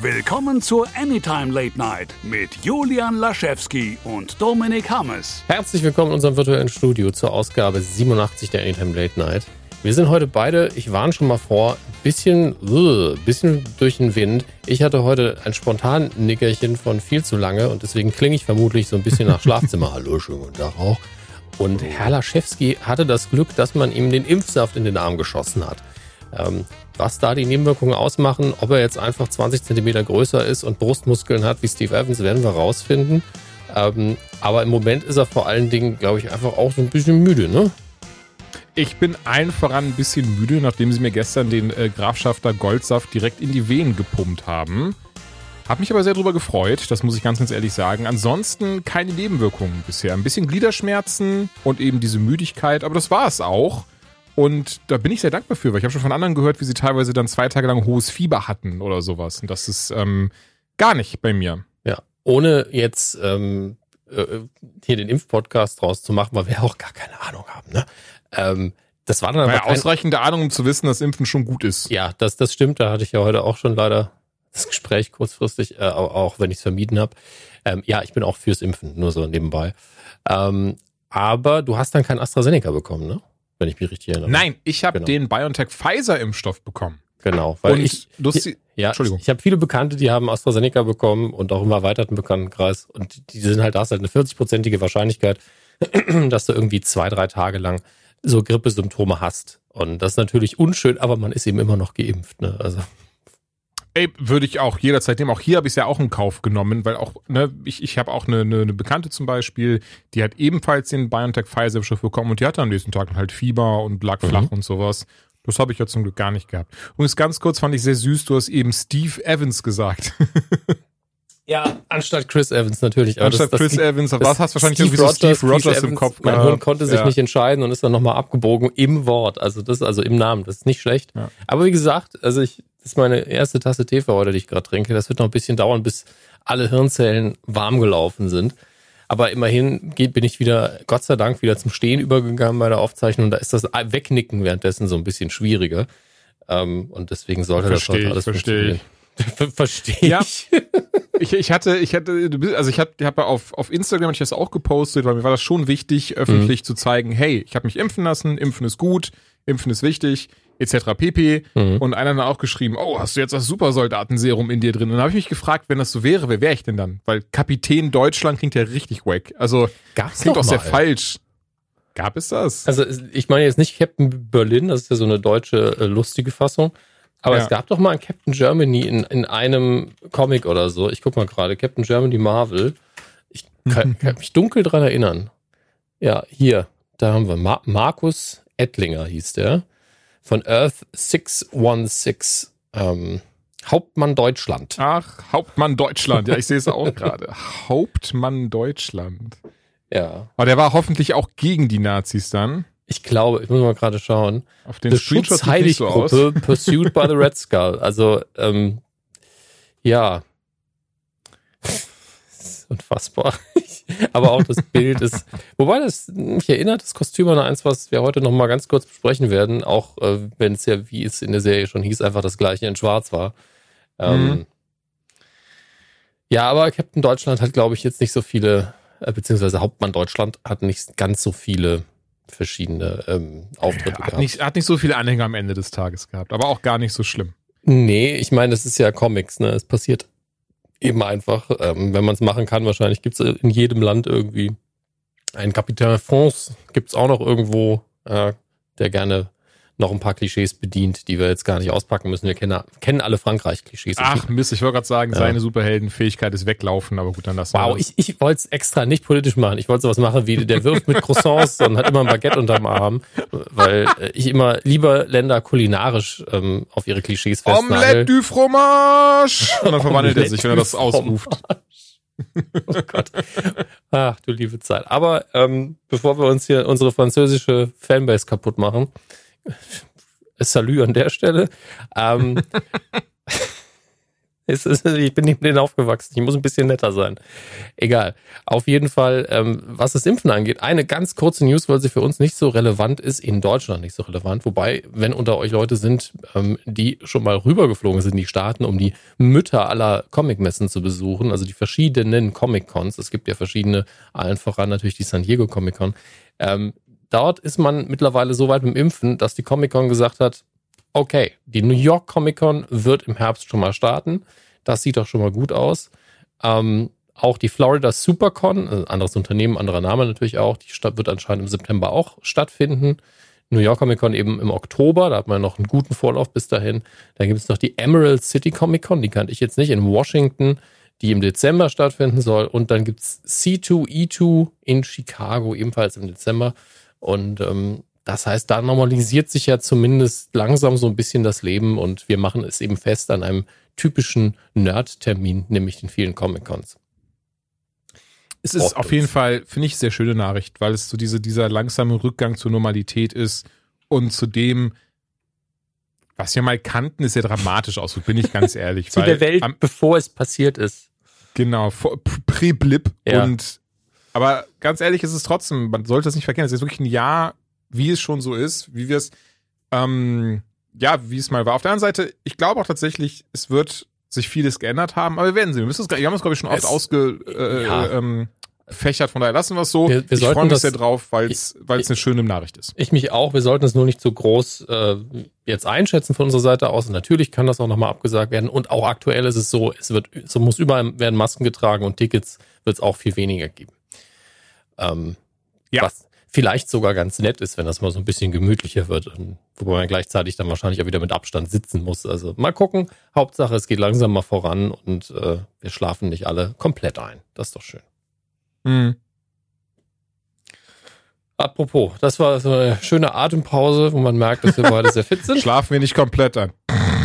Willkommen zur Anytime Late Night mit Julian Laschewski und Dominik Hammes. Herzlich willkommen in unserem virtuellen Studio zur Ausgabe 87 der Anytime Late Night. Wir sind heute beide, ich warne schon mal vor, bisschen, uh, bisschen durch den Wind. Ich hatte heute ein spontan Nickerchen von viel zu lange und deswegen klinge ich vermutlich so ein bisschen nach Schlafzimmer. Hallo, schönen guten Tag auch. Und Herr Laschewski hatte das Glück, dass man ihm den Impfsaft in den Arm geschossen hat. Ähm, was da die Nebenwirkungen ausmachen, ob er jetzt einfach 20 Zentimeter größer ist und Brustmuskeln hat wie Steve Evans, werden wir rausfinden. Ähm, aber im Moment ist er vor allen Dingen, glaube ich, einfach auch so ein bisschen müde, ne? Ich bin allen voran ein bisschen müde, nachdem sie mir gestern den äh, Grafschafter Goldsaft direkt in die Venen gepumpt haben. Hab mich aber sehr darüber gefreut, das muss ich ganz, ganz ehrlich sagen. Ansonsten keine Nebenwirkungen bisher. Ein bisschen Gliederschmerzen und eben diese Müdigkeit, aber das war es auch. Und da bin ich sehr dankbar für, weil ich habe schon von anderen gehört, wie sie teilweise dann zwei Tage lang hohes Fieber hatten oder sowas. Und das ist ähm, gar nicht bei mir. Ja, ohne jetzt ähm, äh, hier den Impfpodcast draus zu machen, weil wir auch gar keine Ahnung haben. Ne? Ähm, das war dann aber kein... ausreichende Ahnung, um zu wissen, dass Impfen schon gut ist. Ja, das, das stimmt. Da hatte ich ja heute auch schon leider das Gespräch kurzfristig, äh, auch wenn ich es vermieden habe. Ähm, ja, ich bin auch fürs Impfen, nur so nebenbei. Ähm, aber du hast dann kein AstraZeneca bekommen, ne? Wenn ich mich richtig erinnere. Nein, ich habe genau. den BioNTech-Pfizer-Impfstoff bekommen. Genau, weil und ich, lustig, ja, Entschuldigung. Ich, ich habe viele Bekannte, die haben AstraZeneca bekommen und auch im erweiterten Bekanntenkreis und die sind halt, da ist halt eine 40-prozentige Wahrscheinlichkeit, dass du irgendwie zwei, drei Tage lang so Grippesymptome hast. Und das ist natürlich unschön, aber man ist eben immer noch geimpft. Ne? Also Ey, würde ich auch jederzeit nehmen. Auch hier habe ich es ja auch in Kauf genommen, weil auch, ne, ich, ich habe auch eine, eine, eine Bekannte zum Beispiel, die hat ebenfalls den BioNTech Pfizer-Impfstoff bekommen und die hatte am nächsten Tag halt Fieber und lag flach mhm. und sowas. Das habe ich ja zum Glück gar nicht gehabt. Und es ganz kurz fand ich sehr süß, du hast eben Steve Evans gesagt. Ja, anstatt Chris Evans natürlich. Aber anstatt das, das Chris Evans, was hast du wahrscheinlich Steve irgendwie so Steve Rogers, Rogers im Kopf Mein gehabt. Hund konnte sich ja. nicht entscheiden und ist dann nochmal abgebogen im Wort. Also das, also im Namen. Das ist nicht schlecht. Ja. Aber wie gesagt, also ich, das ist meine erste Tasse Tee für heute, die ich gerade trinke. Das wird noch ein bisschen dauern, bis alle Hirnzellen warm gelaufen sind. Aber immerhin geht, bin ich wieder, Gott sei Dank, wieder zum Stehen übergegangen bei der Aufzeichnung. Da ist das Wegnicken währenddessen so ein bisschen schwieriger. Ähm, und deswegen sollte versteh das heute alles verstehe funktionieren. Verstehe ich. Ja. ich. Ich hatte, ich hatte, also ich habe hab auf, auf Instagram ich das auch gepostet, weil mir war das schon wichtig, öffentlich mhm. zu zeigen, hey, ich habe mich impfen lassen, impfen ist gut, impfen ist wichtig etc. pp. Mhm. Und einer hat auch geschrieben, oh, hast du jetzt das Supersoldatenserum in dir drin? Und dann habe ich mich gefragt, wenn das so wäre, wer wäre ich denn dann? Weil Kapitän Deutschland klingt ja richtig wack. Also Gab's klingt doch sehr falsch. Gab es das? Also ich meine jetzt nicht Captain Berlin, das ist ja so eine deutsche äh, lustige Fassung. Aber ja. es gab doch mal ein Captain Germany in, in einem Comic oder so. Ich guck mal gerade, Captain Germany Marvel. Ich kann, kann mich dunkel dran erinnern. Ja, hier, da haben wir Ma Markus Ettlinger hieß der von Earth 616. Ähm, Hauptmann Deutschland. Ach, Hauptmann Deutschland. Ja, ich sehe es auch gerade. Hauptmann Deutschland. Ja. Aber der war hoffentlich auch gegen die Nazis dann. Ich glaube, ich muss mal gerade schauen. Auf den Schutzheilig-Gruppe so Pursued by the Red Skull. Also, ähm, ja. unfassbar. Aber auch das Bild ist, wobei das mich erinnert, das Kostüm an eins, was wir heute noch mal ganz kurz besprechen werden, auch äh, wenn es ja, wie es in der Serie schon hieß, einfach das gleiche in schwarz war. Ähm, mhm. Ja, aber Captain Deutschland hat, glaube ich, jetzt nicht so viele, äh, beziehungsweise Hauptmann Deutschland hat nicht ganz so viele verschiedene ähm, Auftritte hat gehabt. Nicht, hat nicht so viele Anhänger am Ende des Tages gehabt, aber auch gar nicht so schlimm. Nee, ich meine, das ist ja Comics, ne? Es passiert eben einfach, ähm, wenn man es machen kann, wahrscheinlich gibt es in jedem Land irgendwie einen Kapitän France, gibt es auch noch irgendwo, äh, der gerne noch ein paar Klischees bedient, die wir jetzt gar nicht auspacken müssen. Wir kennen, kennen alle Frankreich-Klischees. Ach Mist, ich wollte gerade sagen, ja. seine Superheldenfähigkeit ist weglaufen, aber gut, dann lassen wir Wow, ich, ich wollte es extra nicht politisch machen. Ich wollte sowas machen wie der wirft mit Croissants und hat immer ein Baguette unterm Arm, weil äh, ich immer lieber Länder kulinarisch ähm, auf ihre Klischees festnagel. Omelette du fromage! Und dann verwandelt er sich, wenn er das ausruft. oh Gott. Ach, du liebe Zeit. Aber ähm, bevor wir uns hier unsere französische Fanbase kaputt machen, Salü an der Stelle. Ähm, Ist, ich bin neben denen aufgewachsen. Ich muss ein bisschen netter sein. Egal. Auf jeden Fall, ähm, was das Impfen angeht, eine ganz kurze News, weil sie für uns nicht so relevant ist, in Deutschland nicht so relevant. Wobei, wenn unter euch Leute sind, ähm, die schon mal rübergeflogen sind in die Staaten, um die Mütter aller Comic-Messen zu besuchen, also die verschiedenen Comic-Cons. Es gibt ja verschiedene, allen voran natürlich die San Diego Comic-Con. Ähm, dort ist man mittlerweile so weit mit Impfen, dass die Comic-Con gesagt hat, okay, die New York Comic Con wird im Herbst schon mal starten. Das sieht doch schon mal gut aus. Ähm, auch die Florida Supercon, also anderes Unternehmen, anderer Name natürlich auch, die Stadt wird anscheinend im September auch stattfinden. New York Comic Con eben im Oktober, da hat man noch einen guten Vorlauf bis dahin. Dann gibt es noch die Emerald City Comic Con, die kannte ich jetzt nicht, in Washington, die im Dezember stattfinden soll. Und dann gibt es C2E2 in Chicago, ebenfalls im Dezember. Und ähm, das heißt, da normalisiert sich ja zumindest langsam so ein bisschen das Leben und wir machen es eben fest an einem typischen Nerd-Termin, nämlich den vielen Comic-Cons. Es ist auf jeden Fall, finde ich, sehr schöne Nachricht, weil es so diese, dieser langsame Rückgang zur Normalität ist und zu dem, was wir mal kannten, ist ja dramatisch aus, bin ich ganz ehrlich. zu der Welt, am, bevor es passiert ist. Genau, Prä-Blip ja. und aber ganz ehrlich ist es trotzdem, man sollte es nicht verkennen, es ist wirklich ein Jahr wie es schon so ist, wie wir es, ähm, ja, wie es mal war. Auf der anderen Seite, ich glaube auch tatsächlich, es wird sich vieles geändert haben, aber wir werden sehen. Wir, müssen es, wir haben es, glaube ich, schon oft ausgefächert, äh, ja. ähm, von daher lassen wir es so. Wir, wir ich freue mich sehr drauf, weil es eine schöne Nachricht ist. Ich mich auch. Wir sollten es nur nicht so groß äh, jetzt einschätzen von unserer Seite aus. Natürlich kann das auch nochmal abgesagt werden. Und auch aktuell ist es so, es wird, so muss überall werden Masken getragen und Tickets wird es auch viel weniger geben. Ähm, ja. Was, vielleicht sogar ganz nett ist, wenn das mal so ein bisschen gemütlicher wird. Wobei man gleichzeitig dann wahrscheinlich auch wieder mit Abstand sitzen muss. Also mal gucken. Hauptsache, es geht langsam mal voran und äh, wir schlafen nicht alle komplett ein. Das ist doch schön. Mhm. Apropos, das war so eine schöne Atempause, wo man merkt, dass wir beide sehr fit sind. Schlafen wir nicht komplett ein.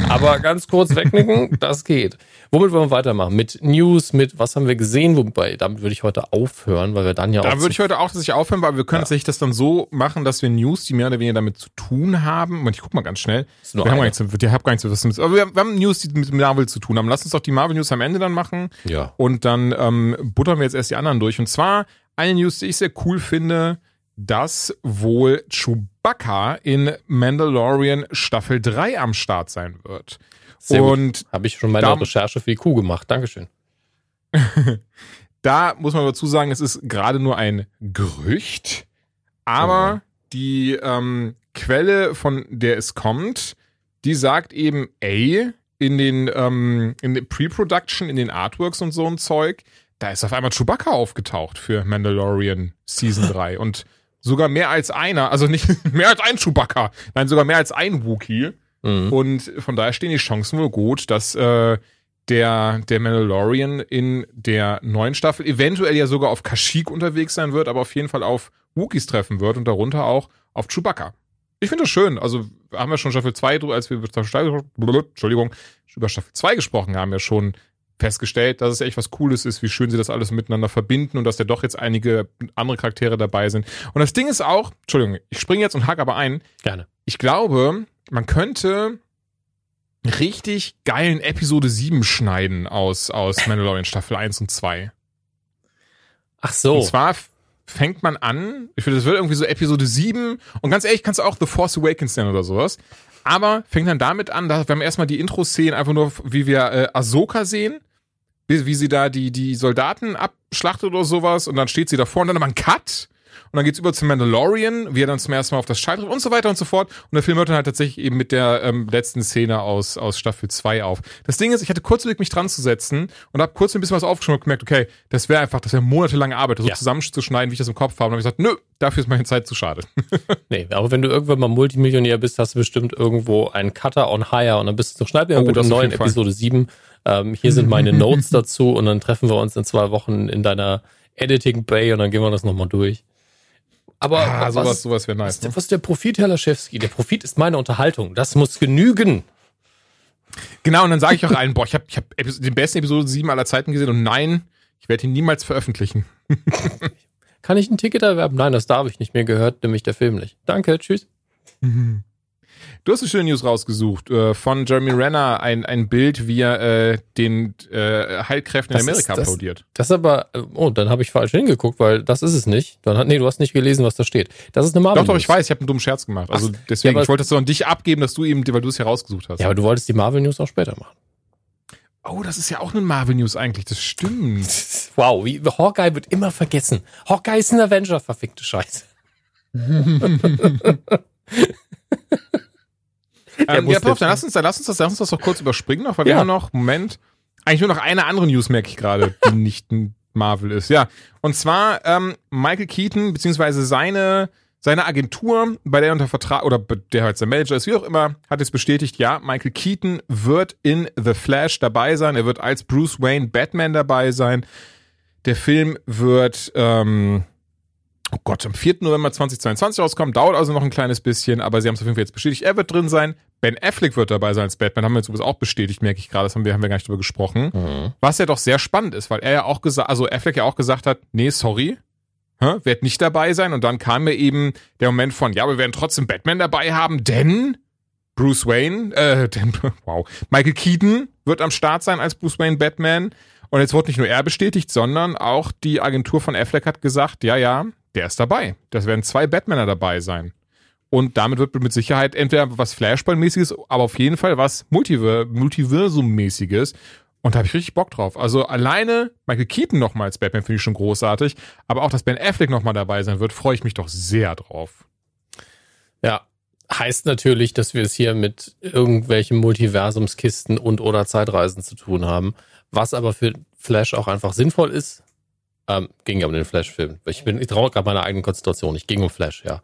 Aber ganz kurz wegnicken, das geht. Womit wollen wir weitermachen? Mit News, mit was haben wir gesehen? Wobei, damit würde ich heute aufhören, weil wir dann ja da auch. Da würde ich heute auch tatsächlich aufhören, weil wir können ja. tatsächlich das dann so machen, dass wir News, die mehr oder weniger damit zu tun haben. Und ich guck mal ganz schnell. Wir haben, gar nichts, wir haben gar nichts mit, aber wir haben News, die mit Marvel zu tun haben. Lass uns doch die Marvel News am Ende dann machen. Ja. Und dann ähm, buttern wir jetzt erst die anderen durch. Und zwar eine News, die ich sehr cool finde, dass wohl Chewbacca in Mandalorian Staffel 3 am Start sein wird. Sehr und habe ich schon meine Recherche für die Kuh gemacht. Dankeschön. da muss man dazu sagen, es ist gerade nur ein Gerücht, aber mhm. die ähm, Quelle, von der es kommt, die sagt eben, ey, in den ähm, in der Pre-Production, in den Artworks und so ein Zeug, da ist auf einmal Chewbacca aufgetaucht für Mandalorian Season 3 und sogar mehr als einer, also nicht mehr als ein Chewbacca, nein, sogar mehr als ein Wookie. Mhm. Und von daher stehen die Chancen wohl gut, dass äh, der, der Mandalorian in der neuen Staffel eventuell ja sogar auf Kashyyyk unterwegs sein wird, aber auf jeden Fall auf Wookiees treffen wird und darunter auch auf Chewbacca. Ich finde das schön. Also haben wir schon Staffel 2, als wir Entschuldigung, über Staffel 2 gesprochen haben, ja schon festgestellt, dass es echt was Cooles ist, wie schön sie das alles miteinander verbinden und dass da doch jetzt einige andere Charaktere dabei sind. Und das Ding ist auch, Entschuldigung, ich springe jetzt und hack aber ein. Gerne. Ich glaube, man könnte richtig geilen Episode 7 schneiden aus, aus Mandalorian Staffel 1 und 2. Ach so. Und zwar fängt man an, ich finde, das wird irgendwie so Episode 7 und ganz ehrlich, kannst du auch The Force Awakens nennen oder sowas. Aber fängt dann damit an, dass wir haben erstmal die Intro-Szenen einfach nur, wie wir äh, Ahsoka sehen, wie, wie sie da die, die Soldaten abschlachtet oder sowas und dann steht sie davor und dann nochmal ein Cut und dann geht's über zum Mandalorian, wie er dann zum ersten Mal auf das trifft und so weiter und so fort. Und der Film hört dann halt tatsächlich eben mit der ähm, letzten Szene aus, aus Staffel 2 auf. Das Ding ist, ich hatte kurz Weg, mich dran zu setzen und habe kurz ein bisschen was aufgeschrieben und gemerkt, okay, das wäre einfach, das wäre monatelange Arbeit, das ja. so zusammenzuschneiden, wie ich das im Kopf habe. Und dann habe ich gesagt, nö, dafür ist meine Zeit zu schade. nee, aber wenn du irgendwann mal Multimillionär bist, hast du bestimmt irgendwo einen Cutter on Hire und dann bist du so, schneid mir oh, bitte neuen Episode 7. Ähm, hier sind meine Notes dazu und dann treffen wir uns in zwei Wochen in deiner Editing Bay und dann gehen wir das nochmal durch. Aber ah, sowas, sowas wäre nice. Was, ne? was ist der Profit, Herr Laschewski? Der Profit ist meine Unterhaltung. Das muss genügen. Genau, und dann sage ich auch allen, boah, ich habe ich hab den besten Episode 7 aller Zeiten gesehen und nein, ich werde ihn niemals veröffentlichen. Kann ich ein Ticket erwerben? Nein, das darf ich nicht. Mir gehört nämlich der Film nicht. Danke, tschüss. Du hast eine schöne News rausgesucht äh, von Jeremy Renner, ein, ein Bild, wie er äh, den äh, Heilkräften in Das Amerika ist das- applaudiert. Das aber, oh, dann habe ich falsch hingeguckt, weil das ist es nicht. Dann hat, nee, du hast nicht gelesen, was da steht. Das ist eine Marvel. Doch, doch, News. ich weiß, ich habe einen dummen Scherz gemacht. Also Ach, deswegen, ja, aber- ich wollte es so an dich abgeben, dass du eben, weil du es herausgesucht hast. Ja, aber du wolltest die Marvel News auch später machen. Oh, das ist ja auch eine Marvel-News eigentlich, das stimmt. Wow, wie, Hawkeye wird immer vergessen. Hawkeye ist ein Avenger, verfickte Scheiße. ähm, ja, pass auf, dann lass uns, dann lass uns das, lass uns das doch kurz überspringen noch, weil wir Ja. haben noch, Moment, eigentlich nur noch eine andere News merke ich gerade, die nicht ein Marvel ist. Ja, und zwar ähm, Michael Keaton, beziehungsweise seine, seine Agentur, bei der er unter Vertrag, oder bei der halt sein Manager ist, wie auch immer, hat jetzt bestätigt, ja, Michael Keaton wird in The Flash dabei sein, er wird als Bruce Wayne Batman dabei sein. Der Film wird, ähm, oh Gott, am 4. November 2022 rauskommen, dauert also noch ein kleines bisschen, aber sie haben es auf jeden Fall jetzt bestätigt. Er wird drin sein. Ben Affleck wird dabei sein als Batman, haben wir jetzt übrigens auch bestätigt, merke ich gerade, das haben wir, haben wir gar nicht drüber gesprochen. Mhm. Was ja doch sehr spannend ist, weil er ja auch gesagt, also Affleck ja auch gesagt hat, nee, sorry, hä, wird nicht dabei sein. Und dann kam mir eben der Moment von, ja, wir werden trotzdem Batman dabei haben, denn Bruce Wayne, äh, denn, wow, Michael Keaton wird am Start sein als Bruce Wayne Batman. Und jetzt wurde nicht nur er bestätigt, sondern auch die Agentur von Affleck hat gesagt, ja, ja, der ist dabei. Das werden zwei Batmaner dabei sein. Und damit wird mit Sicherheit entweder was Flashball-mäßiges, aber auf jeden Fall was Multiver Multiversum-mäßiges. Und da habe ich richtig Bock drauf. Also alleine Michael Keaton nochmal als Batman finde ich schon großartig. Aber auch, dass Ben Affleck nochmal dabei sein wird, freue ich mich doch sehr drauf. Ja, heißt natürlich, dass wir es hier mit irgendwelchen Multiversumskisten und oder Zeitreisen zu tun haben. Was aber für Flash auch einfach sinnvoll ist. Ähm, ging ja um den Flash-Film. Ich bin, ich traue gerade meiner eigenen Konzentration. Ich ging um Flash, ja.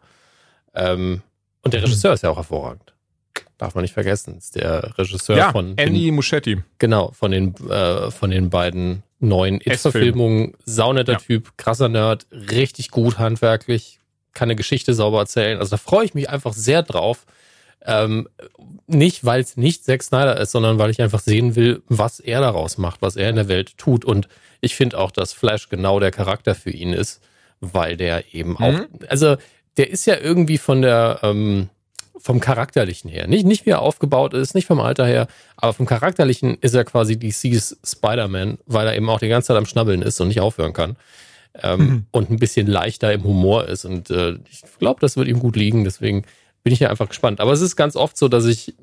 Ähm, und der Regisseur ist ja auch hervorragend. Darf man nicht vergessen. Ist der Regisseur ja, von Andy Muschetti. Genau, von den, äh, von den beiden neuen It-Verfilmungen. Saunetter Ja. Typ, krasser Nerd, richtig gut handwerklich, kann eine Geschichte sauber erzählen. Also da freue ich mich einfach sehr drauf. Ähm, nicht, weil es nicht Zack Snyder ist, sondern weil ich einfach sehen will, was er daraus macht, was er in der Welt tut. Und ich finde auch, dass Flash genau der Charakter für ihn ist, weil der eben auch, Mhm. also der ist ja irgendwie von der, ähm, vom Charakterlichen her. Nicht, nicht wie er aufgebaut ist, nicht vom Alter her, aber vom Charakterlichen ist er quasi DC's Spider-Man, weil er eben auch die ganze Zeit am Schnabbeln ist und nicht aufhören kann. Ähm, Mhm. Und ein bisschen leichter im Humor ist. Und äh, ich glaube, das wird ihm gut liegen. Deswegen bin ich ja einfach gespannt. Aber es ist ganz oft so, dass ich,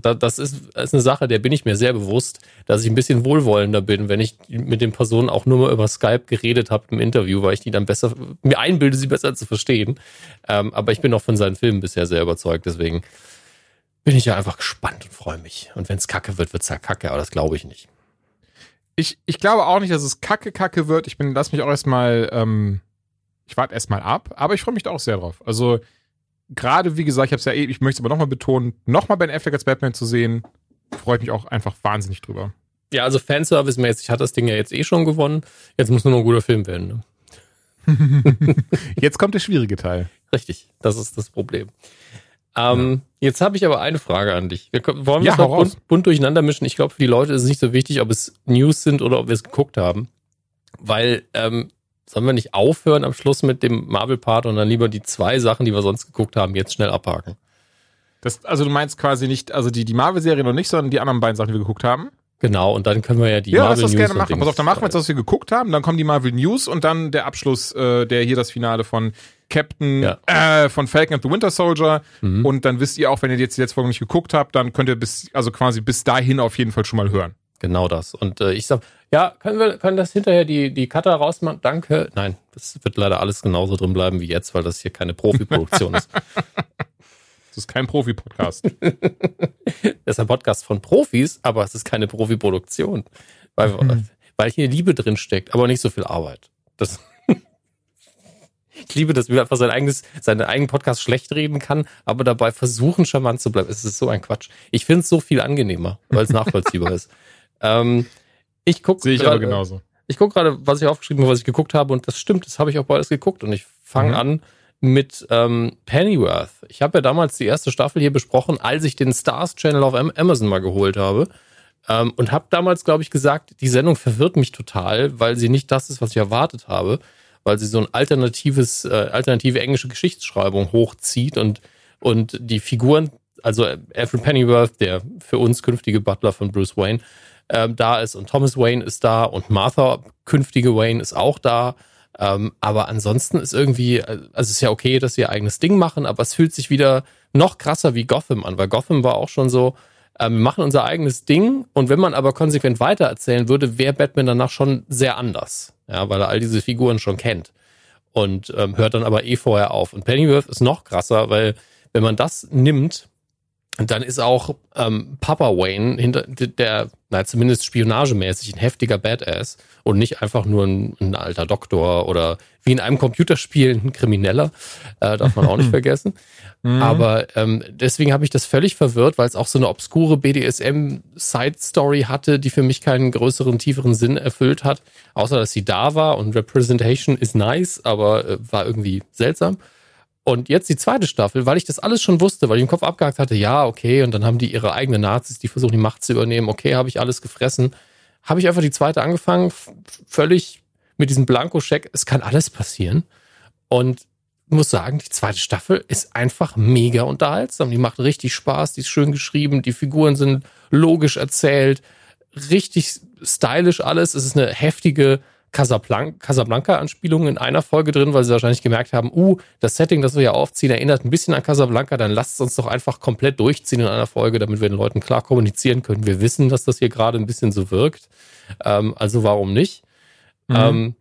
da- das ist, ist eine Sache, der bin ich mir sehr bewusst, dass ich ein bisschen wohlwollender bin, wenn ich mit den Personen auch nur mal über Skype geredet habe im Interview, weil ich die dann besser, mir einbilde, sie besser zu verstehen. Ähm, aber ich bin auch von seinen Filmen bisher sehr überzeugt, deswegen bin ich ja einfach gespannt und freue mich. Und wenn es kacke wird, wird's ja kacke, aber das glaube ich nicht. Ich, ich glaube auch nicht, dass es kacke kacke wird. Ich bin, lass mich auch erstmal, ähm, ich warte erstmal ab, aber ich freue mich da auch sehr drauf. Also, gerade wie gesagt, ich habe es ja eh, ich möchte es aber nochmal betonen, nochmal Ben Affleck als Batman zu sehen, freut mich auch einfach wahnsinnig drüber. Ja, also Fanservice-mäßig hat das Ding ja jetzt eh schon gewonnen. Jetzt muss nur noch ein guter Film werden. Ne? Jetzt kommt der schwierige Teil. Richtig, das ist das Problem. Ähm, Jetzt habe ich aber eine Frage an dich. Wir, wollen wir Ja, es bunt, bunt durcheinander mischen? Ich glaube, für die Leute ist es nicht so wichtig, ob es News sind oder ob wir es geguckt haben. Weil, ähm, sollen wir nicht aufhören am Schluss mit dem Marvel-Part und dann lieber die zwei Sachen, die wir sonst geguckt haben, jetzt schnell abhaken? Das, also du meinst quasi nicht, also die, die Marvel-Serie noch nicht, sondern die anderen beiden Sachen, die wir geguckt haben? Genau, und dann können wir ja die ja, lass Marvel das News gerne und machen. Dings- Pass auf, dann machen wir jetzt, was wir geguckt haben, dann kommen die Marvel News und dann der Abschluss, äh, der hier das Finale von Captain, Ja. äh, von Falcon and the Winter Soldier. Mhm. Und dann wisst ihr auch, wenn ihr jetzt die letzte Folge nicht geguckt habt, dann könnt ihr bis, also quasi bis dahin auf jeden Fall schon mal hören. Genau das. Und äh, ich sag, ja, können wir können das hinterher die, die Cutter rausmachen? Danke. Nein, das wird leider alles genauso drin bleiben wie jetzt, weil das hier keine Profi-Produktion ist. Das ist kein Profi-Podcast. Das ist ein Podcast von Profis, aber es ist keine Profi-Produktion. Weil, weil hier Liebe drin steckt, aber nicht so viel Arbeit. Das ich liebe, dass man einfach sein eigenes, seinen eigenen Podcast schlecht reden kann, aber dabei versuchen, charmant zu bleiben. Es ist so ein Quatsch. Ich finde es so viel angenehmer, weil es nachvollziehbar ist. Ähm, ich gucke ich aber genauso. ich gucke gerade, was ich aufgeschrieben habe, was ich geguckt habe, und das stimmt, das habe ich auch beides geguckt. Und ich fange Mhm. an mit ähm, Pennyworth. Ich habe ja damals die erste Staffel hier besprochen, als ich den Stars Channel auf Am- Amazon mal geholt habe. Ähm, und habe damals, glaube ich, gesagt, die Sendung verwirrt mich total, weil sie nicht das ist, was ich erwartet habe, weil sie so ein alternatives, äh, alternative englische Geschichtsschreibung hochzieht und, und die Figuren also Alfred Pennyworth, der für uns künftige Butler von Bruce Wayne, ähm, da ist und Thomas Wayne ist da und Martha, künftige Wayne, ist auch da. Ähm, aber ansonsten ist irgendwie, also es ist ja okay, dass sie ihr eigenes Ding machen, aber es fühlt sich wieder noch krasser wie Gotham an, weil Gotham war auch schon so, äh, wir machen unser eigenes Ding und wenn man aber konsequent weitererzählen würde, wäre Batman danach schon sehr anders. Ja, weil er all diese Figuren schon kennt. Und ähm, hört dann aber eh vorher auf. Und Pennyworth ist noch krasser, weil wenn man das nimmt, dann ist auch ähm, Papa Wayne hinter der, na zumindest spionagemäßig ein heftiger Badass und nicht einfach nur ein, ein alter Doktor oder wie in einem Computerspiel ein Krimineller, äh, darf man auch nicht vergessen. Mhm. Aber ähm, deswegen habe ich das völlig verwirrt, weil es auch so eine obskure BDSM-Side-Story hatte, die für mich keinen größeren, tieferen Sinn erfüllt hat, außer dass sie da war und Representation ist nice, aber äh, war irgendwie seltsam. Und jetzt die zweite Staffel, weil ich das alles schon wusste, weil ich im Kopf abgehakt hatte, ja, okay, und dann haben die ihre eigenen Nazis, die versuchen, die Macht zu übernehmen, okay, habe ich alles gefressen. Habe ich einfach die zweite angefangen, völlig mit diesem Blankoscheck, es kann alles passieren. Und muss sagen, die zweite Staffel ist einfach mega unterhaltsam. Die macht richtig Spaß, die ist schön geschrieben, die Figuren sind logisch erzählt, richtig stylisch alles. Es ist eine heftige Casablanca-Anspielungen in einer Folge drin, weil sie wahrscheinlich gemerkt haben, uh, das Setting, das wir ja aufziehen, erinnert ein bisschen an Casablanca, dann lasst es uns doch einfach komplett durchziehen in einer Folge, damit wir den Leuten klar kommunizieren können. Wir wissen, dass das hier gerade ein bisschen so wirkt. Ähm, also warum nicht? Mhm. Ähm,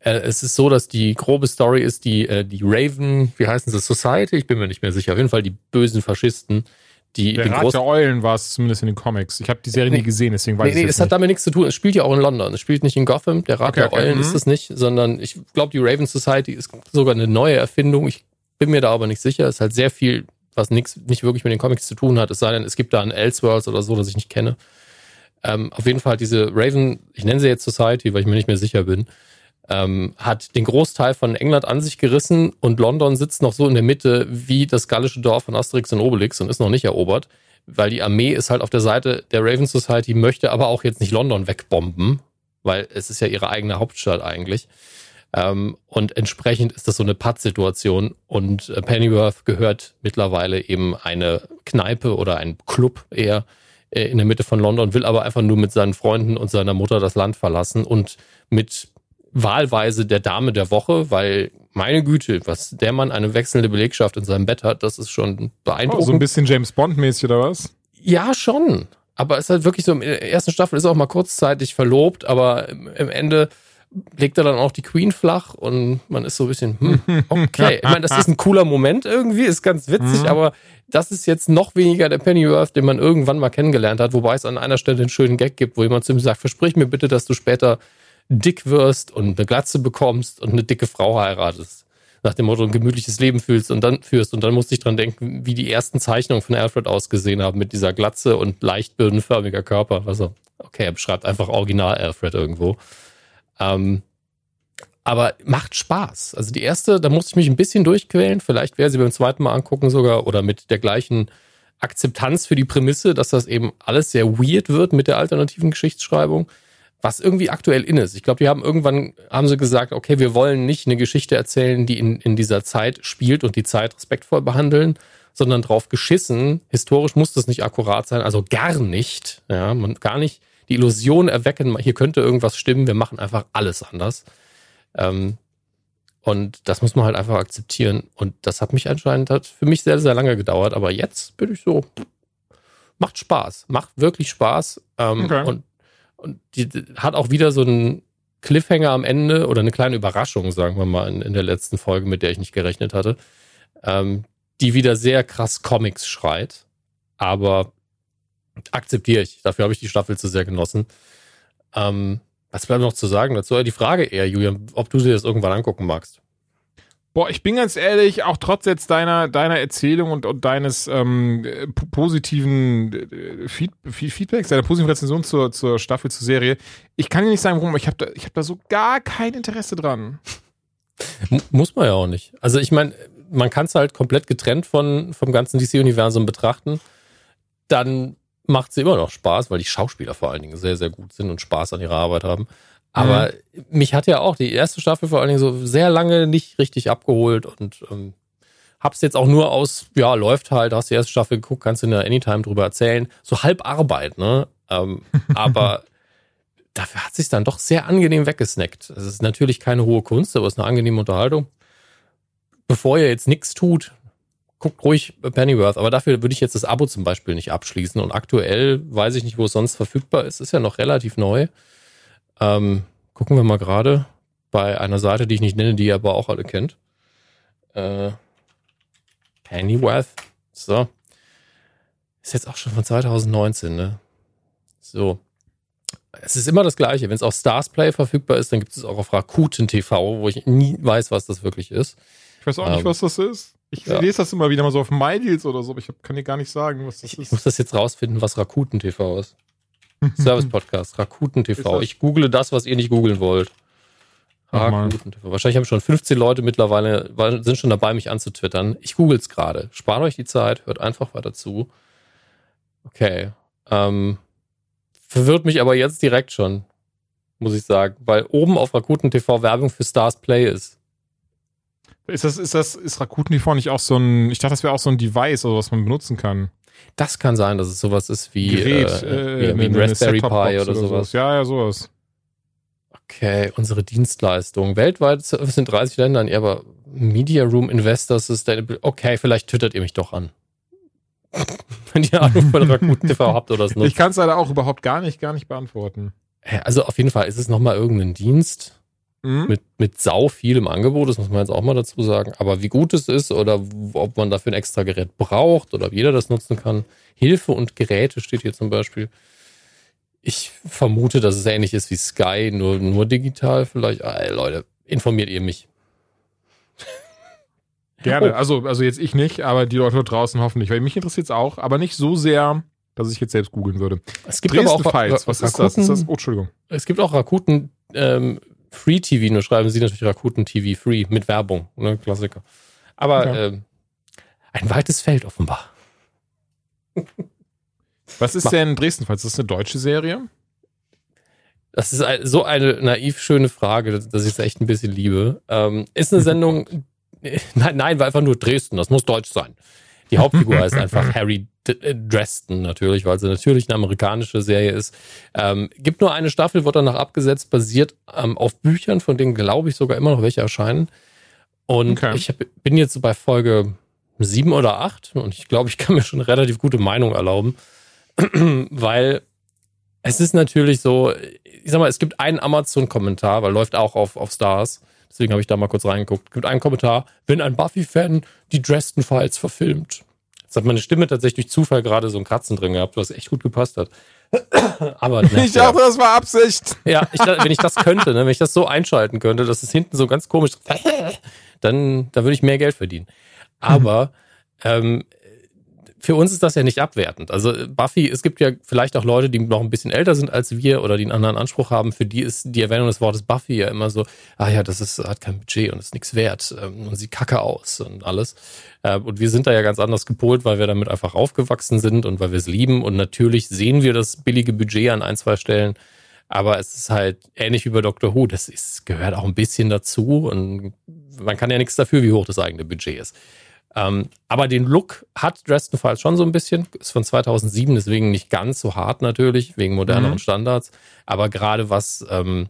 äh, es ist so, dass die grobe Story ist, die, äh, die Raven, wie heißen sie, Society, ich bin mir nicht mehr sicher, auf jeden Fall die bösen Faschisten, die der Rat der Eulen war es zumindest in den Comics. Ich habe die Serie nee, nie gesehen, deswegen weiß nee, ich nee, es. Nee, es hat damit nichts zu tun. Es spielt ja auch in London. Es spielt nicht in Gotham. Der Rat okay, der okay. Eulen mhm. ist es nicht, sondern ich glaube, die Raven Society ist sogar eine neue Erfindung. Ich bin mir da aber nicht sicher. Es ist halt sehr viel, was nichts, nicht wirklich mit den Comics zu tun hat. Es sei denn, es gibt da ein Elseworlds oder so, das ich nicht kenne. Ähm, auf jeden Fall diese Raven, ich nenne sie jetzt Society, weil ich mir nicht mehr sicher bin ähm, hat den Großteil von England an sich gerissen und London sitzt noch so in der Mitte wie das gallische Dorf von Asterix und Obelix und ist noch nicht erobert, weil die Armee ist halt auf der Seite der Raven Society, möchte aber auch jetzt nicht London wegbomben, weil es ist ja ihre eigene Hauptstadt eigentlich. Ähm, und entsprechend ist das so eine Pattsituation und äh, Pennyworth gehört mittlerweile eben eine Kneipe oder ein Club eher äh, in der Mitte von London, will aber einfach nur mit seinen Freunden und seiner Mutter das Land verlassen und mit wahlweise der Dame der Woche, weil meine Güte, was der Mann eine wechselnde Belegschaft in seinem Bett hat, das ist schon beeindruckend. Oh, so ein bisschen James Bond-mäßig oder was? Ja, schon. Aber es ist halt wirklich so, in der ersten Staffel ist er auch mal kurzzeitig verlobt, aber im Ende legt er dann auch die Queen flach und man ist so ein bisschen, hm, okay. ich meine, das ist ein cooler Moment irgendwie, ist ganz witzig, mhm. aber das ist jetzt noch weniger der Pennyworth, den man irgendwann mal kennengelernt hat, wobei es an einer Stelle einen schönen Gag gibt, wo jemand zu ihm sagt, versprich mir bitte, dass du später dick wirst und eine Glatze bekommst und eine dicke Frau heiratest. Nach dem Motto ein gemütliches Leben fühlst und dann führst. Und dann musste ich dran denken, wie die ersten Zeichnungen von Alfred ausgesehen haben mit dieser Glatze und leicht birnenförmiger Körper. Also, okay, er beschreibt einfach original Alfred irgendwo. Ähm, aber macht Spaß. Also die erste, da musste ich mich ein bisschen durchquälen. Vielleicht wäre sie beim zweiten Mal angucken sogar oder mit der gleichen Akzeptanz für die Prämisse, dass das eben alles sehr weird wird mit der alternativen Geschichtsschreibung was irgendwie aktuell in ist. Ich glaube, die haben irgendwann, haben sie gesagt, okay, wir wollen nicht eine Geschichte erzählen, die in, in dieser Zeit spielt und die Zeit respektvoll behandeln, sondern drauf geschissen. Historisch muss das nicht akkurat sein, also gar nicht, ja, man gar nicht die Illusion erwecken, hier könnte irgendwas stimmen, wir machen einfach alles anders. Ähm, und das muss man halt einfach akzeptieren. Und das hat mich anscheinend hat für mich sehr, sehr lange gedauert. Aber jetzt bin ich so, macht Spaß, macht wirklich Spaß. Ähm, okay. Und und die hat auch wieder so einen Cliffhanger am Ende oder eine kleine Überraschung, sagen wir mal, in, in der letzten Folge, mit der ich nicht gerechnet hatte, ähm, die wieder sehr krass Comics schreit. Aber akzeptiere ich. Dafür habe ich die Staffel zu sehr genossen. Ähm, was bleibt noch zu sagen dazu? Die Frage eher, Julian, ob du dir das irgendwann angucken magst. Boah, ich bin ganz ehrlich, auch trotz jetzt deiner, deiner Erzählung und, und deines ähm, positiven äh, Feed, Feedbacks, deiner positiven Rezension zur, zur Staffel, zur Serie, ich kann dir nicht sagen, warum, ich habe da, hab da so gar kein Interesse dran. Muss man ja auch nicht. Also ich meine, man kann es halt komplett getrennt von, vom ganzen DC-Universum betrachten. Dann macht es immer noch Spaß, weil die Schauspieler vor allen Dingen sehr, sehr gut sind und Spaß an ihrer Arbeit haben. Aber mhm. mich hat ja auch die erste Staffel vor allen Dingen so sehr lange nicht richtig abgeholt und ähm, Hab's jetzt auch nur aus, ja, läuft halt, hast die erste Staffel geguckt, kannst du in der Anytime drüber erzählen. So halb Arbeit, ne? Ähm, aber dafür hat sich dann doch sehr angenehm weggesnackt. Es ist natürlich keine hohe Kunst, aber es ist eine angenehme Unterhaltung. Bevor ihr jetzt nichts tut, guckt ruhig Pennyworth, aber dafür würde ich jetzt das Abo zum Beispiel nicht abschließen. Und aktuell weiß ich nicht, wo es sonst verfügbar ist. Ist ja noch relativ neu. Ähm, gucken wir mal gerade bei einer Seite, die ich nicht nenne, die ihr aber auch alle kennt. Äh, Pennyworth. So. Ist jetzt auch schon von 2019, ne? So. Es ist immer das Gleiche. Wenn es auf Stars Play verfügbar ist, dann gibt es auch auf Rakuten TV, wo ich nie weiß, was das wirklich ist. Ich weiß auch nicht, Ähm, was das ist. Ich ja. lese das immer wieder mal so auf MyDeals oder so, aber ich kann dir gar nicht sagen, was das Ich, ich ist. muss das jetzt rausfinden, was Rakuten TV ist. Service Podcast, Rakuten TV. Ich google das, was ihr nicht googeln wollt. Rakuten TV. Wahrscheinlich haben schon 15 Leute mittlerweile, sind schon dabei, mich anzutwittern. Ich google es gerade. Spart euch die Zeit, hört einfach weiter zu. Okay. Ähm, verwirrt mich aber jetzt direkt schon, muss ich sagen, weil oben auf Rakuten TV Werbung für Stars Play ist. Ist das, ist das, ist Rakuten TV nicht auch so ein, ich dachte, das wäre auch so ein Device, oder was man benutzen kann. Das kann sein, dass es sowas ist wie, Gerät, äh, äh, wie, ein Raspberry Pi Set-Top-Box oder sowas. Ja, ja, sowas. Okay, unsere Dienstleistung. Weltweit sind 30 Ländern, ja, aber Media Room Investor Sustainable. Okay, vielleicht twittert ihr mich doch an. Wenn ihr Ahnung von Rakuten TV habt oder es Ich kann es leider auch überhaupt gar nicht, gar nicht beantworten. Also auf jeden Fall ist es nochmal irgendein Dienst Mhm. mit, mit sau viel im Angebot, das muss man jetzt auch mal dazu sagen. Aber wie gut es ist oder ob man dafür ein extra Gerät braucht oder ob jeder das nutzen kann. Hilfe und Geräte steht hier zum Beispiel. Ich vermute, dass es ähnlich ist wie Sky, nur, nur digital vielleicht. Ey, Leute, informiert ihr mich. Gerne. Oh. Also, also jetzt ich nicht, aber die Leute draußen hoffentlich, weil mich interessiert es auch, aber nicht so sehr, dass ich jetzt selbst googeln würde. Es gibt Dresden aber auch Files, was ist das? Ist das? Oh, Entschuldigung. Es gibt auch Rakuten ähm, Free TV, nur schreiben sie natürlich Rakuten TV Free mit Werbung, ne, Klassiker. Aber Okay. ähm, ein weites Feld offenbar. Was ist Mach. denn Dresden? Ist das eine deutsche Serie? Das ist so eine naiv schöne Frage, dass dass ich es echt ein bisschen liebe. Ähm, ist eine Sendung, nein, nein, war einfach nur Dresden, das muss deutsch sein. Die Hauptfigur heißt einfach Harry äh, Dresden natürlich, weil sie natürlich eine amerikanische Serie ist. Ähm, gibt nur eine Staffel, wird danach abgesetzt, basiert ähm, auf Büchern, von denen glaube ich sogar immer noch welche erscheinen. Und Okay. ich hab, bin jetzt so bei Folge sieben oder acht und ich glaube, ich kann mir schon eine relativ gute Meinung erlauben, weil es ist natürlich so, ich sag mal, es gibt einen Amazon-Kommentar, weil läuft auch auf, auf Stars. Deswegen habe ich da mal kurz reingeguckt. Gibt einen Kommentar, wenn ein Buffy-Fan die Dresden Files verfilmt. Jetzt hat meine Stimme tatsächlich durch Zufall gerade so ein Kratzen drin gehabt, was echt gut gepasst hat. Aber Ich dachte, das war Absicht. ja, ich, wenn ich das könnte, ne, wenn ich das so einschalten könnte, dass es hinten so ganz komisch, dann, dann würde ich mehr Geld verdienen. Aber ähm, für uns ist das ja nicht abwertend. Also Buffy, es gibt ja vielleicht auch Leute, die noch ein bisschen älter sind als wir oder die einen anderen Anspruch haben. Für die ist die Erwähnung des Wortes Buffy ja immer so, ah ja, das ist, hat kein Budget und ist nichts wert ähm, und sieht kacke aus und alles. Äh, und wir sind da ja ganz anders gepolt, weil wir damit einfach aufgewachsen sind und weil wir es lieben. Und natürlich sehen wir das billige Budget an ein, zwei Stellen. Aber es ist halt ähnlich wie bei Doctor Who. Das ist, gehört auch ein bisschen dazu und man kann ja nichts dafür, wie hoch das eigene Budget ist. Ähm, aber den Look hat Dresden Files schon so ein bisschen. Ist von 2007, deswegen nicht ganz so hart natürlich, wegen moderneren Mhm. Standards. Aber gerade was ähm,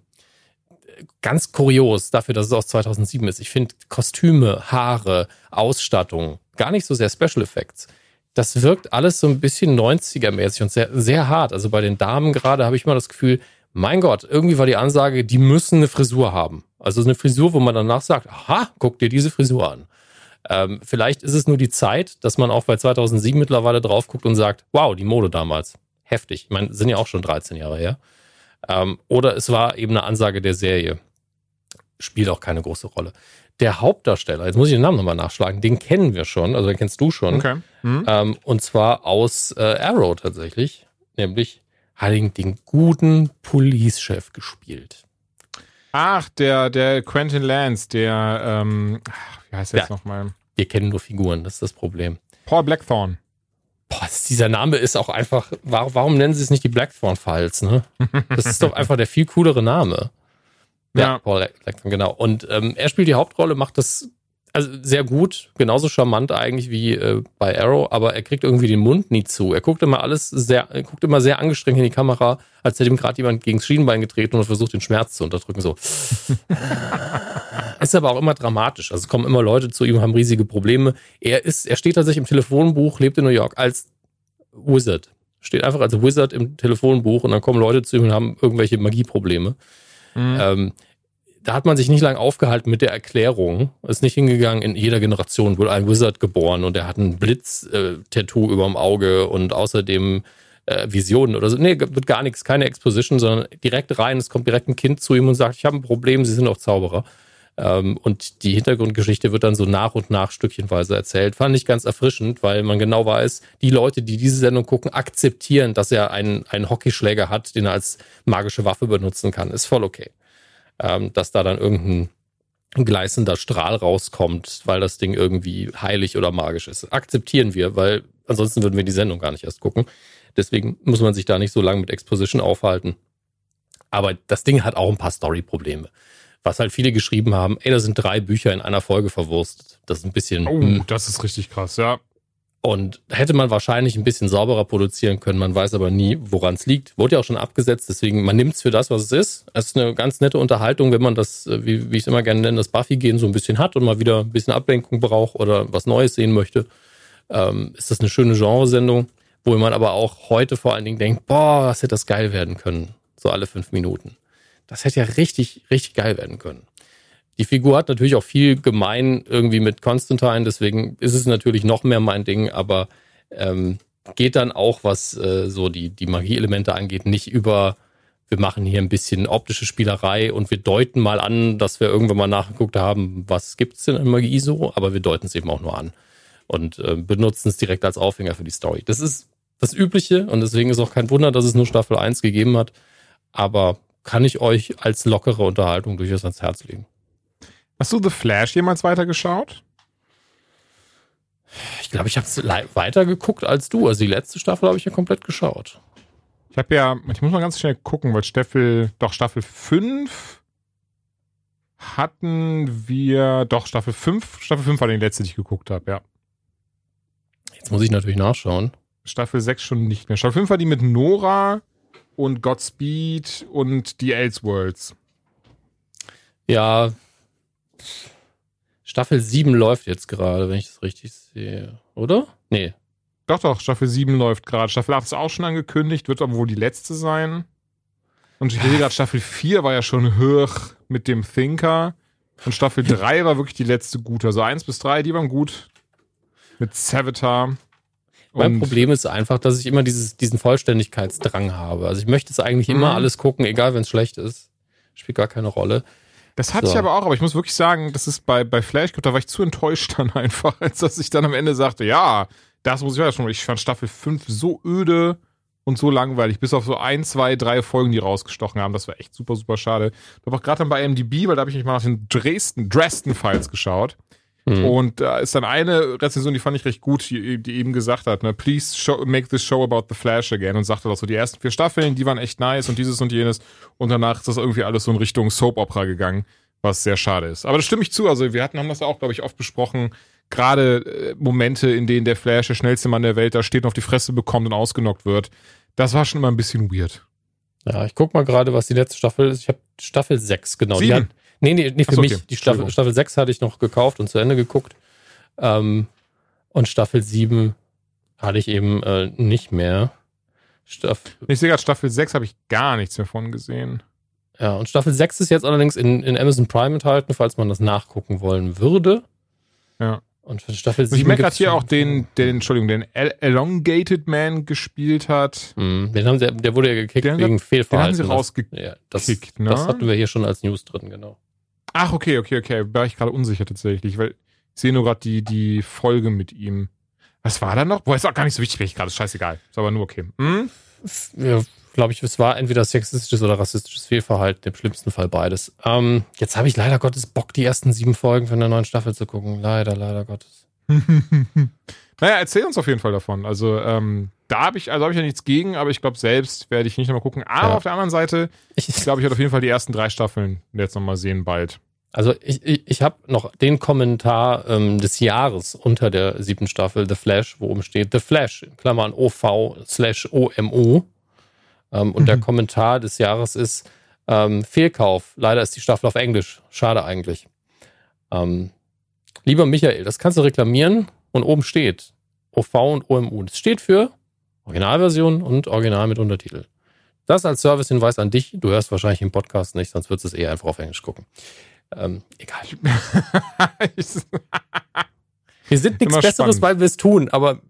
ganz kurios dafür, dass es aus 2007 ist. Ich finde Kostüme, Haare, Ausstattung, gar nicht so sehr Special Effects. Das wirkt alles so ein bisschen 90er-mäßig und sehr, sehr hart. Also bei den Damen gerade habe ich mal das Gefühl, mein Gott, irgendwie war die Ansage, die müssen eine Frisur haben. Also eine Frisur, wo man danach sagt, aha, guck dir diese Frisur an. Ähm, vielleicht ist es nur die Zeit, dass man auch bei 2007 mittlerweile drauf guckt und sagt, wow, die Mode damals, heftig. Ich meine, sind ja auch schon 13 Jahre her. Ähm, oder es war eben eine Ansage der Serie. Spielt auch keine große Rolle. Der Hauptdarsteller, jetzt muss ich den Namen nochmal nachschlagen, den kennen wir schon, also den kennst du schon. Okay. Mhm. Ähm, und zwar aus äh, Arrow tatsächlich. Nämlich hat ihn den guten Police-Chef gespielt. Ach, der, der Quentin Lance, der, ähm, wie heißt der jetzt Ja. nochmal? Wir kennen nur Figuren, das ist das Problem. Paul Blackthorne. Boah, dieser Name ist auch einfach, warum, warum nennen sie es nicht die Blackthorn Files, ne? Das ist doch einfach der viel coolere Name. Ja, Ja. Paul Blackthorn, genau. Und ähm, er spielt die Hauptrolle, macht das Also sehr gut, genauso charmant eigentlich wie äh, bei Arrow, aber er kriegt irgendwie den Mund nie zu. Er guckt immer alles sehr, er guckt immer sehr angestrengt in die Kamera, als hätte ihm gerade jemand gegen das Schienenbein getreten und versucht, den Schmerz zu unterdrücken. So. ist aber auch immer dramatisch. Also es kommen immer Leute zu ihm, haben riesige Probleme. Er ist, er steht tatsächlich im Telefonbuch, lebt in New York als Wizard. Steht einfach als Wizard im Telefonbuch und dann kommen Leute zu ihm und haben irgendwelche Magieprobleme. Mhm. Ähm, da hat man sich nicht lange aufgehalten mit der Erklärung. Ist nicht hingegangen, in jeder Generation wurde ein Wizard geboren und er hat ein Blitz-Tattoo äh, überm Auge und außerdem äh, Visionen oder so. Nee, wird gar nichts, keine Exposition, sondern direkt rein. Es kommt direkt ein Kind zu ihm und sagt, ich habe ein Problem, Sie sind auch Zauberer. Ähm, und die Hintergrundgeschichte wird dann so nach und nach stückchenweise erzählt. Fand ich ganz erfrischend, weil man genau weiß, die Leute, die diese Sendung gucken, akzeptieren, dass er einen, einen Hockeyschläger hat, den er als magische Waffe benutzen kann. Ist voll okay. Ähm, dass da dann irgendein gleißender Strahl rauskommt, weil das Ding irgendwie heilig oder magisch ist. Akzeptieren wir, weil ansonsten würden wir die Sendung gar nicht erst gucken. Deswegen muss man sich da nicht so lange mit Exposition aufhalten. Aber das Ding hat auch ein paar Story-Probleme was halt viele geschrieben haben, ey, da sind drei Bücher in einer Folge verwurstet. Das ist ein bisschen. Oh, mh. Hm. das ist richtig krass, ja. Und hätte man wahrscheinlich ein bisschen sauberer produzieren können, man weiß aber nie, woran es liegt. Wurde ja auch schon abgesetzt, deswegen man nimmt es für das, was es ist. Es ist eine ganz nette Unterhaltung, wenn man das, äh, wie, wie ich es immer gerne nenne, das Buffy-Gehen so ein bisschen hat und mal wieder ein bisschen Ablenkung braucht oder was Neues sehen möchte. Ähm, ist das eine schöne Genresendung, wo man aber auch heute vor allen Dingen denkt, boah, was hätte das geil werden können. So alle fünf Minuten. Das hätte ja richtig, richtig geil werden können. Die Figur hat natürlich auch viel gemein irgendwie mit Constantine, deswegen ist es natürlich noch mehr mein Ding, aber ähm, geht dann auch, was äh, so die, die Magie-Elemente angeht, nicht über, wir machen hier ein bisschen optische Spielerei und wir deuten mal an, dass wir irgendwann mal nachgeguckt haben, was gibt's denn in Magie so, aber wir deuten es eben auch nur an und äh, benutzen es direkt als Aufhänger für die Story. Das ist das Übliche und deswegen ist auch kein Wunder, dass es nur Staffel 1 gegeben hat, aber kann ich euch als lockere Unterhaltung durchaus ans Herz legen. Hast du The Flash jemals weitergeschaut? Ich glaube, ich habe es weiter geguckt als du. Also die letzte Staffel habe ich ja komplett geschaut. Ich habe ja, ich muss mal ganz schnell gucken, weil Staffel, doch Staffel 5 hatten wir, doch Staffel 5, Staffel 5 war die letzte, die ich geguckt habe, ja. Jetzt muss ich natürlich nachschauen. Staffel 6 schon nicht mehr. Staffel 5 war die mit Nora, und Godspeed und die Elseworlds. Ja. Staffel 7 läuft jetzt gerade, wenn ich das richtig sehe. Oder? Nee. Doch, doch, Staffel 7 läuft gerade. Staffel 8 ist auch schon angekündigt, wird aber wohl die letzte sein. Und ich sehe gerade, Staffel 4 war ja schon hoch mit dem Thinker. Und Staffel 3 war wirklich die letzte gute. Also 1 bis 3, die waren gut. Mit Savitar. Mein Problem ist einfach, dass ich immer dieses, diesen Vollständigkeitsdrang habe. Also ich möchte es eigentlich immer mhm. alles gucken, egal wenn es schlecht ist. Spielt gar keine Rolle. Das hatte so. ich aber auch, aber ich muss wirklich sagen, das ist bei, bei Flash, da war ich zu enttäuscht dann einfach, als dass ich dann am Ende sagte, ja, das muss ich ja schon. Ich fand Staffel 5 so öde und so langweilig, bis auf so ein, zwei, drei Folgen, die rausgestochen haben. Das war echt super, super schade. Ich habe auch gerade dann bei MDB, weil da habe ich mich mal nach den Dresden, Dresden Files geschaut. Mhm. Und da ist dann eine Rezension, die fand ich recht gut, die, die eben gesagt hat, ne, please show, make this show about the Flash again und sagte doch so, die ersten vier Staffeln, die waren echt nice und dieses und jenes und danach ist das irgendwie alles so in Richtung Soap Opera gegangen, was sehr schade ist. Aber das stimme ich zu, also wir hatten, haben das auch, glaube ich, oft besprochen, gerade äh, Momente, in denen der Flash, der schnellste Mann der Welt, da steht und auf die Fresse bekommt und ausgenockt wird, das war schon immer ein bisschen weird. Ja, ich guck mal gerade, was die letzte Staffel ist. Ich habe Staffel 6, genau. Sieben. Nee, nee, nee für so, mich. Okay. Die Staffel, Staffel 6 hatte ich noch gekauft und zu Ende geguckt. Ähm, und Staffel 7 hatte ich eben äh, nicht mehr. Staffel, ich sehe gerade, Staffel 6 habe ich gar nichts mehr von gesehen. Ja, und Staffel 6 ist jetzt allerdings in, in Amazon Prime enthalten, falls man das nachgucken wollen würde. Ja. Und für Staffel 7. Ich merke gerade hier auch den, den, Entschuldigung, den Elongated Man gespielt hat. Mm, den haben sie, der wurde ja gekickt den wegen Fehlverhalten. Den haben sie rausgekickt, ja, das, ne? Das hatten wir hier schon als News drin, genau. Ach, okay, okay, okay. War ich gerade unsicher tatsächlich, weil ich sehe nur gerade die, die Folge mit ihm. Was war da noch? Boah, ist auch gar nicht so wichtig, wenn ich gerade, ist scheißegal. Ist aber nur okay. Hm? Ja, glaube ich, es war entweder sexistisches oder rassistisches Fehlverhalten, im schlimmsten Fall beides. Ähm, jetzt habe ich leider Gottes Bock, die ersten sieben Folgen von der neuen Staffel zu gucken. Leider, leider Gottes. naja, erzähl uns auf jeden Fall davon. Also, ähm, da habe ich, also habe ich ja nichts gegen, aber ich glaube, selbst werde ich nicht nochmal gucken. Aber ja. auf der anderen Seite, ich glaube, ich werde auf jeden Fall die ersten drei Staffeln jetzt nochmal sehen bald. Also ich, ich, ich habe noch den Kommentar ähm, des Jahres unter der siebten Staffel The Flash, wo oben steht The Flash, in Klammern OV slash OMO. Ähm, und mhm. der Kommentar des Jahres ist ähm, Fehlkauf. Leider ist die Staffel auf Englisch. Schade eigentlich. Ähm, lieber Michael, das kannst du reklamieren und oben steht OV und OMU. Das steht für Originalversion und Original mit Untertitel. Das als Servicehinweis an dich. Du hörst wahrscheinlich im Podcast nicht, sonst würdest du es eher einfach auf Englisch gucken. Ähm, egal. wir sind nichts Besseres, spannend. weil wir es tun, aber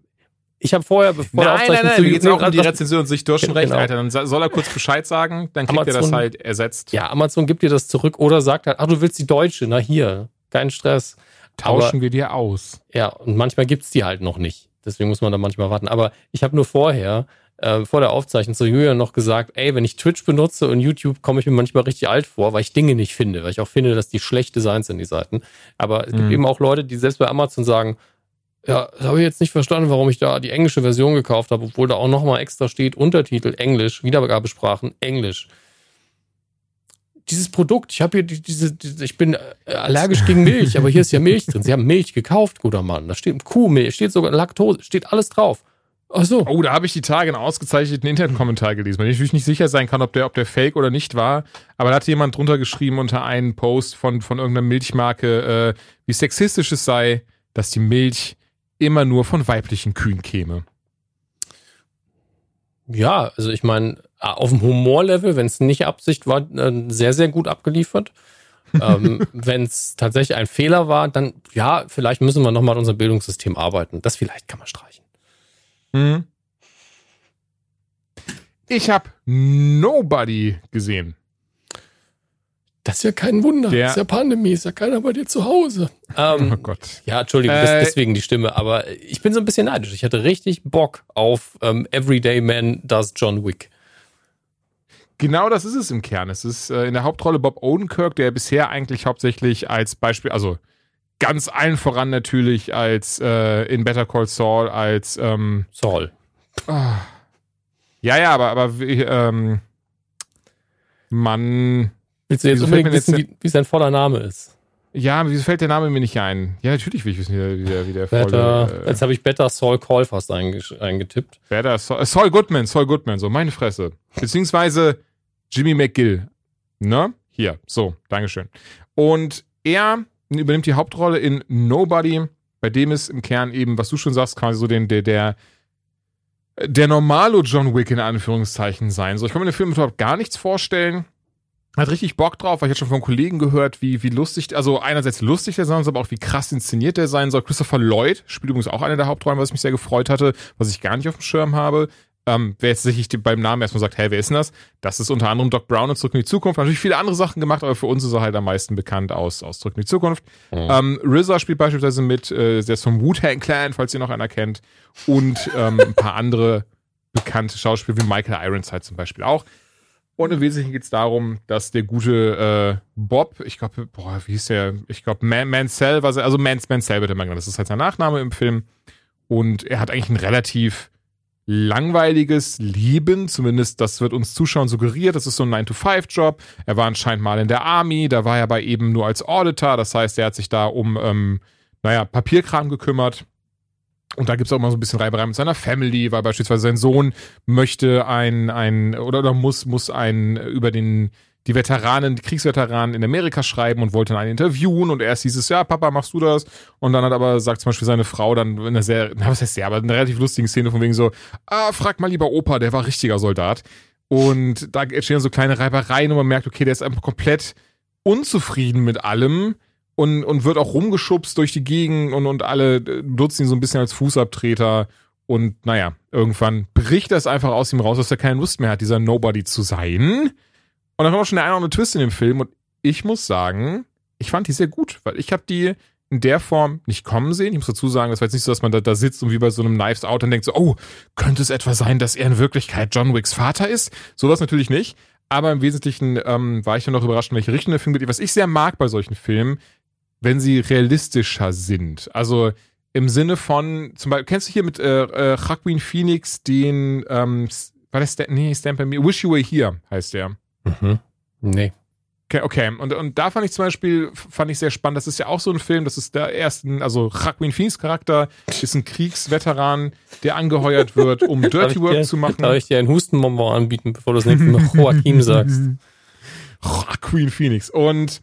ich habe vorher, bevor nein, nein, nein, mir geht auch um die Rezension sich durch schon recht, genau. Alter. Dann soll er kurz Bescheid sagen, dann kriegt Amazon, er das halt ersetzt. Ja, Amazon gibt dir das zurück oder sagt halt, ach, du willst die deutsche, na hier, kein Stress. Tauschen Aber, wir dir aus. Ja, und manchmal gibt's die halt noch nicht. Deswegen muss man da manchmal warten. Aber ich habe nur vorher äh, vor der Aufzeichnung zu Julian noch gesagt, ey, wenn ich Twitch benutze und YouTube, komme ich mir manchmal richtig alt vor, weil ich Dinge nicht finde, weil ich auch finde, dass die schlecht designt sind, die Seiten. Aber es mhm. gibt eben auch Leute, die selbst bei Amazon sagen, ja, das habe ich jetzt nicht verstanden, warum ich da die englische Version gekauft habe, obwohl da auch nochmal extra steht, Untertitel Englisch, Wiedergabesprachen Englisch. Dieses Produkt, ich habe hier diese, diese, ich bin äh, allergisch gegen Milch, aber hier ist ja Milch drin. Sie haben Milch gekauft, guter Mann. Da steht Kuhmilch, steht sogar Laktose, steht alles drauf. Ach so. Oh, da habe ich die Tage einen ausgezeichneten Internetkommentar gelesen, weil ich natürlich nicht sicher sein kann, ob der, ob der fake oder nicht war. Aber da hat jemand drunter geschrieben unter einen Post von, von irgendeiner Milchmarke, äh, wie sexistisch es sei, dass die Milch immer nur von weiblichen Kühen käme. Ja, also ich meine, auf dem Humorlevel, wenn es nicht Absicht war, äh, sehr, sehr gut abgeliefert. ähm, wenn es tatsächlich ein Fehler war, dann ja, vielleicht müssen wir nochmal an unserem Bildungssystem arbeiten. Das vielleicht kann man streichen. Mhm. Ich habe Nobody gesehen. Das ist ja kein Wunder. Der, das ist ja Pandemie, ist ja keiner bei dir zu Hause. Ähm, oh Gott. Ja, Entschuldigung, äh, deswegen die Stimme, aber ich bin so ein bisschen neidisch. Ich hatte richtig Bock auf ähm, Everyday Man does John Wick. Genau das ist es im Kern. Es ist äh, in der Hauptrolle Bob Odenkirk, der bisher eigentlich hauptsächlich als Beispiel, also ganz allen voran natürlich als äh, in Better Call Saul als ähm, Saul. Oh. Ja, ja, aber, aber ähm, man. Willst du jetzt unbedingt wissen, wie, wie sein voller Name ist? Ja, wieso fällt der Name mir nicht ein? Ja, natürlich will ich wissen, wie der, wie der Better, volle, äh, Jetzt habe ich Better Saul Call fast eingetippt. Better Saul, Saul Goodman, Saul Goodman, so meine Fresse. Beziehungsweise Jimmy McGill. Ne? Hier, so, Dankeschön. Und er übernimmt die Hauptrolle in Nobody, bei dem ist im Kern eben, was du schon sagst, quasi so den, der, der, der normalo John Wick in Anführungszeichen sein. So, ich kann mir den Film überhaupt gar nichts vorstellen. Hat richtig Bock drauf, weil ich hatte schon von Kollegen gehört, wie, wie lustig, also einerseits lustig der sein soll, aber auch wie krass inszeniert der sein soll. Christopher Lloyd spielt übrigens auch eine der Hauptrollen, was mich sehr gefreut hatte, was ich gar nicht auf dem Schirm habe. Ähm, wer jetzt sich beim Namen erstmal sagt, hey, wer ist denn das? Das ist unter anderem Doc Brown und Zurück in die Zukunft. Natürlich viele andere Sachen gemacht, aber für uns ist er halt am meisten bekannt aus, aus Zurück in die Zukunft. Mhm. Ähm, RZA spielt beispielsweise mit, äh, der ist vom Wu-Tang Clan, falls ihr noch einer kennt. Und ähm, ein paar andere bekannte Schauspieler wie Michael Ironside zum Beispiel auch. Und im Wesentlichen geht es darum, dass der gute äh, Bob, ich glaube, boah, wie hieß der? Ich glaube, Man Mansell, was er, also Mans Mansell wird immer genannt. Das ist halt sein Nachname im Film. Und er hat eigentlich ein relativ langweiliges Leben, zumindest das wird uns Zuschauern suggeriert, das ist so ein 9-to-5-Job. Er war anscheinend mal in der Army, da war er aber eben nur als Auditor, das heißt, er hat sich da um, ähm, naja, Papierkram gekümmert. Und da gibt's auch mal so ein bisschen Reiberei mit seiner Family, weil beispielsweise sein Sohn möchte ein, ein oder, oder muss, muss ein über den die Veteranen, die Kriegsveteranen in Amerika schreiben und wollte einen interviewen und erst hieß es, ja, Papa, machst du das? Und dann hat aber, sagt zum Beispiel seine Frau dann in einer sehr, na, was heißt sehr, aber in einer relativ lustigen Szene von wegen so, ah, frag mal lieber Opa, der war richtiger Soldat. Und da entstehen so kleine Reibereien und man merkt, okay, der ist einfach komplett unzufrieden mit allem und, und wird auch rumgeschubst durch die Gegend und, und alle nutzen ihn so ein bisschen als Fußabtreter. Und naja, irgendwann bricht das einfach aus ihm raus, dass er keine Lust mehr hat, dieser Nobody zu sein. Und dann kommt auch schon der eine oder andere Twist in dem Film und ich muss sagen, ich fand die sehr gut, weil ich habe die in der Form nicht kommen sehen. Ich muss dazu sagen, das war jetzt nicht so, dass man da, da sitzt und wie bei so einem Knives Out und denkt so, oh, könnte es etwa sein, dass er in Wirklichkeit John Wicks Vater ist? Sowas natürlich nicht. Aber im Wesentlichen ähm, war ich dann noch überrascht, in welche Richtung der Film geht. Was ich sehr mag bei solchen Filmen, wenn sie realistischer sind. Also im Sinne von, zum Beispiel, kennst du hier mit äh, äh, Joaquin Phoenix den, ähm, war das, nee, Stand Me, Wish You Were Here heißt der. Mhm. Nee. Okay, okay. Und, und da fand ich zum Beispiel, fand ich sehr spannend, das ist ja auch so ein Film, das ist der erste, also Joaquin Phoenix Charakter ist ein Kriegsveteran, der angeheuert wird, um Dirty Work dir, zu machen. Darf ich dir einen Hustenbonbon anbieten, bevor du das nächste Mal Joaquin sagst? Joaquin Phoenix. Und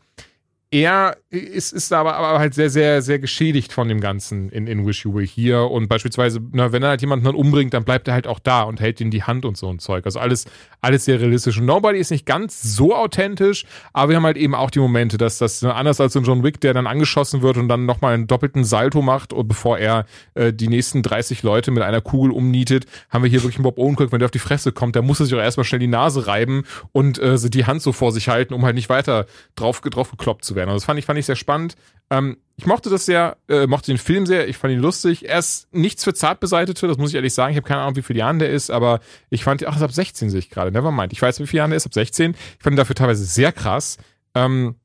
er ist, ist aber, aber halt sehr, sehr, sehr geschädigt von dem Ganzen in, in Wish You Were Here. Und beispielsweise, na, wenn er halt jemanden dann umbringt, dann bleibt er halt auch da und hält ihm die Hand und so ein Zeug. Also alles, alles sehr realistisch. Und Nobody ist nicht ganz so authentisch, aber wir haben halt eben auch die Momente, dass das anders als in John Wick, der dann angeschossen wird und dann nochmal einen doppelten Salto macht, bevor er äh, die nächsten 30 Leute mit einer Kugel umnietet, haben wir hier wirklich einen Bob Odenkirk, wenn der auf die Fresse kommt, der muss er sich auch erstmal schnell die Nase reiben und äh, die Hand so vor sich halten, um halt nicht weiter drauf, drauf gekloppt zu werden. Also das fand ich, fand ich sehr spannend. Ähm, ich mochte das sehr, äh, mochte den Film sehr, ich fand ihn lustig. Er ist nichts für Zartbeseitete, das muss ich ehrlich sagen. Ich habe keine Ahnung, wie viele Jahren der ist, aber ich fand, ach, ist ab 16 sehe ich gerade, nevermind. Ich weiß, wie viele Jahre der ist, ab 16. Ich fand ihn dafür teilweise sehr krass. Ähm,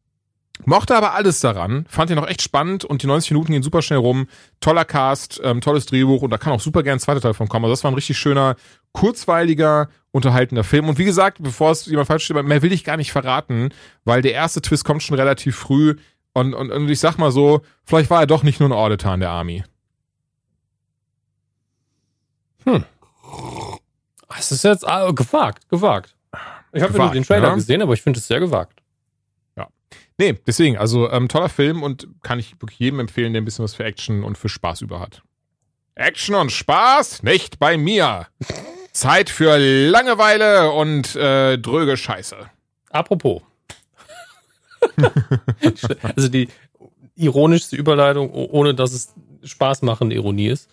Mochte aber alles daran, fand ihn auch echt spannend und die 90 Minuten gehen super schnell rum. Toller Cast, ähm, tolles Drehbuch und da kann auch super gern ein zweiter Teil von kommen. Also das war ein richtig schöner, kurzweiliger, unterhaltender Film. Und wie gesagt, bevor es jemand falsch steht, mehr will ich gar nicht verraten, weil der erste Twist kommt schon relativ früh und, und, und ich sag mal so, vielleicht war er doch nicht nur ein Auditor in der Army. Hm. Es ist jetzt ah, gewagt, gewagt. Ich habe den Trailer ja? gesehen, aber ich finde es sehr gewagt. Nee, deswegen, also ähm, toller Film und kann ich wirklich jedem empfehlen, der ein bisschen was für Action und für Spaß über hat. Action und Spaß nicht bei mir. Zeit für Langeweile und äh, dröge Scheiße. Apropos. also die ironischste Überleitung, ohne dass es Spaß machende Ironie ist.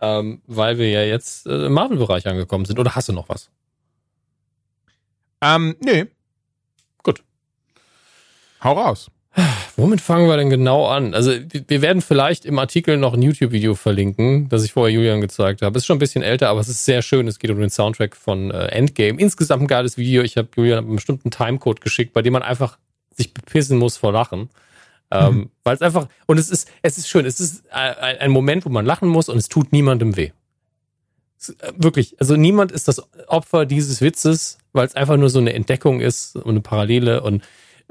Ähm, weil wir ja jetzt äh, im Marvel-Bereich angekommen sind. Oder hast du noch was? Ähm, nee. Hau raus. Womit fangen wir denn genau an? Also wir werden vielleicht im Artikel noch ein YouTube-Video verlinken, das ich vorher Julian gezeigt habe. Ist schon ein bisschen älter, aber es ist sehr schön. Es geht um den Soundtrack von äh, Endgame. Insgesamt ein geiles Video. Ich habe Julian einen bestimmten Timecode geschickt, bei dem man einfach sich bepissen muss vor Lachen. Ähm, mhm. Weil es einfach, und es ist, es ist schön, es ist ein, ein Moment, wo man lachen muss und es tut niemandem weh. Äh, wirklich, also niemand ist das Opfer dieses Witzes, weil es einfach nur so eine Entdeckung ist und eine Parallele und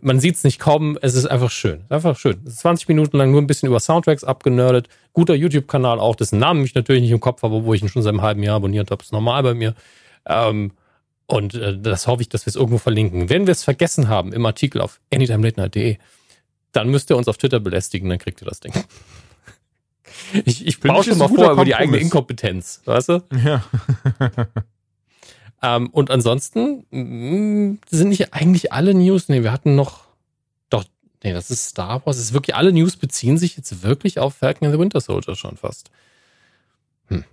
man sieht es nicht kommen, es ist einfach schön. Einfach schön. Es ist 20 Minuten lang nur ein bisschen über Soundtracks abgenördet. Guter YouTube-Kanal auch, dessen Namen ich natürlich nicht im Kopf habe, wo ich ihn schon seit einem halben Jahr abonniert habe. Ist normal bei mir. Ähm, und äh, das hoffe ich, dass wir es irgendwo verlinken. Wenn wir es vergessen haben im Artikel auf anytimelatenight.de, dann müsst ihr uns auf Twitter belästigen, dann kriegt ihr das Ding. Ich, ich baue schon mal vor über die eigene Inkompetenz, weißt du? Ja. Ähm, und ansonsten mh, mm, sind nicht eigentlich alle News, nee, wir hatten noch, doch, nee, das ist Star Wars, es ist wirklich, alle News beziehen sich jetzt wirklich auf Falcon and the Winter Soldier schon fast. Hm.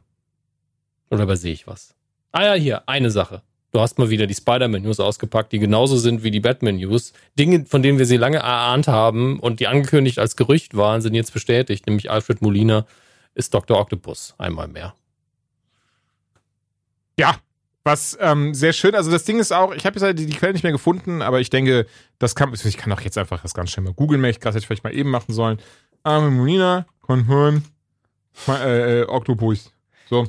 Oder übersehe ich was? Ah ja, hier, eine Sache. Du hast mal wieder die Spider-Man-News ausgepackt, die genauso sind wie die Batman-News. Dinge, von denen wir sie lange erahnt haben und die angekündigt als Gerücht waren, sind jetzt bestätigt, nämlich Alfred Molina ist Dr. Octopus einmal mehr. Ja, was ähm, sehr schön, also das Ding ist auch, ich habe jetzt die, die Quelle nicht mehr gefunden, aber ich denke, das kann, ich kann auch jetzt einfach das ganz schnell mal googeln, ich gerade hätte ich vielleicht mal eben machen sollen. Arme Molina, Confirm, äh, äh, Octopus. So.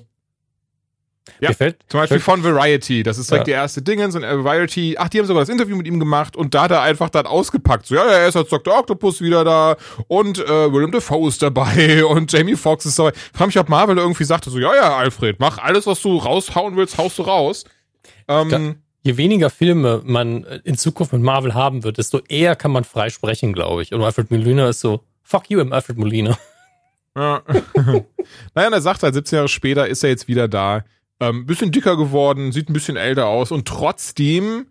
Ja, fällt, zum Beispiel von Variety. Das ist direkt ja. die erste Dingens und äh, Variety, ach, die haben sogar das Interview mit ihm gemacht und da hat er einfach dann ausgepackt. So, ja, er ist als Dr. Octopus wieder da und äh, William Defoe ist dabei und Jamie Foxx ist dabei. Ich frage mich, ob Marvel irgendwie sagte so, ja, ja, Alfred, mach alles, was du raushauen willst, haust du raus. Ähm, da, je weniger Filme man in Zukunft mit Marvel haben wird, desto eher kann man frei sprechen, glaube ich. Und Alfred Molina ist so, fuck you, im Alfred Molina. Ja. naja, und er sagt halt, 17 Jahre später ist er jetzt wieder da ähm, bisschen dicker geworden, sieht ein bisschen älter aus und trotzdem,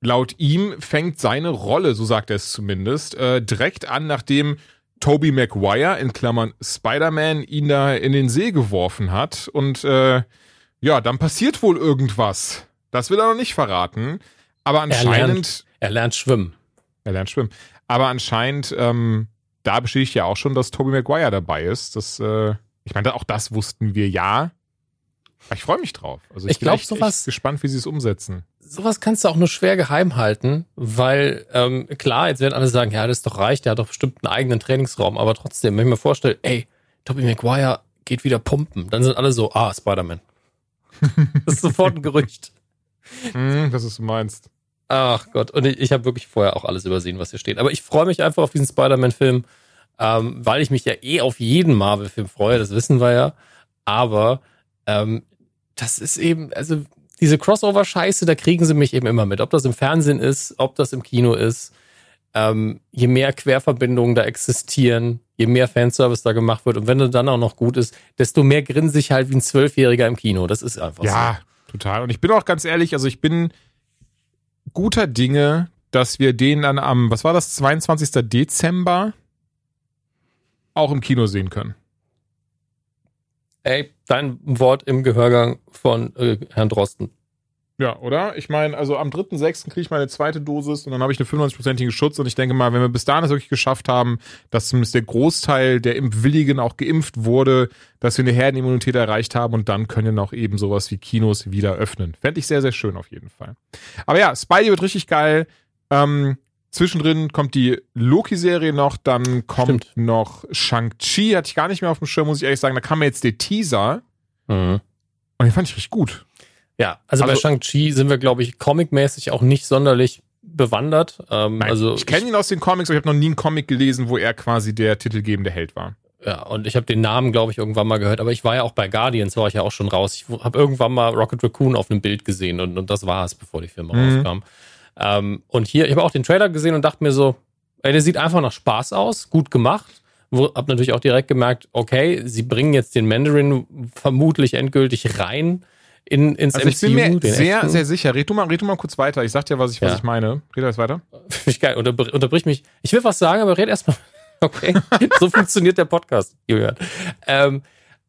laut ihm, fängt seine Rolle, so sagt er es zumindest, äh, direkt an, nachdem Toby Maguire, in Klammern Spider-Man, ihn da in den See geworfen hat. Und äh, ja, dann passiert wohl irgendwas. Das will er noch nicht verraten. Aber anscheinend. Er lernt, er lernt schwimmen. Er lernt schwimmen. Aber anscheinend, ähm, da bestätigt ja auch schon, dass Toby Maguire dabei ist. Das, äh, ich meine, auch das wussten wir ja. Ich freue mich drauf. Also ich, ich glaube, sowas. gespannt, wie sie es umsetzen. Sowas kannst du auch nur schwer geheim halten, weil ähm, klar, jetzt werden alle sagen, ja, das ist doch reich, der hat doch bestimmt einen eigenen Trainingsraum, aber trotzdem, wenn ich mir vorstelle, ey, Tobey Maguire geht wieder pumpen, dann sind alle so, ah, Spider-Man. das ist sofort ein Gerücht. Mm, was du meinst. Ach Gott, und ich, ich habe wirklich vorher auch alles übersehen, was hier steht. Aber ich freue mich einfach auf diesen Spider-Man-Film, ähm, weil ich mich ja eh auf jeden Marvel-Film freue, das wissen wir ja. Aber ähm, das ist eben, also diese Crossover-Scheiße, da kriegen sie mich eben immer mit. Ob das im Fernsehen ist, ob das im Kino ist. Ähm, je mehr Querverbindungen da existieren, je mehr Fanservice da gemacht wird und wenn er dann auch noch gut ist, desto mehr grinse ich halt wie ein Zwölfjähriger im Kino. Das ist einfach ja, so. Ja, total. Und ich bin auch ganz ehrlich, also ich bin guter Dinge, dass wir den dann am, was war das, 22. Dezember auch im Kino sehen können. Ey, dein Wort im Gehörgang von äh, Herrn Drosten. Ja, oder? Ich meine, also am 3.6. kriege ich meine zweite Dosis und dann habe ich einen 95-prozentigen Schutz und ich denke mal, wenn wir bis dahin es wirklich geschafft haben, dass zumindest der Großteil der Impfwilligen auch geimpft wurde, dass wir eine Herdenimmunität erreicht haben und dann können auch eben sowas wie Kinos wieder öffnen. Fände ich sehr, sehr schön auf jeden Fall. Aber ja, Spidey wird richtig geil. Ähm, Zwischendrin kommt die Loki-Serie noch, dann kommt Stimmt. noch Shang-Chi, hatte ich gar nicht mehr auf dem Schirm, muss ich ehrlich sagen. Da kam jetzt der Teaser. Mhm. Und den fand ich richtig gut. Ja, also, also bei Shang-Chi sind wir, glaube ich, comicmäßig auch nicht sonderlich bewandert. Ähm, Nein, also ich kenne ihn aus den Comics, aber ich habe noch nie einen Comic gelesen, wo er quasi der titelgebende Held war. Ja, und ich habe den Namen, glaube ich, irgendwann mal gehört, aber ich war ja auch bei Guardians, war ich ja auch schon raus. Ich habe irgendwann mal Rocket Raccoon auf einem Bild gesehen und, und das war es, bevor die Firma mhm. rauskam. Ähm, und hier, ich habe auch den Trailer gesehen und dachte mir so, ey, der sieht einfach nach Spaß aus, gut gemacht. Wo, hab natürlich auch direkt gemerkt, okay, sie bringen jetzt den Mandarin vermutlich endgültig rein in, ins also MCU. Ich bin mir sehr, echten. sehr sicher. Red du, mal, red du mal kurz weiter. Ich sag dir, was ich, was ja. ich meine. Red jetzt weiter. Finde ich geil. Unterbr unterbrich mich. Ich will was sagen, aber red erstmal. Okay. so funktioniert der Podcast, Julian. Ähm,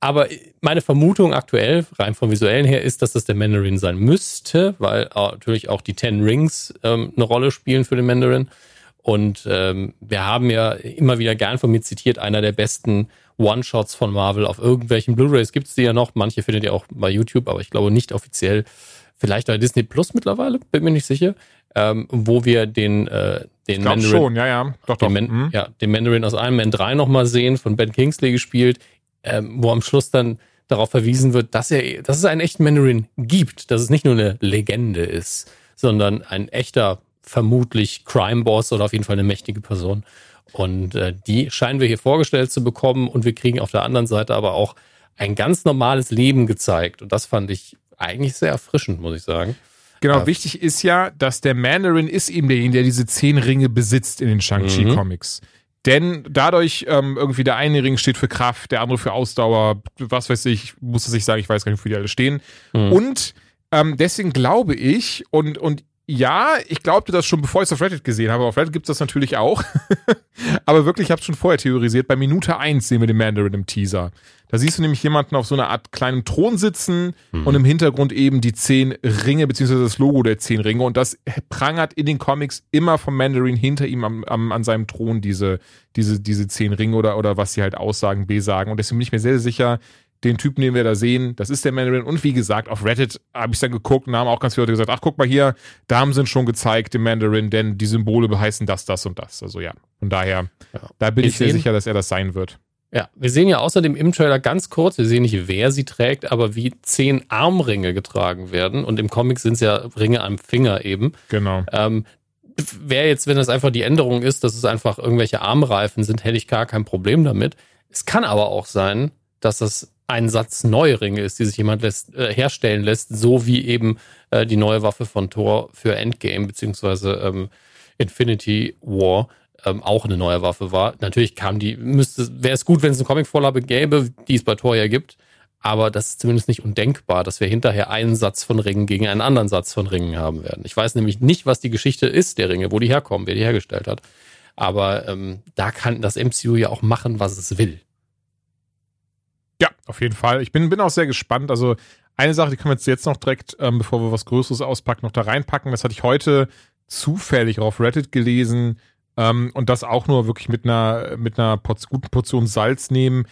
aber meine Vermutung aktuell, rein vom Visuellen her, ist, dass das der Mandarin sein müsste, weil natürlich auch die Ten Rings ähm, eine Rolle spielen für den Mandarin. Und ähm, wir haben ja immer wieder gern von mir zitiert, einer der besten One-Shots von Marvel auf irgendwelchen Blu-rays gibt es die ja noch. Manche findet ihr auch bei YouTube, aber ich glaube nicht offiziell. Vielleicht bei Disney Plus mittlerweile, bin mir nicht sicher. Ähm, wo wir den, äh, den ich Mandarin, schon, ja, ja, doch, doch. Den, Man, mhm. ja, den Mandarin aus Iron Man 3 nochmal sehen, von Ben Kingsley gespielt ähm, wo am Schluss dann darauf verwiesen wird, dass, er, dass es einen echten Mandarin gibt, dass es nicht nur eine Legende ist, sondern ein echter, vermutlich Crime-Boss oder auf jeden Fall eine mächtige Person. Und äh, die scheinen wir hier vorgestellt zu bekommen und wir kriegen auf der anderen Seite aber auch ein ganz normales Leben gezeigt. Und das fand ich eigentlich sehr erfrischend, muss ich sagen. Genau, ja. wichtig ist ja, dass der Mandarin ist eben derjenige, der diese zehn Ringe besitzt in den Shang-Chi-Comics. Mhm. Denn dadurch ähm, irgendwie der eine Ring steht für Kraft, der andere für Ausdauer, was weiß ich, muss es nicht sagen, ich weiß gar nicht, wofür die alle stehen. Mhm. Und ähm, deswegen glaube ich, und, und ja, ich glaubte das schon, bevor ich es auf Reddit gesehen habe. Auf Reddit gibt es das natürlich auch. Aber wirklich, ich habe es schon vorher theorisiert. Bei Minute 1 sehen wir den Mandarin im Teaser. Da siehst du nämlich jemanden auf so einer Art kleinen Thron sitzen mhm. und im Hintergrund eben die zehn Ringe, beziehungsweise das Logo der zehn Ringe. Und das prangert in den Comics immer vom Mandarin hinter ihm am, am, an seinem Thron diese, diese, diese zehn Ringe oder, oder was sie halt aussagen, besagen. Und deswegen bin ich mir sehr, sehr sicher, den Typen, den wir da sehen, das ist der Mandarin. Und wie gesagt, auf Reddit habe ich dann geguckt und haben auch ganz viele Leute gesagt, ach guck mal hier, da haben sie schon gezeigt, den Mandarin, denn die Symbole heißen das, das und das. Also ja, von daher, ja. da bin wir ich sehr sicher, dass er das sein wird. Ja, wir sehen ja außerdem im Trailer ganz kurz, wir sehen nicht, wer sie trägt, aber wie zehn Armringe getragen werden. Und im Comic sind es ja Ringe am Finger eben. Genau. Ähm, Wäre jetzt, wenn das einfach die Änderung ist, dass es einfach irgendwelche Armreifen sind, hätte ich gar kein Problem damit. Es kann aber auch sein, dass das ein Satz neue Ringe ist, die sich jemand lässt, äh, herstellen lässt, so wie eben äh, die neue Waffe von Thor für Endgame beziehungsweise ähm, Infinity War ähm, auch eine neue Waffe war. Natürlich kam die, müsste, wäre es gut, wenn es eine Comic-Vorlage gäbe, die es bei Thor ja gibt, aber das ist zumindest nicht undenkbar, dass wir hinterher einen Satz von Ringen gegen einen anderen Satz von Ringen haben werden. Ich weiß nämlich nicht, was die Geschichte ist der Ringe, wo die herkommen, wer die hergestellt hat. Aber ähm, da kann das MCU ja auch machen, was es will. Ja, auf jeden Fall. Ich bin, bin auch sehr gespannt. Also eine Sache, die können wir jetzt noch direkt, ähm, bevor wir was Größeres auspacken, noch da reinpacken. Das hatte ich heute zufällig auf Reddit gelesen ähm, und das auch nur wirklich mit einer, mit einer Porz guten Portion Salz nehmen.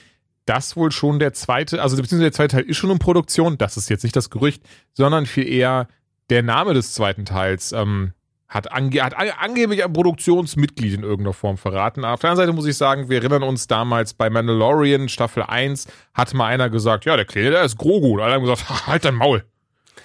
Das wohl schon der zweite, also beziehungsweise der zweite Teil ist schon in Produktion. Das ist jetzt nicht das Gerücht, sondern viel eher der Name des zweiten Teils. Ähm, hat, ange hat angeblich ein Produktionsmitglied in irgendeiner Form verraten. Auf der anderen Seite muss ich sagen, wir erinnern uns damals bei Mandalorian Staffel 1 hatte mal einer gesagt, ja, der Kleine, der ist Grogu. Und alle haben gesagt, halt dein Maul.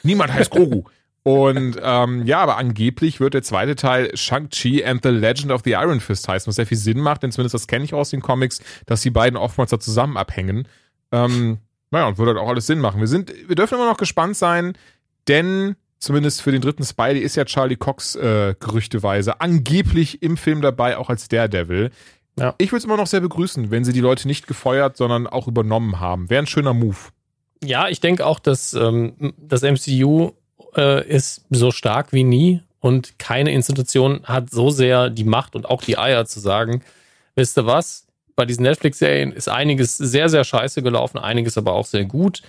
Niemand heißt Grogu. Und ähm, ja, aber angeblich wird der zweite Teil Shang-Chi and the Legend of the Iron Fist heißen, was sehr viel Sinn macht, denn zumindest das kenne ich aus den Comics, dass die beiden oftmals da zusammen abhängen. Ähm, naja, und würde halt auch alles Sinn machen. Wir sind, wir dürfen immer noch gespannt sein, denn zumindest für den dritten Spidey ist ja Charlie Cox äh, gerüchteweise angeblich im Film dabei, auch als Daredevil. Ja. Ich würde es immer noch sehr begrüßen, wenn sie die Leute nicht gefeuert, sondern auch übernommen haben. Wäre ein schöner Move. Ja, ich denke auch, dass ähm, das MCU äh, ist so stark wie nie und keine Institution hat so sehr die Macht und auch die Eier zu sagen, wisst ihr was? Bei diesen Netflix-Serien ist einiges sehr, sehr scheiße gelaufen, einiges aber auch sehr gut.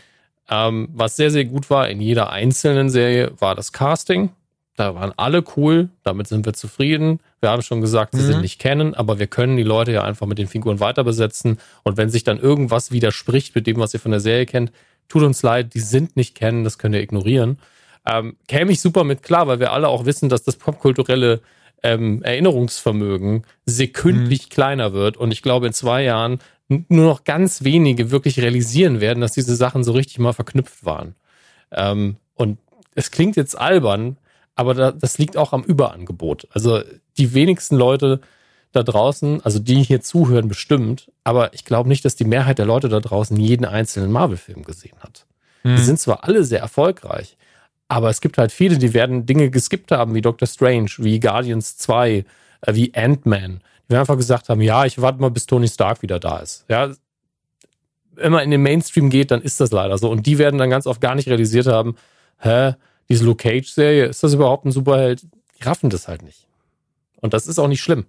Ähm, was sehr, sehr gut war in jeder einzelnen Serie, war das Casting. Da waren alle cool, damit sind wir zufrieden. Wir haben schon gesagt, sie mhm. sind nicht kennen, aber wir können die Leute ja einfach mit den Figuren weiter besetzen. Und wenn sich dann irgendwas widerspricht mit dem, was ihr von der Serie kennt, tut uns leid, die sind nicht kennen, das könnt ihr ignorieren. Ähm, käme ich super mit klar, weil wir alle auch wissen, dass das popkulturelle ähm, Erinnerungsvermögen sekündlich mhm. kleiner wird. Und ich glaube, in zwei Jahren nur noch ganz wenige wirklich realisieren werden, dass diese Sachen so richtig mal verknüpft waren. Ähm, und es klingt jetzt albern, aber da, das liegt auch am Überangebot. Also die wenigsten Leute da draußen, also die hier zuhören, bestimmt, aber ich glaube nicht, dass die Mehrheit der Leute da draußen jeden einzelnen Marvel-Film gesehen hat. Mhm. Die sind zwar alle sehr erfolgreich, aber es gibt halt viele, die werden Dinge geskippt haben, wie Doctor Strange, wie Guardians 2, äh, wie Ant-Man. Die einfach gesagt haben, ja, ich warte mal, bis Tony Stark wieder da ist. Ja, wenn man in den Mainstream geht, dann ist das leider so. Und die werden dann ganz oft gar nicht realisiert haben, hä, diese Luke Cage-Serie, ist das überhaupt ein Superheld? Die raffen das halt nicht. Und das ist auch nicht schlimm.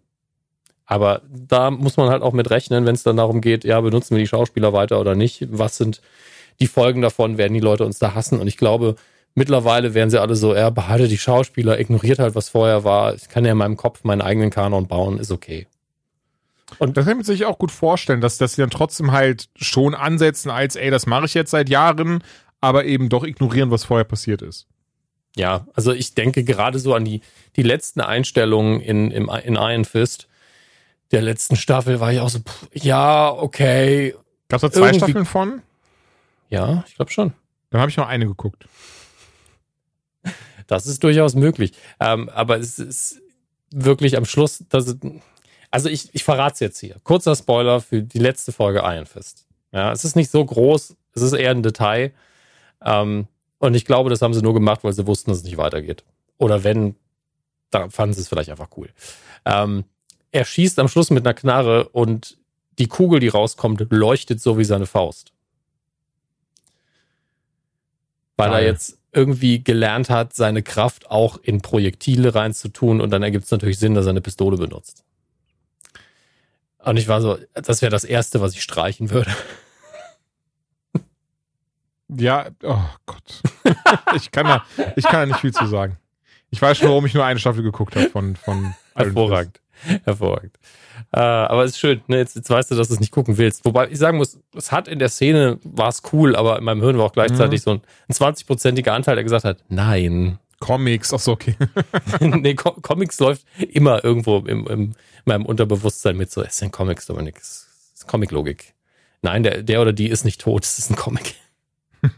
Aber da muss man halt auch mit rechnen, wenn es dann darum geht, ja, benutzen wir die Schauspieler weiter oder nicht? Was sind die Folgen davon? Werden die Leute uns da hassen? Und ich glaube, Mittlerweile wären sie alle so, er behalte die Schauspieler, ignoriert halt, was vorher war. Ich kann ja in meinem Kopf meinen eigenen Kanon bauen, ist okay. Und das kann man sich auch gut vorstellen, dass, dass sie dann trotzdem halt schon ansetzen als, ey, das mache ich jetzt seit Jahren, aber eben doch ignorieren, was vorher passiert ist. Ja, also ich denke gerade so an die, die letzten Einstellungen in, im, in Iron Fist der letzten Staffel war ich auch so, pff, ja, okay. Gab es da zwei Irgendwie, Staffeln von? Ja, ich glaube schon. Dann habe ich noch eine geguckt. Das ist durchaus möglich. Ähm, aber es ist wirklich am Schluss, dass also ich, ich verrate es jetzt hier. Kurzer Spoiler für die letzte Folge Iron Fist. Ja, es ist nicht so groß, es ist eher ein Detail. Ähm, und ich glaube, das haben sie nur gemacht, weil sie wussten, dass es nicht weitergeht. Oder wenn, da fanden sie es vielleicht einfach cool. Ähm, er schießt am Schluss mit einer Knarre und die Kugel, die rauskommt, leuchtet so wie seine Faust. Weil Geil. er jetzt irgendwie gelernt hat, seine Kraft auch in Projektile reinzutun und dann ergibt es natürlich Sinn, dass er eine Pistole benutzt. Und ich war so, das wäre das Erste, was ich streichen würde. Ja, oh Gott. ich kann da, ich kann da nicht viel zu sagen. Ich weiß schon, warum ich nur eine Staffel geguckt habe von, von Hervorragend. Hervorragend. Äh, aber es ist schön, ne? jetzt, jetzt weißt du, dass du es nicht gucken willst. Wobei ich sagen muss, es hat in der Szene, war es cool, aber in meinem Hirn war auch gleichzeitig mhm. so ein, ein 20-prozentiger Anteil, der gesagt hat, nein. Comics, ach so, okay. nee, Co Comics läuft immer irgendwo im, im, in meinem Unterbewusstsein mit so, es sind Comics, Dominik, es ist Comic-Logik. Nein, der, der oder die ist nicht tot, es ist ein Comic.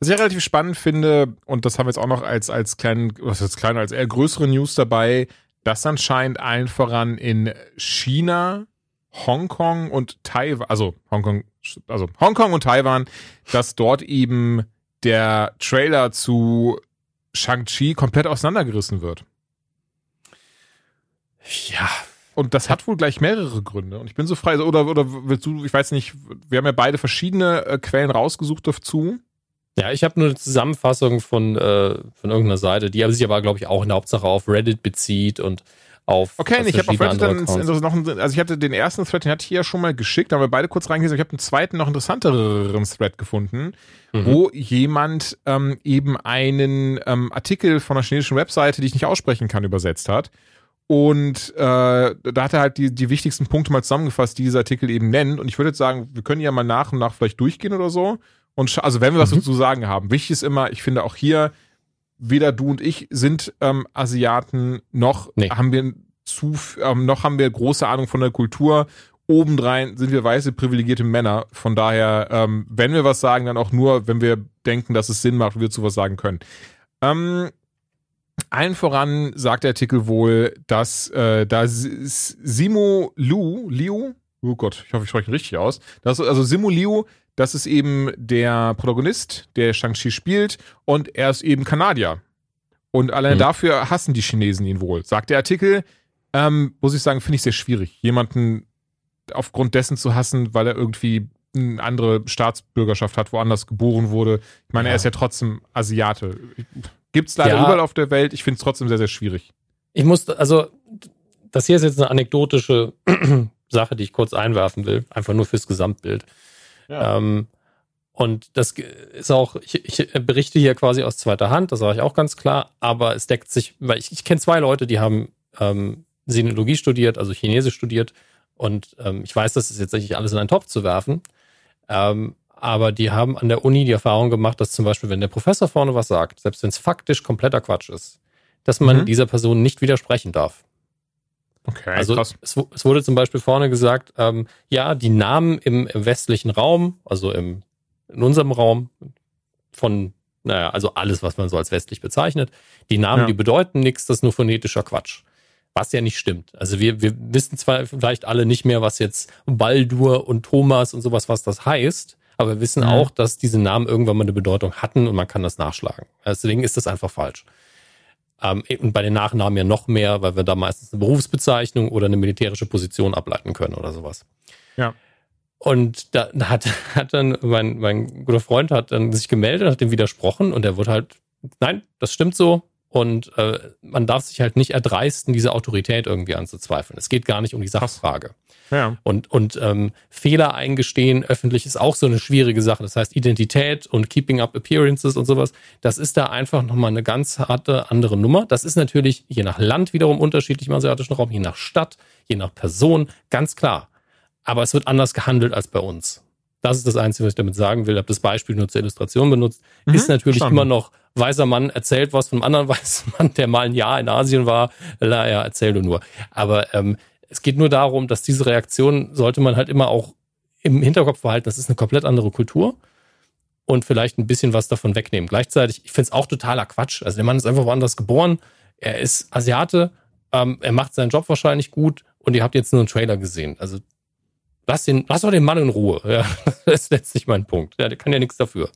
Was ich relativ spannend finde, und das haben wir jetzt auch noch als, als kleinen, was ist kleiner, als eher größere News dabei, dass anscheinend allen voran in China, Hongkong und Taiwan, also Hongkong, also Hongkong und Taiwan, dass dort eben der Trailer zu Shang-Chi komplett auseinandergerissen wird. Ja. Und das hat wohl gleich mehrere Gründe. Und ich bin so frei, oder, oder willst du, ich weiß nicht, wir haben ja beide verschiedene äh, Quellen rausgesucht dazu. Ja, ich habe nur eine Zusammenfassung von, äh, von irgendeiner Seite, die sich aber, glaube ich, auch in der Hauptsache auf Reddit bezieht und auf. Okay, ich habe auf Reddit dann noch einen, also ich hatte den ersten Thread, den hatte ich ja schon mal geschickt, da haben wir beide kurz reingelesen. Ich habe einen zweiten, noch interessanteren Thread gefunden, mhm. wo jemand ähm, eben einen ähm, Artikel von einer chinesischen Webseite, die ich nicht aussprechen kann, übersetzt hat. Und äh, da hat er halt die, die wichtigsten Punkte mal zusammengefasst, die dieser Artikel eben nennt. Und ich würde jetzt sagen, wir können ja mal nach und nach vielleicht durchgehen oder so. Und also wenn wir was mhm. zu sagen haben, wichtig ist immer, ich finde auch hier, weder du und ich sind ähm, Asiaten, noch nee. haben wir zu, ähm, noch haben wir große Ahnung von der Kultur. Obendrein sind wir weiße, privilegierte Männer. Von daher, ähm, wenn wir was sagen, dann auch nur, wenn wir denken, dass es Sinn macht, wir zu was sagen können. Ähm, allen voran sagt der Artikel wohl, dass äh, da Simo Lu, Liu, oh Gott, ich hoffe, ich spreche ihn richtig aus, das, also Simo Liu, das ist eben der Protagonist, der Shang-Chi spielt und er ist eben Kanadier. Und allein mhm. dafür hassen die Chinesen ihn wohl. Sagt der Artikel, ähm, muss ich sagen, finde ich sehr schwierig, jemanden aufgrund dessen zu hassen, weil er irgendwie eine andere Staatsbürgerschaft hat, woanders geboren wurde. Ich meine, ja. er ist ja trotzdem Asiate. Gibt es leider ja. überall auf der Welt. Ich finde es trotzdem sehr, sehr schwierig. Ich muss, also, das hier ist jetzt eine anekdotische Sache, die ich kurz einwerfen will, einfach nur fürs Gesamtbild. Ja. Ähm, und das ist auch, ich, ich, berichte hier quasi aus zweiter Hand, das sage ich auch ganz klar, aber es deckt sich, weil ich, ich kenne zwei Leute, die haben ähm, Sinologie studiert, also Chinesisch studiert, und ähm, ich weiß, das ist jetzt nicht alles in einen Topf zu werfen, ähm, aber die haben an der Uni die Erfahrung gemacht, dass zum Beispiel, wenn der Professor vorne was sagt, selbst wenn es faktisch kompletter Quatsch ist, dass man mhm. dieser Person nicht widersprechen darf. Okay, also krass. Es, es, wurde zum Beispiel vorne gesagt, ähm, ja, die Namen im, im westlichen Raum, also im, in unserem Raum von, naja, also alles, was man so als westlich bezeichnet, die Namen, ja. die bedeuten nichts, das ist nur phonetischer Quatsch. Was ja nicht stimmt. Also wir, wir wissen zwar vielleicht alle nicht mehr, was jetzt Baldur und Thomas und sowas, was das heißt, aber wir wissen mhm. auch, dass diese Namen irgendwann mal eine Bedeutung hatten und man kann das nachschlagen. Deswegen ist das einfach falsch. Ähm, und bei den Nachnamen ja noch mehr, weil wir da meistens eine Berufsbezeichnung oder eine militärische Position ableiten können oder sowas. Ja. Und da hat, hat dann mein, mein guter Freund hat dann sich gemeldet, hat dem widersprochen und er wurde halt, nein, das stimmt so, und äh, man darf sich halt nicht erdreisten, diese Autorität irgendwie anzuzweifeln. Es geht gar nicht um die Sachfrage. Ja. Und, und ähm, Fehler eingestehen öffentlich ist auch so eine schwierige Sache. Das heißt, Identität und Keeping Up Appearances und sowas, das ist da einfach nochmal eine ganz harte andere Nummer. Das ist natürlich je nach Land wiederum unterschiedlich im asiatischen Raum, je nach Stadt, je nach Person, ganz klar. Aber es wird anders gehandelt als bei uns. Das ist das Einzige, was ich damit sagen will. Ich habe das Beispiel nur zur Illustration benutzt. Mhm, ist natürlich schon. immer noch weißer Mann erzählt was von einem anderen weißen Mann, der mal ein Jahr in Asien war. Ja, erzähl du nur. Aber ähm, es geht nur darum, dass diese Reaktion sollte man halt immer auch im Hinterkopf behalten. Das ist eine komplett andere Kultur und vielleicht ein bisschen was davon wegnehmen. Gleichzeitig, ich finde es auch totaler Quatsch. Also der Mann ist einfach woanders geboren. Er ist Asiate. Ähm, er macht seinen Job wahrscheinlich gut und ihr habt jetzt nur einen Trailer gesehen. Also lass den, lass doch den Mann in Ruhe. Ja, das ist letztlich mein Punkt. Ja, der kann ja nichts dafür.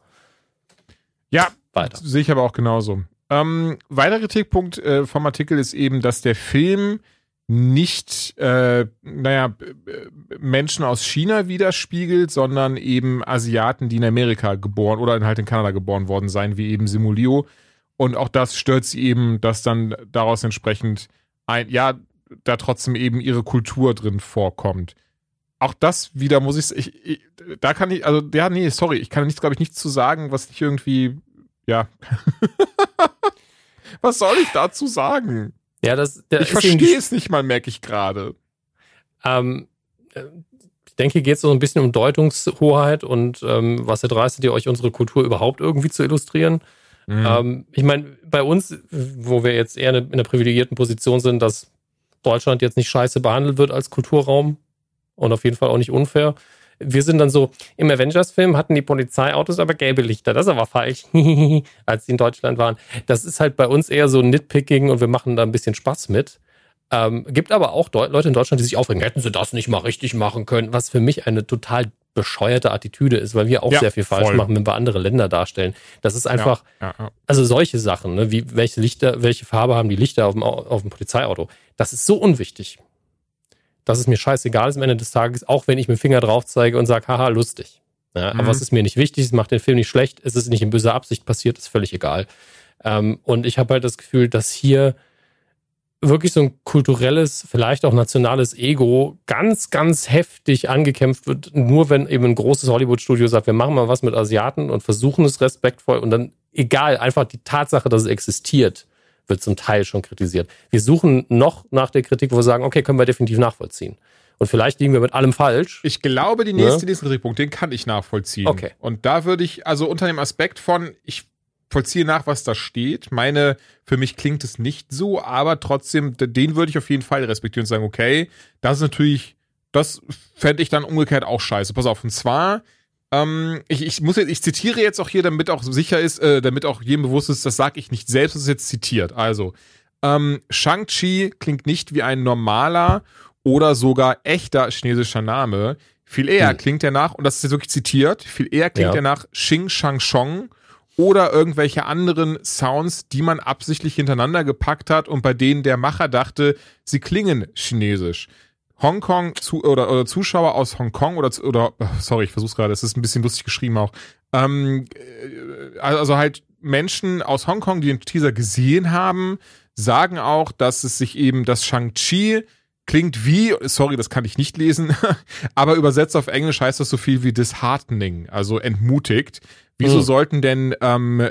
Ja, weiter. Sehe ich aber auch genauso. Ähm, weiterer Kritikpunkt äh, vom Artikel ist eben, dass der Film nicht, äh, naja, Menschen aus China widerspiegelt, sondern eben Asiaten, die in Amerika geboren oder halt in Kanada geboren worden seien, wie eben Simulio. Und auch das stört sie eben, dass dann daraus entsprechend ein, ja, da trotzdem eben ihre Kultur drin vorkommt. Auch das wieder muss ich, ich, ich da kann ich, also, ja, nee, sorry, ich kann nichts, glaube ich, nichts zu sagen, was nicht irgendwie, ja. was soll ich dazu sagen? Ja, das, ich verstehe es nicht mal, merke ich gerade. Ähm, ich denke, hier geht es so ein bisschen um Deutungshoheit und ähm, was erdreistet ihr euch, unsere Kultur überhaupt irgendwie zu illustrieren? Mhm. Ähm, ich meine, bei uns, wo wir jetzt eher in einer privilegierten Position sind, dass Deutschland jetzt nicht scheiße behandelt wird als Kulturraum und auf jeden Fall auch nicht unfair, wir sind dann so, im Avengers-Film hatten die Polizeiautos aber gelbe Lichter. Das ist aber falsch, als die in Deutschland waren. Das ist halt bei uns eher so Nitpicking und wir machen da ein bisschen Spaß mit. Ähm, gibt aber auch Deu Leute in Deutschland, die sich aufregen, hätten sie das nicht mal richtig machen können, was für mich eine total bescheuerte Attitüde ist, weil wir auch ja, sehr viel falsch voll. machen, wenn wir andere Länder darstellen. Das ist einfach, ja, ja, also solche Sachen, ne, wie welche Lichter, welche Farbe haben die Lichter auf dem, auf dem Polizeiauto, das ist so unwichtig dass es mir scheißegal ist am Ende des Tages, auch wenn ich mit dem Finger drauf zeige und sage, haha, lustig. Ja, mhm. Aber es ist mir nicht wichtig, es macht den Film nicht schlecht, es ist nicht in böser Absicht passiert, ist völlig egal. Ähm, und ich habe halt das Gefühl, dass hier wirklich so ein kulturelles, vielleicht auch nationales Ego ganz, ganz heftig angekämpft wird, nur wenn eben ein großes Hollywood-Studio sagt, wir machen mal was mit Asiaten und versuchen es respektvoll und dann egal, einfach die Tatsache, dass es existiert, wird zum Teil schon kritisiert. Wir suchen noch nach der Kritik, wo wir sagen, okay, können wir definitiv nachvollziehen. Und vielleicht liegen wir mit allem falsch. Ich glaube, die nächste, ja? nächsten Kritikpunkt, den kann ich nachvollziehen. Okay. Und da würde ich, also unter dem Aspekt von, ich vollziehe nach, was da steht. Meine, für mich klingt es nicht so, aber trotzdem, den würde ich auf jeden Fall respektieren und sagen, okay, das ist natürlich, das fände ich dann umgekehrt auch scheiße. Pass auf, und zwar, Ähm, ich, ich muss jetzt, ich zitiere jetzt auch hier, damit auch sicher ist, äh, damit auch jedem bewusst ist, das sage ich nicht selbst, das ist jetzt zitiert. Also, ähm, Shang-Chi klingt nicht wie ein normaler oder sogar echter chinesischer Name. Viel eher hm. klingt er nach, und das ist jetzt wirklich zitiert, viel eher klingt ja. er nach Xing Shang Chong oder irgendwelche anderen Sounds, die man absichtlich hintereinander gepackt hat und bei denen der Macher dachte, sie klingen chinesisch. Hongkong zu, oder, oder Zuschauer aus Hongkong oder oder sorry, ich versuch's gerade, es ist ein bisschen lustig geschrieben auch. Ähm, äh, also halt Menschen aus Hongkong, die den Teaser gesehen haben, sagen auch, dass es sich eben das Shang-Chi klingt wie, sorry, das kann ich nicht lesen, aber übersetzt auf Englisch heißt das so viel wie disheartening, also entmutigt. Wieso hm. sollten denn ähm,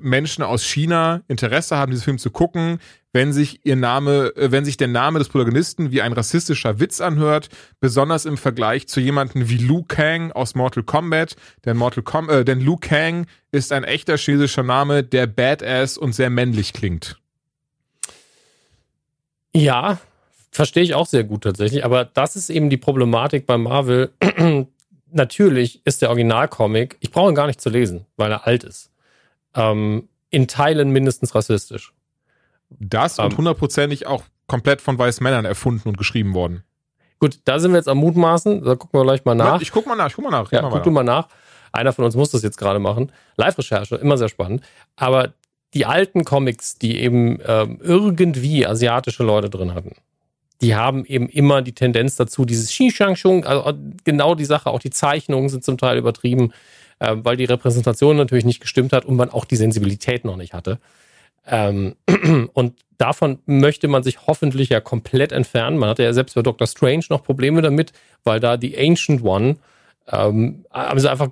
Menschen aus China Interesse haben, diesen Film zu gucken, wenn sich ihr Name, äh, wenn sich der Name des Protagonisten wie ein rassistischer Witz anhört, besonders im Vergleich zu jemanden wie Liu Kang aus Mortal Kombat, denn Mortal Com äh, denn Liu Kang ist ein echter chinesischer Name, der badass und sehr männlich klingt. Ja, verstehe ich auch sehr gut tatsächlich, aber das ist eben die Problematik bei Marvel. Natürlich ist der Originalcomic, ich brauche ihn gar nicht zu lesen, weil er alt ist. Ähm, in Teilen mindestens rassistisch. Das und ähm, hundertprozentig auch komplett von weißen Männern erfunden und geschrieben worden. Gut, da sind wir jetzt am Mutmaßen. Da gucken wir gleich mal nach. Ich guck mal nach, ich guck mal nach. Ja, guck du mal nach. Einer von uns muss das jetzt gerade machen. Live-Recherche, immer sehr spannend. Aber die alten Comics, die eben ähm, irgendwie asiatische Leute drin hatten, die haben eben immer die Tendenz dazu, dieses Xi-Shang-Shung, also genau die Sache, auch die Zeichnungen sind zum Teil übertrieben, äh, weil die Repräsentation natürlich nicht gestimmt hat und man auch die Sensibilität noch nicht hatte. Ähm, und davon möchte man sich hoffentlich ja komplett entfernen. Man hatte ja selbst bei Doctor Strange noch Probleme damit, weil da die Ancient One ähm, haben sie einfach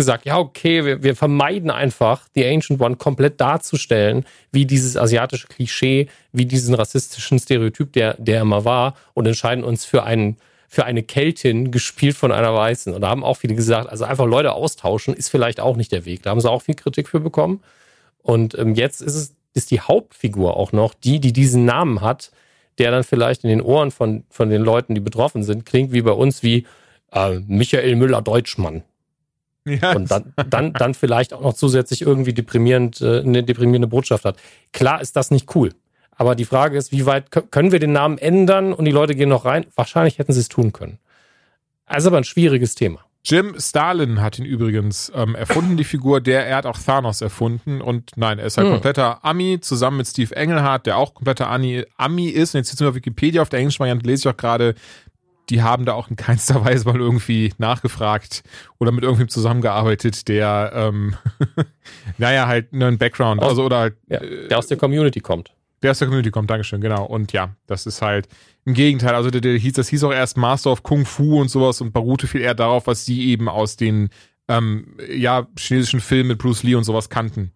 gesagt, ja, okay, wir, wir vermeiden einfach, die Ancient One komplett darzustellen, wie dieses asiatische Klischee, wie diesen rassistischen Stereotyp, der, der immer war, und entscheiden uns für einen für eine Keltin gespielt von einer Weißen. Und da haben auch viele gesagt, also einfach Leute austauschen ist vielleicht auch nicht der Weg. Da haben sie auch viel Kritik für bekommen. Und ähm, jetzt ist es ist die Hauptfigur auch noch die, die diesen Namen hat, der dann vielleicht in den Ohren von, von den Leuten, die betroffen sind, klingt wie bei uns wie äh, Michael Müller Deutschmann. Ja. Und dann, dann, dann vielleicht auch noch zusätzlich irgendwie deprimierend, äh, eine deprimierende Botschaft hat. Klar ist das nicht cool. Aber die Frage ist, wie weit können wir den Namen ändern und die Leute gehen noch rein? Wahrscheinlich hätten sie es tun können. Also aber ein schwieriges Thema. Jim Stalin hat ihn übrigens ähm, erfunden, die Figur. Der, er hat auch Thanos erfunden. Und nein, er ist halt hm. kompletter Ami, zusammen mit Steve Engelhardt, der auch kompletter Ami, Ami ist. Und jetzt sind wir auf Wikipedia, auf der englischen Variante lese ich auch gerade, die haben da auch in keinster Weise mal irgendwie nachgefragt oder mit irgendwem zusammengearbeitet, der, ähm, naja, halt einen Background, also oder halt, ja, der aus der Community kommt. Der aus der Community kommt, Dankeschön, genau. Und ja, das ist halt im Gegenteil. Also der, der hieß, das hieß auch erst Master of Kung Fu und sowas und beruhte viel eher darauf, was sie eben aus den ähm, ja, chinesischen Filmen mit Bruce Lee und sowas kannten.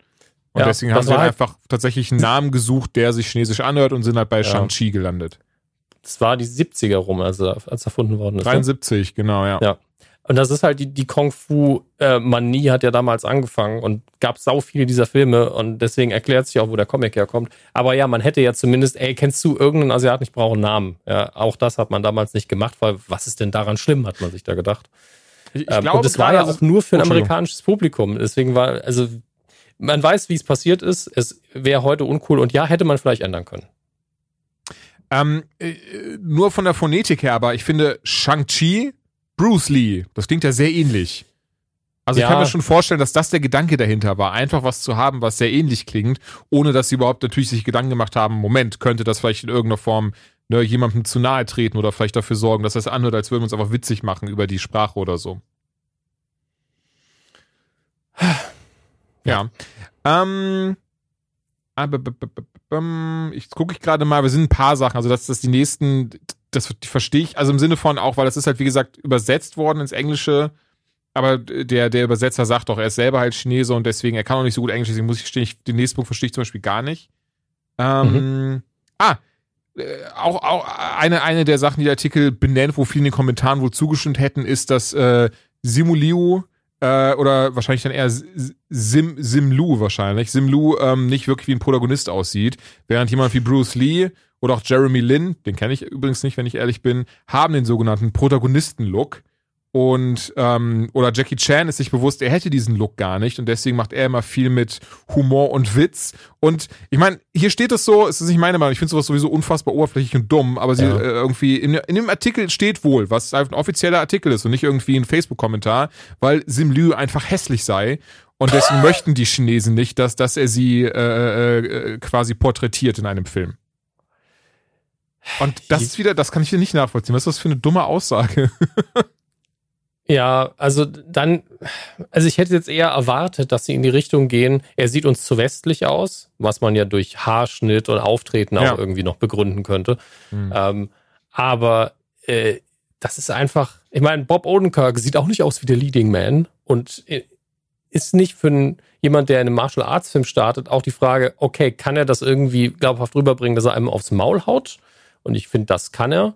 Und ja, deswegen haben sie halt einfach tatsächlich einen Namen gesucht, der sich chinesisch anhört und sind halt bei ja. Shang-Chi gelandet. Das war die 70er rum, als er, als erfunden worden ist. 73, ne? genau, ja. Ja. Und das ist halt die, die Kung-Fu-Manie hat ja damals angefangen und gab sau viele dieser Filme und deswegen erklärt sich auch, wo der Comic herkommt. Aber ja, man hätte ja zumindest, ey, kennst du irgendeinen Asiaten? Ich brauche einen Namen. Ja, auch das hat man damals nicht gemacht, weil was ist denn daran schlimm, hat man sich da gedacht. Ich, ich ähm, glaube, und es war ja auch nur für ein amerikanisches Publikum. Deswegen war, also, man weiß, wie es passiert ist. Es wäre heute uncool und ja, hätte man vielleicht ändern können. Ähm, äh, nur von der Phonetik her, aber ich finde, Shang-Chi Bruce Lee. Das klingt ja sehr ähnlich. Also ja. ich kann mir schon vorstellen, dass das der Gedanke dahinter war, einfach was zu haben, was sehr ähnlich klingt, ohne dass sie überhaupt natürlich sich Gedanken gemacht haben, Moment, könnte das vielleicht in irgendeiner Form ne, jemandem zu nahe treten oder vielleicht dafür sorgen, dass das anhört, als würden wir uns einfach witzig machen über die Sprache oder so. Ja. Ähm, ich gucke ich gerade mal, wir sind ein paar Sachen, also dass das die nächsten das verstehe ich, also im Sinne von auch, weil das ist halt, wie gesagt, übersetzt worden ins Englische. Aber der, der Übersetzer sagt doch, er ist selber halt Chinese und deswegen, er kann auch nicht so gut Englisch, deswegen muss ich stehen, den nächsten Punkt verstehe ich zum Beispiel gar nicht. Ähm, mhm. Ah, äh, auch, auch eine, eine der Sachen, die der Artikel benennt, wo viele in den Kommentaren wohl zugestimmt hätten, ist, dass äh, Simuliu äh, oder wahrscheinlich dann eher Sim, Simlu wahrscheinlich, Simlu ähm, nicht wirklich wie ein Protagonist aussieht, während jemand wie Bruce Lee oder auch Jeremy Lin, den kenne ich übrigens nicht, wenn ich ehrlich bin, haben den sogenannten Protagonisten-Look. Und ähm, oder Jackie Chan ist sich bewusst, er hätte diesen Look gar nicht und deswegen macht er immer viel mit Humor und Witz. Und ich meine, hier steht es so, es ist nicht meine Meinung, ich finde sowas sowieso unfassbar oberflächlich und dumm, aber sie Ja. äh, irgendwie in, in dem Artikel steht wohl, was ein offizieller Artikel ist und nicht irgendwie ein Facebook-Kommentar, weil Sim Liu einfach hässlich sei. Und deswegen möchten die Chinesen nicht, dass, dass er sie äh, äh, äh, quasi porträtitiert in einem Film. Und das ist wieder, das kann ich hier nicht nachvollziehen. Was ist das für eine dumme Aussage? Ja, also dann, also ich hätte jetzt eher erwartet, dass sie in die Richtung gehen, er sieht uns zu westlich aus, was man ja durch Haarschnitt und Auftreten Ja. auch irgendwie noch begründen könnte. Hm. Ähm, aber äh, das ist einfach, ich meine, Bob Odenkirk sieht auch nicht aus wie der Leading Man und äh, ist nicht für einen, jemand, der in einem Martial Arts Film startet, auch die Frage, okay, kann er das irgendwie glaubhaft rüberbringen, dass er einem aufs Maul haut? Und ich finde, das kann er.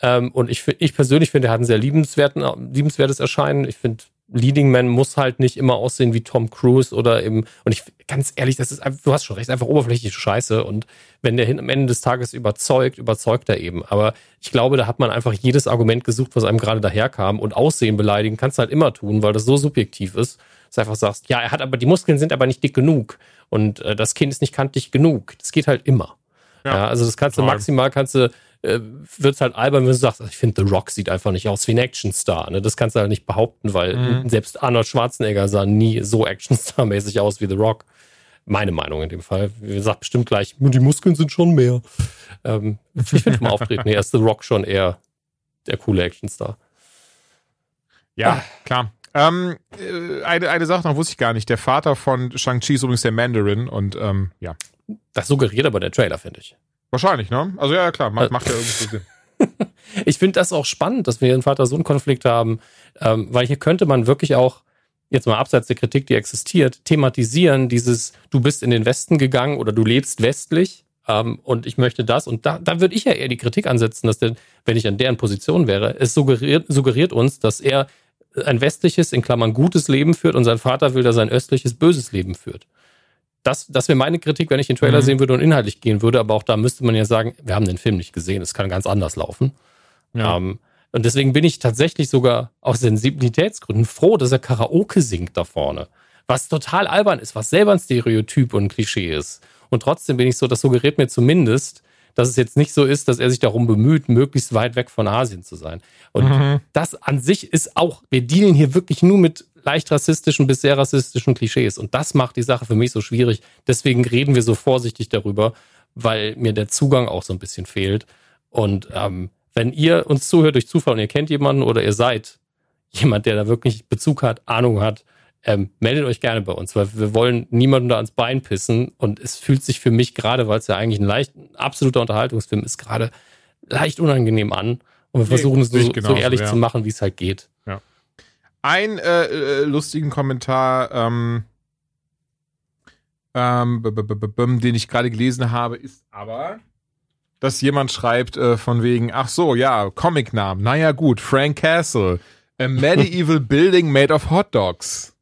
Ähm, und ich, ich persönlich finde, er hat ein sehr liebenswerten, liebenswertes Erscheinen. Ich finde, Leading Man muss halt nicht immer aussehen wie Tom Cruise oder eben, und ich, ganz ehrlich, das ist einfach, du hast schon recht, einfach oberflächliche Scheiße. Und wenn der hin am Ende des Tages überzeugt, überzeugt er eben. Aber ich glaube, da hat man einfach jedes Argument gesucht, was einem gerade daherkam. Und Aussehen beleidigen kannst du halt immer tun, weil das so subjektiv ist, dass du einfach sagst, ja, er hat aber, die Muskeln sind aber nicht dick genug. Und äh, das Kind ist nicht kantig genug. Das geht halt immer. Ja, Ja, also das kannst du maximal, kannst du, äh, wird's halt albern, wenn du sagst, ich finde, The Rock sieht einfach nicht aus wie ein Actionstar. Ne? Das kannst du halt nicht behaupten, weil Mhm. selbst Arnold Schwarzenegger sah nie so Actionstar-mäßig aus wie The Rock. Meine Meinung in dem Fall. Wie gesagt, bestimmt gleich, die Muskeln sind schon mehr. Ähm, ich finde vom Auftreten her ist The Rock schon eher der coole Actionstar. Ja, klar. Ähm, äh, eine, eine Sache noch wusste ich gar nicht. Der Vater von Shang-Chi ist übrigens der Mandarin und ähm, ja. Das suggeriert aber der Trailer, finde ich. Wahrscheinlich, ne? Also ja, klar, macht, Äh, macht ja irgendwie Sinn. Ich finde das auch spannend, dass wir hier einen Vater-Sohn-Konflikt haben, ähm, weil hier könnte man wirklich auch, jetzt mal abseits der Kritik, die existiert, thematisieren, dieses, du bist in den Westen gegangen oder du lebst westlich ähm, und ich möchte das. Und da, da würde ich ja eher die Kritik ansetzen, dass der, wenn ich an deren Position wäre, es suggeriert, suggeriert uns, dass er ein westliches, in Klammern gutes Leben führt und sein Vater will, dass er ein östliches, böses Leben führt. Das, das wäre meine Kritik, wenn ich den Trailer Mhm. sehen würde und inhaltlich gehen würde, aber auch da müsste man ja sagen, wir haben den Film nicht gesehen, es kann ganz anders laufen. Ja. Ähm, und deswegen bin ich tatsächlich sogar aus Sensibilitätsgründen froh, dass er Karaoke singt da vorne. Was total albern ist, was selber ein Stereotyp und ein Klischee ist. Und trotzdem bin ich so, das suggeriert mir zumindest, dass es jetzt nicht so ist, dass er sich darum bemüht, möglichst weit weg von Asien zu sein. Und Mhm. das an sich ist auch, wir dealen hier wirklich nur mit leicht rassistischen bis sehr rassistischen Klischees. Und das macht die Sache für mich so schwierig. Deswegen reden wir so vorsichtig darüber, weil mir der Zugang auch so ein bisschen fehlt. Und ähm, wenn ihr uns zuhört durch Zufall und ihr kennt jemanden oder ihr seid jemand, der da wirklich Bezug hat, Ahnung hat, ähm, meldet euch gerne bei uns, weil wir wollen niemandem da ans Bein pissen. Und es fühlt sich für mich gerade, weil es ja eigentlich ein leicht, ein absoluter Unterhaltungsfilm ist, gerade leicht unangenehm an. Und wir Nee, versuchen es so, ich so ehrlich ja. zu machen, wie es halt geht. Ein äh, äh, lustigen Kommentar, ähm, ähm, den ich gerade gelesen habe, ist aber, dass jemand schreibt äh, von wegen, ach so, ja, Comicnamen. Naja gut, Frank Castle. A medieval building made of hot dogs.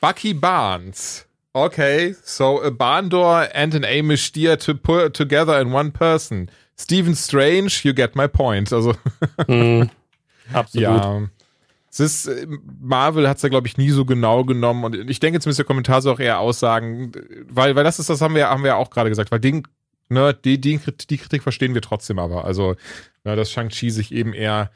Bucky Barnes. Okay, so a barn door and an Amish steer to put together in one person. Stephen Strange, you get my point. Also Hm, absolut. ja. Es ist, äh, Marvel hat es ja, glaube ich, nie so genau genommen und ich denke zumindest der Kommentar soll auch eher aussagen, weil, weil das ist, das haben wir, haben wir ja auch gerade gesagt, weil den, ne, die, die, die Kritik verstehen wir trotzdem aber. Also, ne, dass Shang-Chi sich eben eher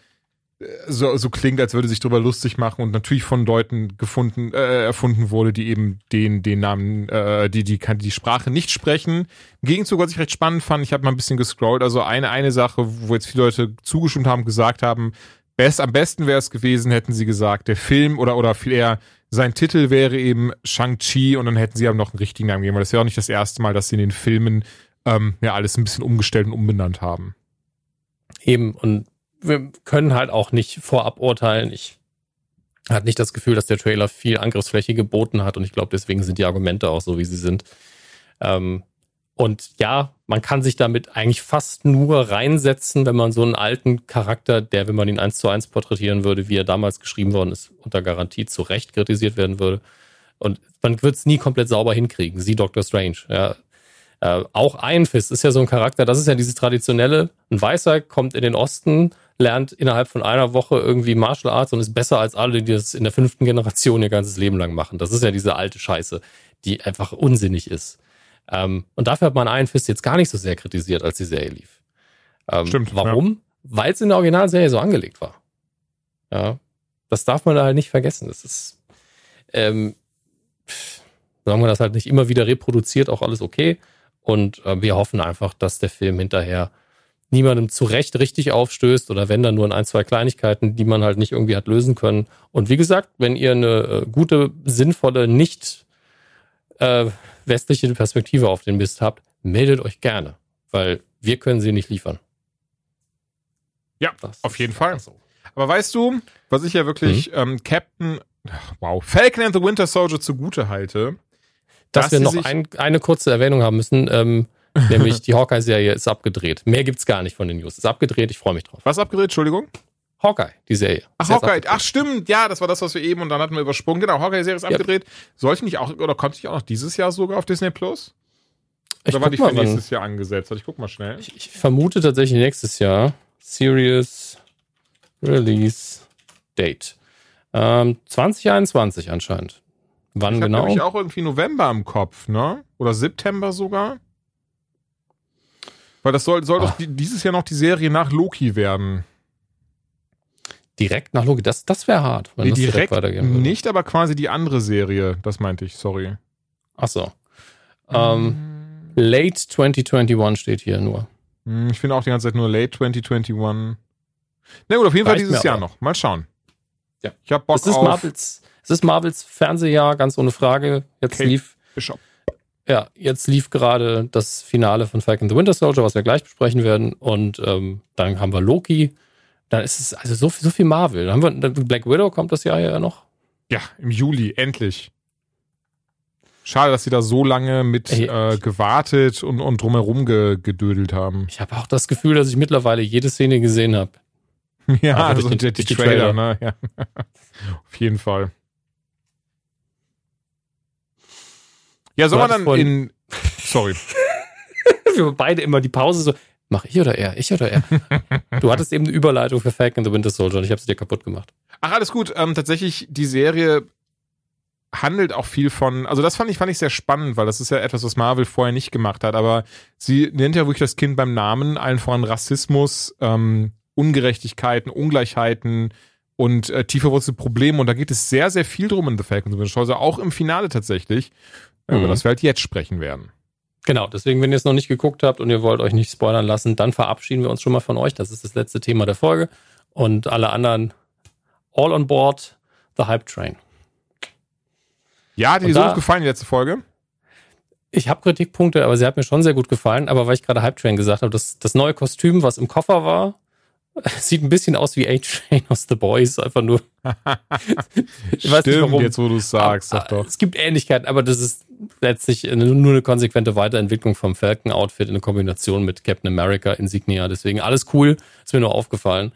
äh, so, so klingt, als würde sich drüber lustig machen und natürlich von Leuten gefunden, äh, erfunden wurde, die eben den, den Namen, äh, die, die kann die Sprache nicht sprechen. Im Gegenzug, was ich recht spannend fand, ich habe mal ein bisschen gescrollt, also eine, eine Sache, wo jetzt viele Leute zugestimmt haben, gesagt haben, best, am besten wäre es gewesen, hätten sie gesagt, der Film oder, oder viel eher sein Titel wäre eben Shang-Chi und dann hätten sie aber noch einen richtigen Namen gegeben, weil das wäre auch nicht das erste Mal, dass sie in den Filmen ähm, ja alles ein bisschen umgestellt und umbenannt haben. Eben, und wir können halt auch nicht vorab urteilen. Ich hatte nicht das Gefühl, dass der Trailer viel Angriffsfläche geboten hat und ich glaube, deswegen sind die Argumente auch so, wie sie sind. Ähm, und ja, man kann sich damit eigentlich fast nur reinsetzen, wenn man so einen alten Charakter, der, wenn man ihn eins zu eins porträtieren würde, wie er damals geschrieben worden ist, unter Garantie zu Recht kritisiert werden würde. Und man wird es nie komplett sauber hinkriegen. Sie Doctor Strange. Ja. Äh, auch Iron Fist ist ja so ein Charakter, das ist ja dieses traditionelle, ein Weißer kommt in den Osten, lernt innerhalb von einer Woche irgendwie Martial Arts und ist besser als alle, die das in der fünften Generation ihr ganzes Leben lang machen. Das ist ja diese alte Scheiße, die einfach unsinnig ist. Ähm, und dafür hat man Iron Fist jetzt gar nicht so sehr kritisiert, als die Serie lief. Ähm, Stimmt, Warum? Ja. Weil es in der Originalserie so angelegt war. Ja. Das darf man da halt nicht vergessen. Das ist, ähm, sagen wir das halt nicht immer wieder reproduziert, auch alles okay. Und äh, wir hoffen einfach, dass der Film hinterher niemandem zu Recht richtig aufstößt oder wenn dann nur in ein, zwei Kleinigkeiten, die man halt nicht irgendwie hat lösen können. Und wie gesagt, wenn ihr eine äh, gute, sinnvolle, nicht äh, westliche Perspektive auf den Mist habt, meldet euch gerne, weil wir können sie nicht liefern. Ja, das auf jeden Fall. So. Aber weißt du, was ich ja wirklich mhm. ähm, Captain, wow, Falcon and the Winter Soldier zugute halte, dass, dass wir noch ein, eine kurze Erwähnung haben müssen. Ähm, nämlich die Hawkeye-Serie ist abgedreht. Mehr gibt's gar nicht von den News. Ist abgedreht, ich freue mich drauf. Was abgedreht, Entschuldigung? Hawkeye, die Serie. Ach, Hawkeye, ach stimmt, ja, das war das, was wir eben und dann hatten wir übersprungen. Genau, Hawkeye-Serie ist abgedreht. Yep. Sollte nicht auch, oder kommt ich auch noch dieses Jahr sogar auf Disney Plus? Oder ich war die für nächstes Jahr angesetzt? Ich guck mal schnell. Ich, ich vermute tatsächlich nächstes Jahr. Serious Release Date. Ähm, 2021 anscheinend. Wann ich genau? Ich auch irgendwie November im Kopf, ne? Oder September sogar. Weil das soll, soll doch dieses Jahr noch die Serie nach Loki werden. Direkt nach Loki, das, das wäre hart, wenn nee, das direkt, direkt weitergehen würde. Nicht, aber quasi die andere Serie, das meinte ich, sorry. Ach so. Ähm. Late 2021 steht hier nur. Hm, ich finde auch die ganze Zeit nur Late 2021. Na gut, auf jeden Fall dieses Jahr noch. Mal schauen. Ja. Ich hab Bock es ist auf. Marvels, es ist Marvels Fernsehjahr, ganz ohne Frage. Jetzt Kate lief. Bishop. Ja, jetzt lief gerade das Finale von Falcon the Winter Soldier, was wir gleich besprechen werden. Und ähm, dann haben wir Loki. Dann ist es also so, so viel Marvel. Dann haben wir Black Widow kommt das Jahr ja noch. Ja, im Juli, endlich. Schade, dass sie da so lange mit Ey, äh, gewartet und, und drumherum ge, gedödelt haben. Ich habe auch das Gefühl, dass ich mittlerweile jede Szene gesehen habe. Ja, also den, die, die, Trailer, Trailer, ne? Ja. Auf jeden Fall. Ja, soll man dann in. Sorry. Wir beide immer die Pause so. Mach ich oder er? Ich oder er? du hattest eben eine Überleitung für Falcon the Winter Soldier und ich habe sie dir kaputt gemacht. Ach, alles gut. Ähm, tatsächlich, die Serie handelt auch viel von, also das fand ich, fand ich sehr spannend, weil das ist ja etwas, was Marvel vorher nicht gemacht hat, aber sie nennt ja wirklich das Kind beim Namen, allen voran Rassismus, ähm, Ungerechtigkeiten, Ungleichheiten und äh, tiefer wurzelte Probleme und da geht es sehr, sehr viel drum in The Falcon Winter Soldier, auch im Finale tatsächlich, mhm. über das wir halt jetzt sprechen werden. Genau, deswegen, wenn ihr es noch nicht geguckt habt und ihr wollt euch nicht spoilern lassen, dann verabschieden wir uns schon mal von euch. Das ist das letzte Thema der Folge. Und alle anderen, all on board, the Hype Train. Ja, hat dir so gut gefallen, die letzte Folge? Ich habe Kritikpunkte, aber sie hat mir schon sehr gut gefallen. Aber weil ich gerade Hype Train gesagt habe, das, das neue Kostüm, was im Koffer war, sieht ein bisschen aus wie A-Train aus The Boys, einfach nur. ich weiß Stimmt, nicht warum. jetzt wo du es sagst, sag doch. Es gibt Ähnlichkeiten, aber das ist letztlich nur eine konsequente Weiterentwicklung vom Falcon-Outfit in Kombination mit Captain America Insignia. Deswegen alles cool, ist mir nur aufgefallen.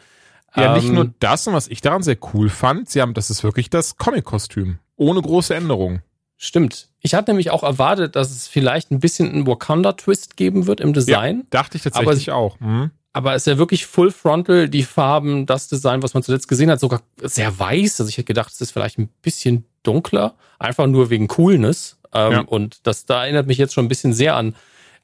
Ja, nicht nur ähm, das, und was ich daran sehr cool fand, sie haben, das ist wirklich das Comic-Kostüm. Ohne große Änderungen. Stimmt. Ich hatte nämlich auch erwartet, dass es vielleicht ein bisschen einen Wakanda-Twist geben wird im Design. Ja, dachte ich tatsächlich aber, auch. Mhm. Aber es ist ja wirklich Full Frontal, die Farben, das Design, was man zuletzt gesehen hat, sogar sehr weiß. Also ich hätte gedacht, es ist vielleicht ein bisschen dunkler, einfach nur wegen Coolness. Ähm, ja. Und das da erinnert mich jetzt schon ein bisschen sehr an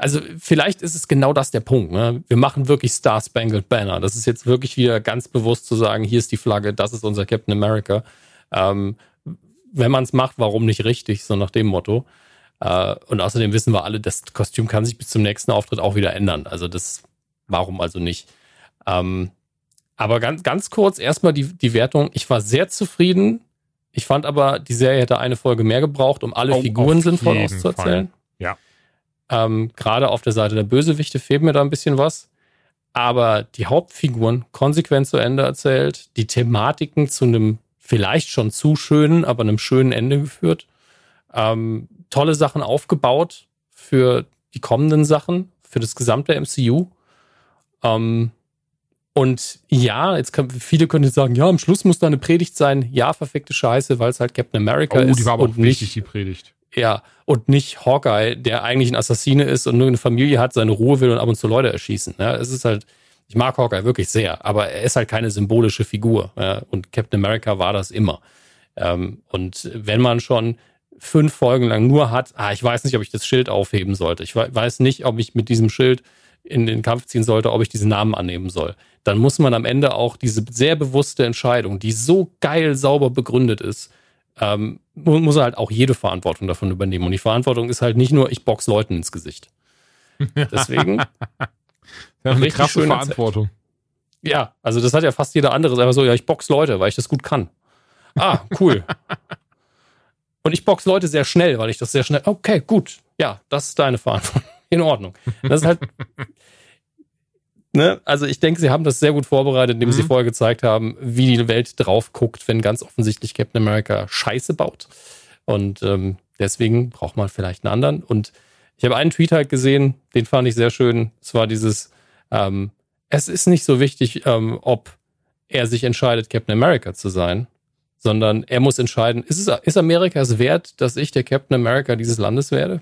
also vielleicht ist es genau das der Punkt. Ne? Wir machen wirklich Star Spangled Banner. Das ist jetzt wirklich wieder ganz bewusst zu sagen, hier ist die Flagge, das ist unser Captain America. Ähm, wenn man es macht, warum nicht richtig, so nach dem Motto. Äh, und außerdem wissen wir alle, das Kostüm kann sich bis zum nächsten Auftritt auch wieder ändern. Also das, warum also nicht? Ähm, aber ganz, ganz kurz erstmal die, die Wertung. Ich war sehr zufrieden. Ich fand aber, die Serie hätte eine Folge mehr gebraucht, um alle oh, Figuren sinnvoll auszuerzählen. Fall. Ja. Ähm, Gerade auf der Seite der Bösewichte fehlt mir da ein bisschen was. Aber die Hauptfiguren konsequent zu Ende erzählt, die Thematiken zu einem vielleicht schon zu schönen, aber einem schönen Ende geführt. Ähm, tolle Sachen aufgebaut für die kommenden Sachen, für das gesamte MCU. Ähm, und ja, jetzt kann, viele können jetzt sagen, ja, am Schluss muss da eine Predigt sein. Ja, verfickte Scheiße, weil es halt Captain America oh, ist. Oh, die war aber und auch nicht, wichtig, die Predigt. Ja, und nicht Hawkeye, der eigentlich ein Assassine ist und nur eine Familie hat, seine Ruhe will und ab und zu Leute erschießen. Ja, es ist halt, Ich mag Hawkeye wirklich sehr, aber er ist halt keine symbolische Figur. Ja, und Captain America war das immer. Ähm, und wenn man schon fünf Folgen lang nur hat, ah, ich weiß nicht, ob ich das Schild aufheben sollte. Ich weiß nicht, ob ich mit diesem Schild in den Kampf ziehen sollte, ob ich diesen Namen annehmen soll. Dann muss man am Ende auch diese sehr bewusste Entscheidung, die so geil sauber begründet ist, ähm, muss er halt auch jede Verantwortung davon übernehmen. Und die Verantwortung ist halt nicht nur, ich box Leuten ins Gesicht. Deswegen. ja, eine krasse Verantwortung. Zeit. Ja, also das hat ja fast jeder andere. Einfach so, ja, ich box Leute, weil ich das gut kann. Ah, cool. Und ich box Leute sehr schnell, weil ich das sehr schnell. Okay, gut. Ja, das ist deine Verantwortung. In Ordnung. Das ist halt. ne? Also ich denke, sie haben das sehr gut vorbereitet, indem mhm. sie vorher gezeigt haben, wie die Welt drauf guckt, wenn ganz offensichtlich Captain America Scheiße baut. Und ähm, deswegen braucht man vielleicht einen anderen. Und ich habe einen Tweet halt gesehen, den fand ich sehr schön. Es war dieses, ähm, es ist nicht so wichtig, ähm, ob er sich entscheidet, Captain America zu sein, sondern er muss entscheiden, ist, es, ist Amerika es wert, dass ich der Captain America dieses Landes werde?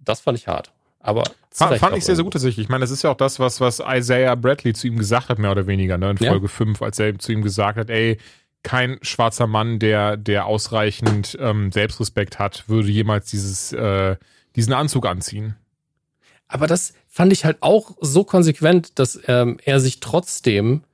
Das fand ich hart. Aber fand, fand ich sehr, sehr gut tatsächlich. Ich meine, das ist ja auch das, was, was Isaiah Bradley zu ihm gesagt hat, mehr oder weniger, ne, in Folge ja. 5, als er zu ihm gesagt hat, ey, kein schwarzer Mann, der, der ausreichend ähm, Selbstrespekt hat, würde jemals dieses, äh, diesen Anzug anziehen. Aber das fand ich halt auch so konsequent, dass ähm, er sich trotzdem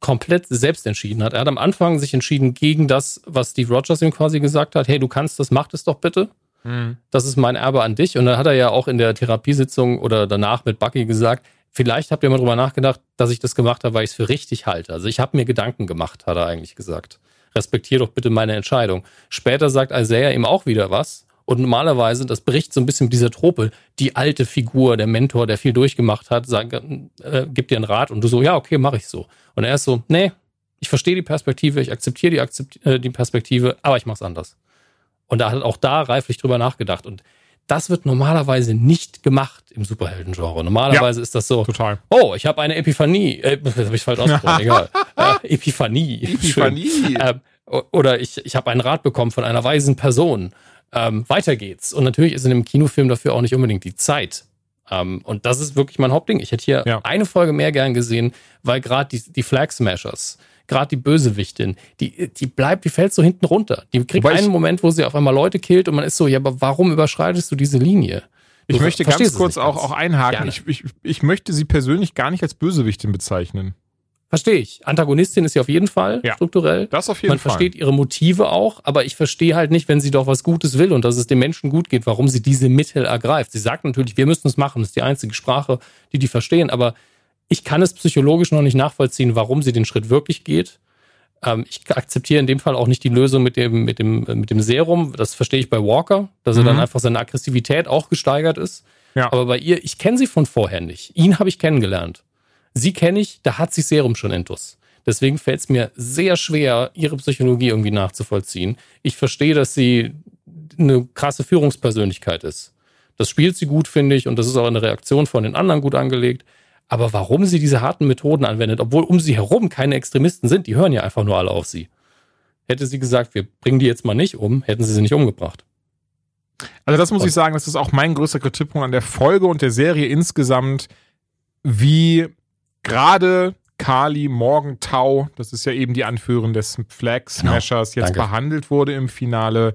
komplett selbst entschieden hat. Er hat am Anfang sich entschieden gegen das, was Steve Rogers ihm quasi gesagt hat. Hey, du kannst das, mach das doch bitte. Mhm. Das ist mein Erbe an dich. Und dann hat er ja auch in der Therapiesitzung oder danach mit Bucky gesagt, vielleicht habt ihr mal drüber nachgedacht, dass ich das gemacht habe, weil ich es für richtig halte. Also ich habe mir Gedanken gemacht, hat er eigentlich gesagt. Respektier doch bitte meine Entscheidung. Später sagt Isaiah ihm auch wieder was. Und normalerweise, das bricht so ein bisschen mit dieser Trope, die alte Figur, der Mentor, der viel durchgemacht hat, sagt, äh, gibt dir einen Rat und du so, ja, okay, mache ich so. Und er ist so, nee, ich verstehe die Perspektive, ich akzeptiere die, Akzept äh, die Perspektive, aber ich mache es anders. Und er hat auch da reiflich drüber nachgedacht. Und das wird normalerweise nicht gemacht im Superhelden-Genre. Normalerweise ja, ist das so, total. oh, ich habe eine Epiphanie, äh, das habe ich falsch ausgesprochen, egal. Äh, Epiphanie. Epiphanie. Ähm, oder ich, ich habe einen Rat bekommen von einer weisen Person ähm, weiter geht's. Und natürlich ist in einem Kinofilm dafür auch nicht unbedingt die Zeit. Ähm, und das ist wirklich mein Hauptding. Ich hätte hier ja. eine Folge mehr gern gesehen, weil gerade die, die Flag Smashers, gerade die Bösewichtin, die, die bleibt, die fällt so hinten runter. Die kriegt Wobei einen Moment, wo sie auf einmal Leute killt und man ist so, ja, aber warum überschreitest du diese Linie? Du ich möchte ganz kurz auch, auch einhaken. Ich, ich, ich möchte sie persönlich gar nicht als Bösewichtin bezeichnen. Verstehe ich. Antagonistin ist sie auf jeden Fall ja, strukturell. Das auf jeden Man Fall. Man versteht ihre Motive auch, aber ich verstehe halt nicht, wenn sie doch was Gutes will und dass es den Menschen gut geht, warum sie diese Mittel ergreift. Sie sagt natürlich, wir müssen es machen, das ist die einzige Sprache, die die verstehen, aber ich kann es psychologisch noch nicht nachvollziehen, warum sie den Schritt wirklich geht. Ähm, ich akzeptiere in dem Fall auch nicht die Lösung mit dem, mit dem, mit dem Serum. Das verstehe ich bei Walker, dass mhm. er dann mhm. einfach seine Aggressivität auch gesteigert ist. Ja. Aber bei ihr, ich kenne sie von vorher nicht. Ihn habe ich kennengelernt. Sie kenne ich, da hat sich Serum schon intus. Deswegen fällt es mir sehr schwer, ihre Psychologie irgendwie nachzuvollziehen. Ich verstehe, dass sie eine krasse Führungspersönlichkeit ist. Das spielt sie gut, finde ich, und das ist auch eine Reaktion von den anderen gut angelegt. Aber warum sie diese harten Methoden anwendet, obwohl um sie herum keine Extremisten sind, die hören ja einfach nur alle auf sie. Hätte sie gesagt, wir bringen die jetzt mal nicht um, hätten sie sie nicht umgebracht. Also das muss und ich sagen, das ist auch mein größter Kritikpunkt an der Folge und der Serie insgesamt, wie gerade Kali Morgentau, das ist ja eben die Anführerin des Flag Smashers, genau. jetzt Danke. behandelt wurde im Finale.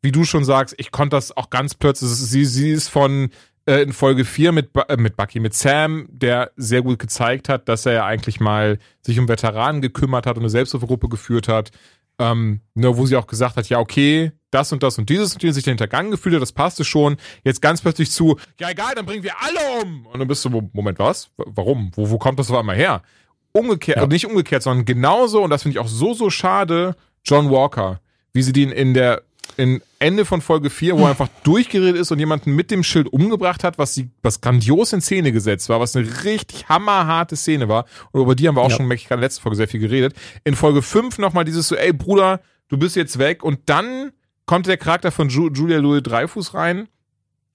Wie du schon sagst, ich konnte das auch ganz plötzlich, sie, sie ist von äh, in Folge 4 mit, äh, mit Bucky, mit Sam, der sehr gut gezeigt hat, dass er ja eigentlich mal sich um Veteranen gekümmert hat und eine Selbsthilfegruppe geführt hat, ähm, ne, wo sie auch gesagt hat, ja, okay, das und das und dieses und dieses sich hintergangen gefühlt hat, das passte schon. Jetzt ganz plötzlich zu, ja egal, dann bringen wir alle um. Und dann bist du, Moment, was? Warum? Wo, wo kommt das auf einmal her? Umgekehrt, ja. nicht umgekehrt, sondern genauso, und das finde ich auch so, so schade, John Walker, wie sie den in der in Ende von Folge 4, wo er einfach durchgeredet ist und jemanden mit dem Schild umgebracht hat, was, sie, was grandios in Szene gesetzt war, was eine richtig hammerharte Szene war. Und über die haben wir auch ja. schon, merke ich gerade, letzte Folge sehr viel geredet. In Folge 5 nochmal dieses so, ey Bruder, du bist jetzt weg. Und dann konnte der Charakter von Ju Julia Louis Dreifuß rein.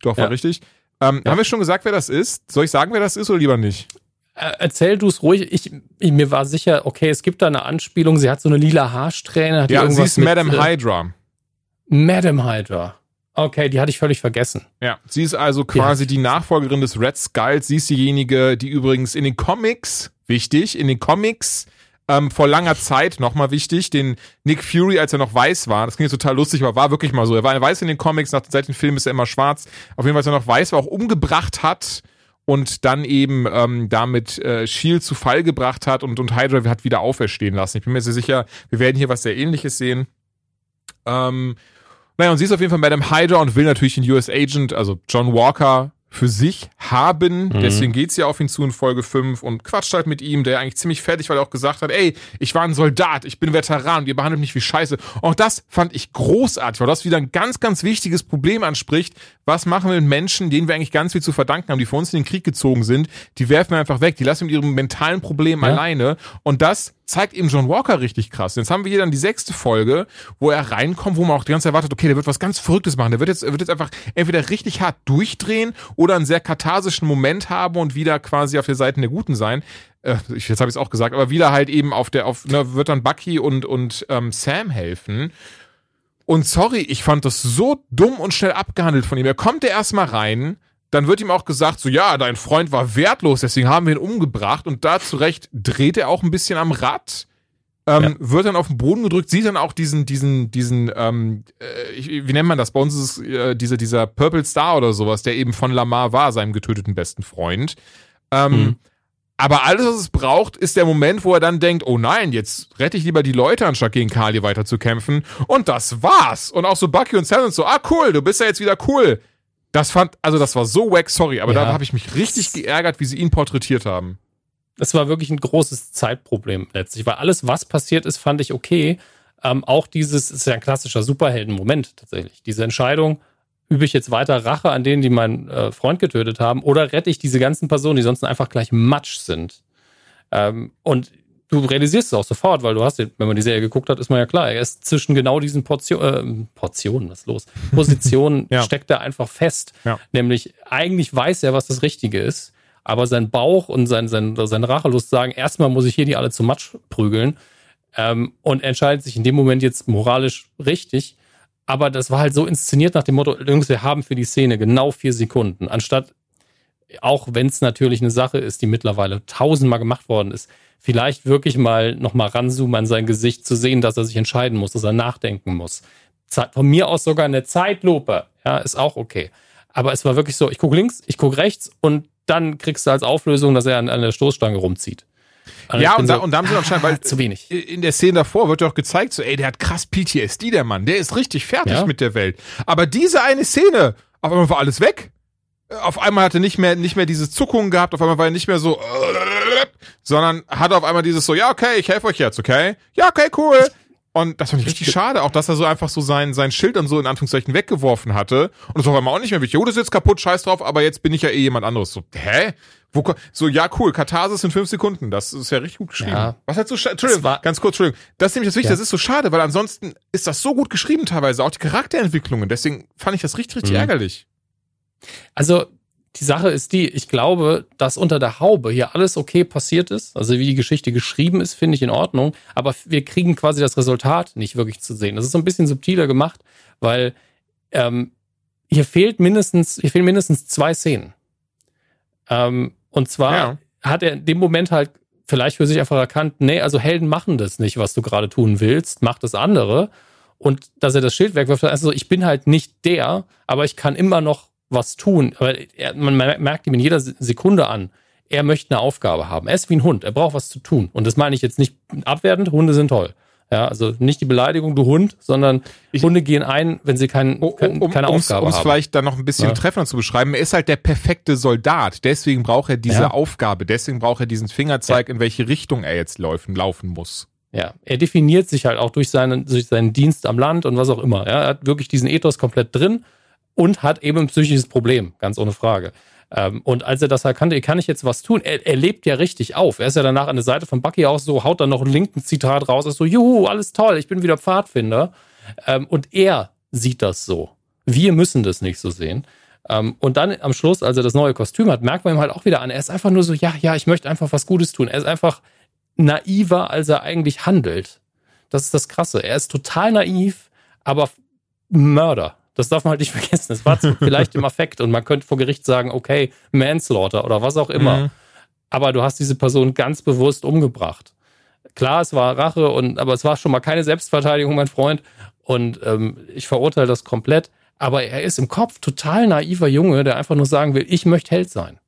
Doch, war ja. richtig. Ähm, ja. Haben wir schon gesagt, wer das ist? Soll ich sagen, wer das ist oder lieber nicht? Äh, erzähl du es ruhig. Ich, ich, mir war sicher, okay, es gibt da eine Anspielung. Sie hat so eine lila Haarsträhne. Hat ja, sie ist mit, Madame äh, Hydra. Madame Hydra. Okay, die hatte ich völlig vergessen. Ja, sie ist also quasi ja. die Nachfolgerin des Red Skulls. Sie ist diejenige, die übrigens in den Comics wichtig. In den Comics ähm, vor langer Zeit, nochmal wichtig, den Nick Fury, als er noch weiß war, das klingt jetzt total lustig, aber war wirklich mal so. Er war weiß in den Comics, nach, seit dem Film ist er immer schwarz. Auf jeden Fall, als er noch weiß war, auch umgebracht hat und dann eben ähm, damit äh, Shield zu Fall gebracht hat und, und Hydra hat wieder auferstehen lassen. Ich bin mir sehr sicher, wir werden hier was sehr ähnliches sehen. Ähm, naja, und sie ist auf jeden Fall Madame Hydra und will natürlich den US Agent, also John Walker, für sich haben. Mhm. Deswegen geht sie auf ihn zu in Folge 5 und quatscht halt mit ihm, der eigentlich ziemlich fertig, weil er auch gesagt hat, ey, ich war ein Soldat, ich bin Veteran und ihr behandelt mich wie Scheiße. Auch das fand ich großartig, weil das wieder ein ganz, ganz wichtiges Problem anspricht. Was machen wir mit Menschen, denen wir eigentlich ganz viel zu verdanken haben, die vor uns in den Krieg gezogen sind? Die werfen wir einfach weg, die lassen mit ihrem mentalen Problem ja. alleine. Und das zeigt eben John Walker richtig krass. Jetzt haben wir hier dann die sechste Folge, wo er reinkommt, wo man auch die ganze Zeit erwartet, okay, der wird was ganz Verrücktes machen. Der wird jetzt, er wird jetzt einfach entweder richtig hart durchdrehen oder einen sehr katharsischen Moment haben und wieder quasi auf der Seite der Guten sein. Äh, jetzt habe ich es auch gesagt, aber wieder halt eben auf der, auf, ne, wird dann Bucky und, und ähm, Sam helfen. Und sorry, ich fand das so dumm und schnell abgehandelt von ihm. Er kommt ja erstmal rein, dann wird ihm auch gesagt, so ja, dein Freund war wertlos, deswegen haben wir ihn umgebracht und da zurecht dreht er auch ein bisschen am Rad. Ähm, ja. wird dann auf den Boden gedrückt, sieht dann auch diesen, diesen, diesen, ähm, äh, wie nennt man das? Bei uns ist es äh, dieser, dieser Purple Star oder sowas, der eben von Lamar war, seinem getöteten besten Freund. Ähm, mhm. Aber alles, was es braucht, ist der Moment, wo er dann denkt, oh nein, jetzt rette ich lieber die Leute, anstatt gegen Kali weiter zu kämpfen. Und das war's. Und auch so Bucky und Sam so, ah cool, du bist ja jetzt wieder cool. Das fand, also das war so wack, sorry, aber ja. da habe ich mich richtig geärgert, wie sie ihn porträtiert haben. Es war wirklich ein großes Zeitproblem letztlich, weil alles, was passiert ist, fand ich okay. Ähm, auch dieses ist ja ein klassischer Superhelden-Moment tatsächlich. Diese Entscheidung, übe ich jetzt weiter Rache an denen, die meinen äh, Freund getötet haben, oder rette ich diese ganzen Personen, die sonst einfach gleich Matsch sind? Ähm, und du realisierst es auch sofort, weil du hast, wenn man die Serie geguckt hat, ist man ja klar, er ist zwischen genau diesen Portion, äh, Portionen, was ist los? Positionen ja. steckt er einfach fest. Ja. Nämlich, eigentlich weiß er, was das Richtige ist, aber sein Bauch und sein, sein, seine Rachelust sagen, erstmal muss ich hier die alle zu Matsch prügeln ähm, und entscheidet sich in dem Moment jetzt moralisch richtig. Aber das war halt so inszeniert nach dem Motto, Jungs, wir haben für die Szene genau vier Sekunden, anstatt auch wenn es natürlich eine Sache ist, die mittlerweile tausendmal gemacht worden ist, vielleicht wirklich mal nochmal ranzoomen an sein Gesicht, zu sehen, dass er sich entscheiden muss, dass er nachdenken muss. Von mir aus sogar eine Zeitlupe, ja, ist auch okay. Aber es war wirklich so, ich gucke links, ich gucke rechts und dann kriegst du als Auflösung, dass er an, an der Stoßstange rumzieht. Also ja, und da, so, und da haben sie anscheinend, weil zu wenig. In der Szene davor wird ja auch gezeigt, so, ey, der hat krass PTSD, der Mann, der ist richtig fertig ja. mit der Welt. Aber diese eine Szene, auf einmal war alles weg auf einmal hat er nicht mehr, nicht mehr diese Zuckungen gehabt, auf einmal war er nicht mehr so, sondern hat auf einmal dieses so, ja, okay, ich helfe euch jetzt, okay? Ja, okay, cool. Und das fand ich richtig schade, auch dass er so einfach so sein, sein Schild und so in Anführungszeichen weggeworfen hatte. Und das war einmal auch nicht mehr wichtig. Oh, das ist jetzt kaputt, scheiß drauf, aber jetzt bin ich ja eh jemand anderes. So, hä? Wo, so, ja, cool, Katharsis in fünf Sekunden. Das ist ja richtig gut geschrieben. Ja. Was halt so Entschuldigung, ganz kurz, Entschuldigung. Das ist nämlich das Wichtige, ja. das ist so schade, weil ansonsten ist das so gut geschrieben teilweise, auch die Charakterentwicklungen. Deswegen fand ich das richtig, richtig mhm. ärgerlich. Also die Sache ist die, ich glaube, dass unter der Haube hier alles okay passiert ist. Also wie die Geschichte geschrieben ist, finde ich in Ordnung. Aber wir kriegen quasi das Resultat nicht wirklich zu sehen. Das ist so ein bisschen subtiler gemacht, weil ähm, hier fehlt mindestens, hier fehlen mindestens zwei Szenen. Ähm, und zwar ja. hat er in dem Moment halt vielleicht für sich einfach erkannt, nee, also Helden machen das nicht, was du gerade tun willst, mach das andere. Und dass er das Schild wegwirft, also ich bin halt nicht der, aber ich kann immer noch was tun. Aber er, man merkt ihm in jeder Sekunde an, er möchte eine Aufgabe haben. Er ist wie ein Hund, er braucht was zu tun. Und das meine ich jetzt nicht abwertend, Hunde sind toll. Ja, also nicht die Beleidigung, du Hund, sondern ich, Hunde gehen ein, wenn sie kein, kein, um, keine Aufgabe um's haben. Um es vielleicht dann noch ein bisschen ja. treffender zu beschreiben, er ist halt der perfekte Soldat. Deswegen braucht er diese ja. Aufgabe, deswegen braucht er diesen Fingerzeig, ja. in welche Richtung er jetzt laufen, laufen muss. Ja, er definiert sich halt auch durch seinen, durch seinen Dienst am Land und was auch immer. Ja, er hat wirklich diesen Ethos komplett drin und hat eben ein psychisches Problem, ganz ohne Frage. Ähm, und als er das erkannte, kann ich jetzt was tun? Er, er, lebt ja richtig auf. Er ist ja danach an der Seite von Bucky auch so, haut dann noch ein linken Zitat raus, ist so, juhu, alles toll, ich bin wieder Pfadfinder. Ähm, und er sieht das so. Wir müssen das nicht so sehen. Ähm, und dann am Schluss, als er das neue Kostüm hat, merkt man ihm halt auch wieder an, er ist einfach nur so, ja, ja, ich möchte einfach was Gutes tun. Er ist einfach naiver, als er eigentlich handelt. Das ist das Krasse. Er ist total naiv, aber Mörder. Das darf man halt nicht vergessen. Es war vielleicht im Affekt und man könnte vor Gericht sagen, okay, Manslaughter oder was auch immer. Mhm. aber du hast diese Person ganz bewusst umgebracht. Klar, es war Rache und aber es war schon mal keine Selbstverteidigung, mein Freund. Und ähm, ich verurteile das komplett. Aber er ist im Kopf total naiver Junge, der einfach nur sagen will, ich möchte Held sein.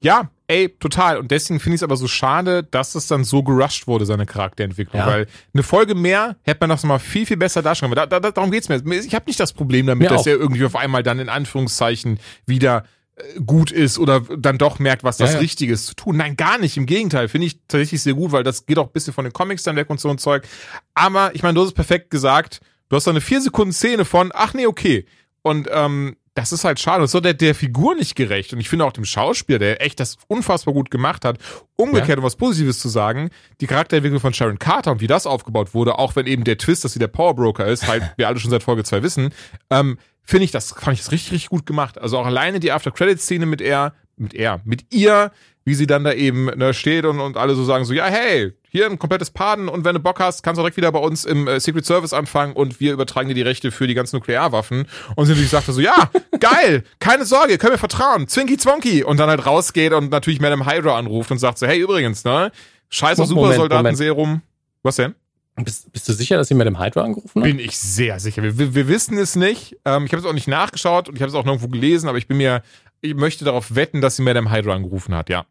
Ja, ey, total. Und deswegen finde ich es aber so schade, dass es dann so gerusht wurde, seine Charakterentwicklung. Ja. Weil eine Folge mehr hätte man das mal viel, viel besser darstellen können. Da, da, darum geht's mir. Ich habe nicht das Problem damit, mir dass auch. er irgendwie auf einmal dann in Anführungszeichen wieder äh, gut ist oder dann doch merkt, was das ja, ja. Richtige ist zu tun. Nein, gar nicht. Im Gegenteil, finde ich tatsächlich sehr gut, weil das geht auch ein bisschen von den Comics dann weg und so ein Zeug. Aber ich meine, du hast es perfekt gesagt. Du hast da eine vier Sekunden Szene von, ach nee, okay. Und ähm, das ist halt schade. Ist so der, der Figur nicht gerecht. Und ich finde auch dem Schauspieler, der echt das unfassbar gut gemacht hat, umgekehrt, ja. um was Positives zu sagen, die Charakterentwicklung von Sharon Carter und wie das aufgebaut wurde, auch wenn eben der Twist, dass sie der Powerbroker ist, halt wir alle schon seit Folge 2 wissen, ähm, finde ich das, fand ich das richtig, richtig gut gemacht. Also auch alleine die After-Credit-Szene mit er, mit er, mit ihr, wie sie dann da eben ne, steht und, und alle so sagen so, ja, hey, hier ein komplettes Paden und wenn du Bock hast, kannst du direkt wieder bei uns im äh, Secret Service anfangen und wir übertragen dir die Rechte für die ganzen Nuklearwaffen. Und sie natürlich sagte so, ja, geil, keine Sorge, können wir vertrauen, Zwinky Zwonky. Und dann halt rausgeht und natürlich Madame Hydra anruft und sagt so, hey, übrigens, ne, scheiße Supersoldatenserum. Was denn? Bist, bist, du sicher, dass sie Madame Hydra angerufen hat? Bin ich sehr sicher. Wir, wir, wir wissen es nicht. Ähm, ich habe es auch nicht nachgeschaut und ich habe es auch nirgendwo gelesen, aber ich bin mir, ich möchte darauf wetten, dass sie Madame Hydra angerufen hat, ja.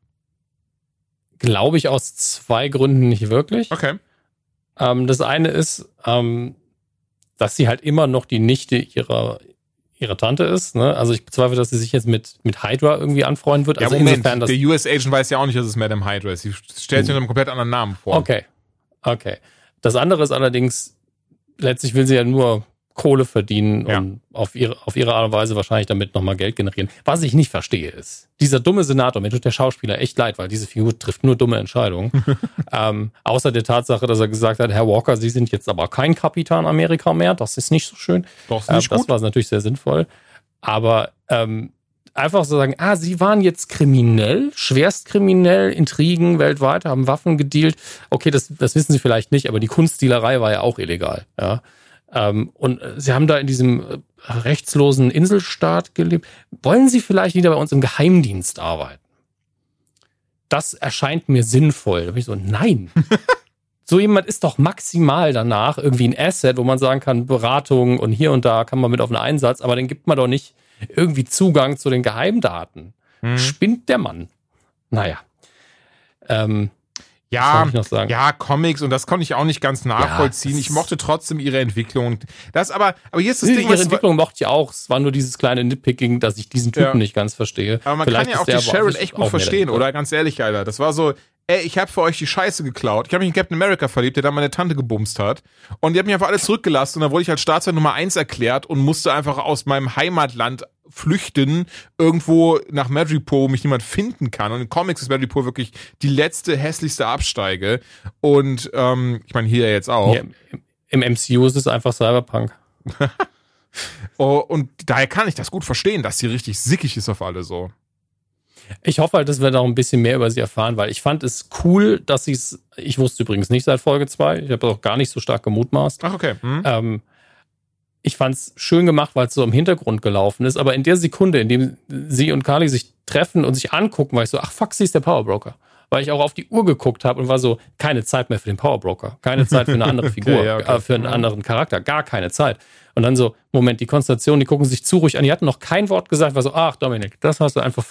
Glaube ich aus zwei Gründen nicht wirklich. Okay. Ähm, das eine ist, ähm, dass sie halt immer noch die Nichte ihrer, ihrer Tante ist. Ne? Also ich bezweifle, dass sie sich jetzt mit, mit Hydra irgendwie anfreunden wird. Ja, also Moment, insofern, der US-Agent weiß ja auch nicht, dass es Madame Hydra ist. Sie stellt sich unter einem komplett anderen Namen vor. Okay, okay. Das andere ist allerdings, letztlich will sie ja nur Kohle verdienen ja. und auf ihre, auf ihre Art und Weise wahrscheinlich damit nochmal Geld generieren. Was ich nicht verstehe ist, dieser dumme Senator, mir tut der Schauspieler echt leid, weil diese Figur trifft nur dumme Entscheidungen. ähm, außer der Tatsache, dass er gesagt hat, Herr Walker, Sie sind jetzt aber kein Kapitan Amerika mehr, das ist nicht so schön. Doch, äh, das war natürlich sehr sinnvoll. Aber ähm, einfach so sagen, ah, Sie waren jetzt kriminell, schwerstkriminell, Intrigen weltweit, haben Waffen gedealt. Okay, das, das wissen Sie vielleicht nicht, aber die Kunstdealerei war ja auch illegal. Ja. Ähm, und Sie haben da in diesem äh, rechtslosen Inselstaat gelebt. Wollen Sie vielleicht wieder bei uns im Geheimdienst arbeiten? Das erscheint mir sinnvoll. Da bin ich so, nein. so jemand ist doch maximal danach irgendwie ein Asset, wo man sagen kann, Beratung und hier und da kann man mit auf einen Einsatz, aber dann gibt man doch nicht irgendwie Zugang zu den Geheimdaten. Hm. Spinnt der Mann. Naja. Ähm, ja, ja, Comics und das konnte ich auch nicht ganz nachvollziehen. Ja, ich mochte trotzdem ihre Entwicklung. Das aber, aber hier ist das Ding. Ihre Entwicklung mochte ich auch. Es war nur dieses kleine Nitpicking, dass ich diesen Typen ja. nicht ganz verstehe. Aber man Vielleicht kann ja auch die Sharon echt gut verstehen, oder? Ganz ehrlich, Alter. Das war so, ey, ich habe für euch die Scheiße geklaut. Ich habe mich in Captain America verliebt, der da meine Tante gebumst hat. Und die hat mich einfach alles zurückgelassen und dann wurde ich als Staatsfeind Nummer eins erklärt und musste einfach aus meinem Heimatland flüchten, irgendwo nach Madripoor, wo mich niemand finden kann. Und in Comics ist Madripoor wirklich die letzte, hässlichste Absteige. Und ähm, ich meine, hier jetzt auch. Ja, Im MCU ist es einfach Cyberpunk. oh, und daher kann ich das gut verstehen, dass sie richtig sickig ist auf alle so. Ich hoffe halt, dass wir noch ein bisschen mehr über sie erfahren, weil ich fand es cool, dass sie es, ich wusste übrigens nicht seit Folge 2, ich habe auch gar nicht so stark gemutmaßt. Ach, okay. Hm. Ähm, ich fand es schön gemacht, weil es so im Hintergrund gelaufen ist, aber in der Sekunde, in dem sie und Carly sich treffen und sich angucken, war ich so, ach fuck, sie ist der Powerbroker. Weil ich auch auf die Uhr geguckt habe und war so, keine Zeit mehr für den Powerbroker, keine Zeit für eine andere Figur, okay, ja, okay. Äh, für einen anderen Charakter, gar keine Zeit. Und dann so, Moment, die Konstellation, die gucken sich zu ruhig an, die hatten noch kein Wort gesagt, war so, ach Dominik, das hast du einfach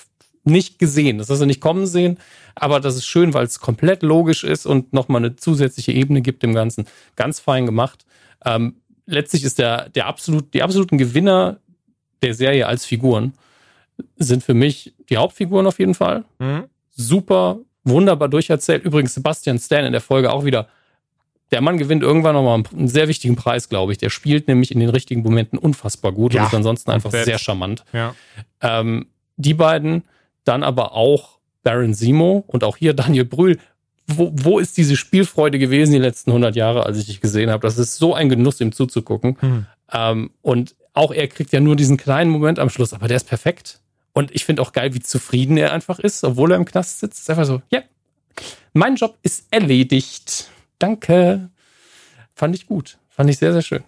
nicht gesehen. Das hast du nicht kommen sehen, aber das ist schön, weil es komplett logisch ist und nochmal eine zusätzliche Ebene gibt dem Ganzen. Ganz fein gemacht. Ähm, letztlich ist der, der absolut, die absoluten Gewinner der Serie als Figuren sind für mich die Hauptfiguren auf jeden Fall. Mhm. Super, wunderbar durcherzählt. Übrigens Sebastian Stan in der Folge auch wieder. Der Mann gewinnt irgendwann nochmal einen sehr wichtigen Preis, glaube ich. Der spielt nämlich in den richtigen Momenten unfassbar gut ja, und ist ansonsten einfach sehr charmant. Ja. Ähm, die beiden dann aber auch Baron Simo und auch hier Daniel Brühl. Wo, wo ist diese Spielfreude gewesen die letzten 100 Jahre, als ich dich gesehen habe? Das ist so ein Genuss, ihm zuzugucken. Hm. Ähm, und auch er kriegt ja nur diesen kleinen Moment am Schluss, aber der ist perfekt. Und ich finde auch geil, wie zufrieden er einfach ist, obwohl er im Knast sitzt. Ist einfach so, ja, mein Job ist erledigt. Danke. Fand ich gut. Fand ich sehr, sehr schön.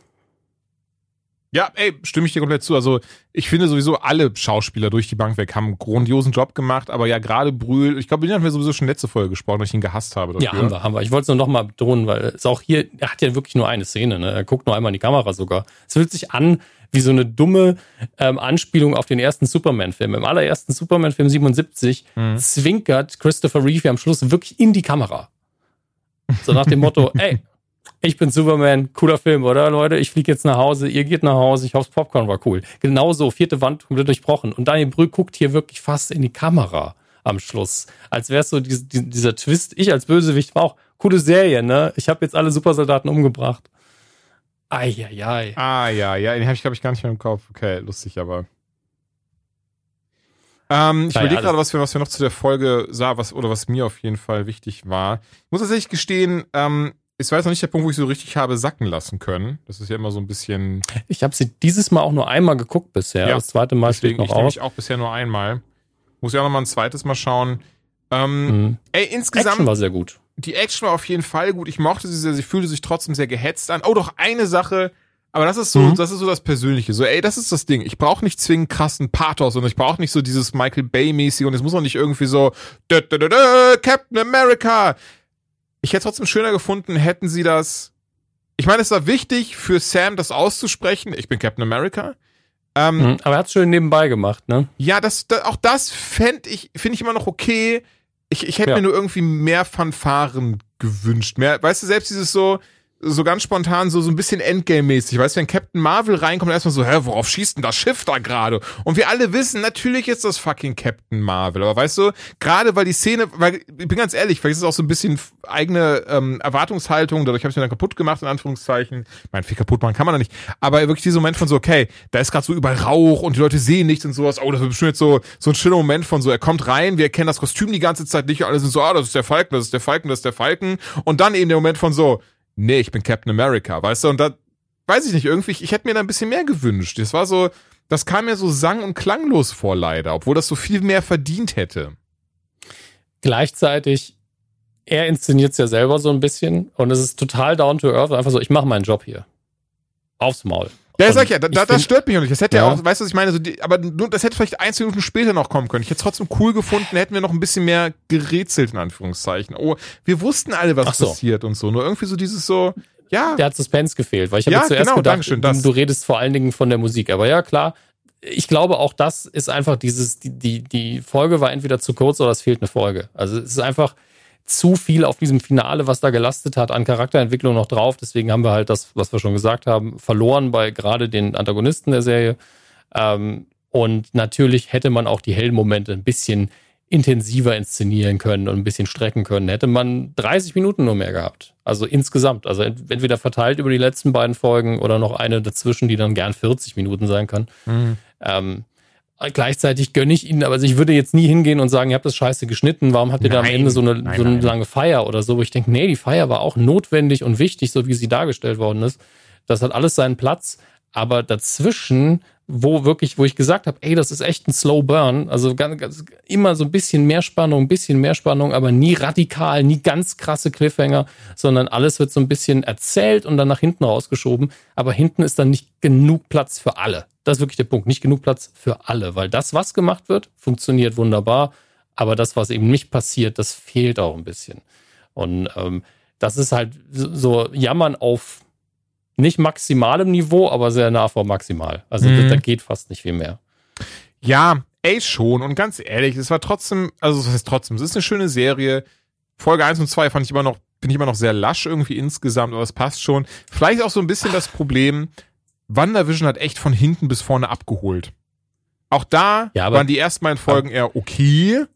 Ja, ey, stimme ich dir komplett zu. Also ich finde sowieso alle Schauspieler durch die Bank weg haben einen grandiosen Job gemacht, aber ja gerade Brühl, ich glaube, den haben wir sowieso schon letzte Folge gesprochen, weil ich ihn gehasst habe. Dafür. Ja, haben wir, haben wir. Ich wollte es nur nochmal betonen, weil es auch hier, er hat ja wirklich nur eine Szene, ne? Er guckt nur einmal in die Kamera sogar. Es fühlt sich an wie so eine dumme ähm, Anspielung auf den ersten Superman-Film. Im allerersten Superman-Film 77 mhm. zwinkert Christopher Reeve am Schluss wirklich in die Kamera. So nach dem Motto, ey, ich bin Superman, cooler Film, oder Leute? Ich fliege jetzt nach Hause, ihr geht nach Hause, ich hoffe, Popcorn war cool. Genauso, vierte Wand komplett durchbrochen. Und Daniel Brühl guckt hier wirklich fast in die Kamera am Schluss. Als wäre es so die, die, dieser Twist. Ich als Bösewicht war auch coole Serie, ne? Ich habe jetzt alle Supersoldaten umgebracht. Eieiei. Ah, ja, ja, den habe ich, glaube ich, gar nicht mehr im Kopf. Okay, lustig, aber. Ähm, ich überlege gerade, was wir, was wir noch zu der Folge sah, was, oder was mir auf jeden Fall wichtig war. Ich muss tatsächlich gestehen, ähm, es war jetzt noch nicht der Punkt, wo ich so richtig habe sacken lassen können. Das ist ja immer so ein bisschen. Ich habe sie dieses Mal auch nur einmal geguckt bisher. Ja, das zweite Mal deswegen, steht noch ich aus. Ich auch bisher nur einmal. Muss ja auch noch mal ein zweites Mal schauen. Ähm, mhm. Ey, insgesamt. Action war sehr gut. Die Action war auf jeden Fall gut. Ich mochte sie sehr. Sie fühlte sich trotzdem sehr gehetzt an. Oh, doch eine Sache. Aber das ist so, mhm. das ist so das Persönliche. So, ey, das ist das Ding. Ich brauche nicht zwingend krassen Pathos und ich brauche nicht so dieses Michael Bay-mäßige und es muss auch nicht irgendwie so dö, dö, dö, Captain America ich hätte trotzdem schöner gefunden, hätten sie das. Ich meine, es war wichtig für Sam, das auszusprechen. Ich bin Captain America. Ähm, mhm, aber er hat es schön nebenbei gemacht, ne? Ja, das, das auch das fände ich, finde ich immer noch okay. Ich, ich hätte ja. mir nur irgendwie mehr Fanfaren gewünscht. Mehr, weißt du, selbst dieses so, so ganz spontan so, so ein bisschen Endgame-mäßig. Weißt du, wenn Captain Marvel reinkommt, erstmal so, hä, worauf schießt denn das Schiff da gerade? Und wir alle wissen, natürlich ist das fucking Captain Marvel. Aber weißt du, gerade weil die Szene, weil, ich bin ganz ehrlich, vielleicht ist es auch so ein bisschen eigene ähm, Erwartungshaltung, dadurch habe ich mir dann kaputt gemacht, in Anführungszeichen. Ich meine, viel kaputt machen kann man da nicht. Aber wirklich dieser Moment von so, okay, da ist gerade so überall Rauch und die Leute sehen nichts und sowas. Oh, das wird bestimmt jetzt so, so ein schöner Moment von so, er kommt rein, wir erkennen das Kostüm die ganze Zeit nicht, alle sind so, ah, das ist der Falken, das ist der Falken, das ist der Falken. Und dann eben der Moment von so, nee, ich bin Captain America, weißt du? Und da weiß ich nicht, irgendwie, ich, hätte mir da ein bisschen mehr gewünscht. Das war so, das kam mir so sang- und klanglos vor, leider, obwohl das so viel mehr verdient hätte. Gleichzeitig, er inszeniert es ja selber so ein bisschen und es ist total down to earth, einfach so, ich mache meinen Job hier. Aufs Maul. Ja, sag ich ja, da, da, das stört mich auch nicht. Das hätte ja, auch, weißt du, was ich meine? So die, aber nur, das hätte vielleicht ein, zwei Minuten später noch kommen können. Ich hätte es trotzdem cool gefunden, hätten wir noch ein bisschen mehr gerätselt, in Anführungszeichen. Oh, wir wussten alle, was so. passiert und so. Nur irgendwie so dieses so, ja. Der hat Suspense gefehlt, weil ich habe ja, zuerst genau, gedacht, Dankeschön, du, du redest vor allen Dingen von der Musik. Aber ja, klar, ich glaube auch das ist einfach dieses, die, die, die Folge war entweder zu kurz oder es fehlt eine Folge. Also es ist einfach, zu viel auf diesem Finale, was da gelastet hat, an Charakterentwicklung noch drauf. Deswegen haben wir halt das, was wir schon gesagt haben, verloren bei gerade den Antagonisten der Serie. Ähm, und natürlich hätte man auch die Hellmomente ein bisschen intensiver inszenieren können und ein bisschen strecken können. Hätte man 30 Minuten nur mehr gehabt. Also insgesamt. Also entweder verteilt über die letzten beiden Folgen oder noch eine dazwischen, die dann gern 40 Minuten sein kann. Mhm. Ähm, Gleichzeitig gönne ich ihnen, aber ich würde jetzt nie hingehen und sagen, ihr habt das scheiße geschnitten, warum habt ihr nein, da am Ende so eine, nein, so eine lange Feier oder so? Wo ich denke, nee, die Feier war auch notwendig und wichtig, so wie sie dargestellt worden ist. Das hat alles seinen Platz, aber dazwischen wo wirklich, wo ich gesagt habe, ey, das ist echt ein Slow Burn. Also ganz, ganz, immer so ein bisschen mehr Spannung, ein bisschen mehr Spannung, aber nie radikal, nie ganz krasse Cliffhanger, sondern alles wird so ein bisschen erzählt und dann nach hinten rausgeschoben. Aber hinten ist dann nicht genug Platz für alle. Das ist wirklich der Punkt. Nicht genug Platz für alle, weil das, was gemacht wird, funktioniert wunderbar. Aber das, was eben nicht passiert, das fehlt auch ein bisschen. Und ähm, das ist halt so Jammern auf nicht maximalem Niveau, aber sehr nah vor maximal. Also mhm. da, da, geht fast nicht viel mehr. Ja, ey schon. Und ganz ehrlich, es war trotzdem, also das heißt trotzdem, es ist eine schöne Serie. Folge 1 und 2 fand ich immer noch, bin ich immer noch sehr lasch irgendwie insgesamt, aber es passt schon. Vielleicht auch so ein bisschen das Problem, WandaVision hat echt von hinten bis vorne abgeholt. Auch da ja, waren die ersten beiden Folgen eher okay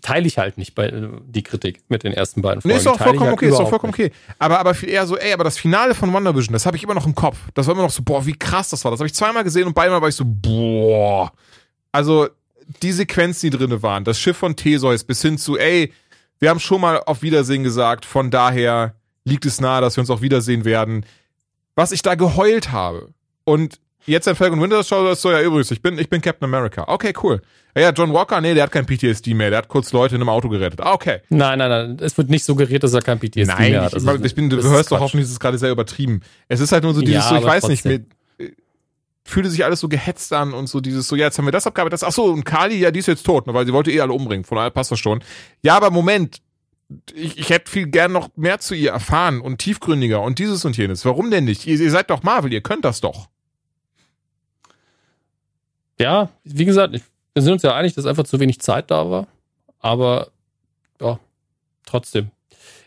teile ich halt nicht bei die Kritik mit den ersten beiden Folgen. Nee, ist auch vollkommen halt okay, ist auch vollkommen nicht. okay. Aber, aber viel eher so, ey, aber das Finale von WandaVision, das habe ich immer noch im Kopf. Das war immer noch so, boah, wie krass das war. Das habe ich zweimal gesehen und beide Mal war ich so, boah. Also, die Sequenz, die drinne waren, das Schiff von Theseus bis hin zu, ey, wir haben schon mal auf Wiedersehen gesagt, von daher liegt es nahe, dass wir uns auch wiedersehen werden. Was ich da geheult habe. Und jetzt ein Falcon Winter Soldier ist so, ja, übrigens, ich bin, ich bin Captain America. Okay, cool. Ja, John Walker, nee, der hat kein PTSD mehr. Der hat kurz Leute in einem Auto gerettet. Ah, okay. Nein, nein, nein. Es wird nicht suggeriert, dass er kein PTSD nein, mehr hat. Also, ich, bin, du hörst doch hoffentlich, das ist gerade sehr übertrieben. Es ist halt nur so dieses, ja, so, ich weiß trotzdem. nicht, fühlte sich alles so gehetzt an und so dieses so, ja, jetzt haben wir das abgearbeitet, das, ach so, und Kali, ja, die ist jetzt tot, ne, weil sie wollte eh alle umbringen, von daher passt das schon. Ja, aber Moment, ich, ich hätte viel gern noch mehr zu ihr erfahren und tiefgründiger und dieses und jenes. Warum denn nicht? Ihr, ihr seid doch Marvel, ihr könnt das doch. Ja, wie gesagt, wir sind uns ja einig, dass einfach zu wenig Zeit da war. Aber ja, trotzdem.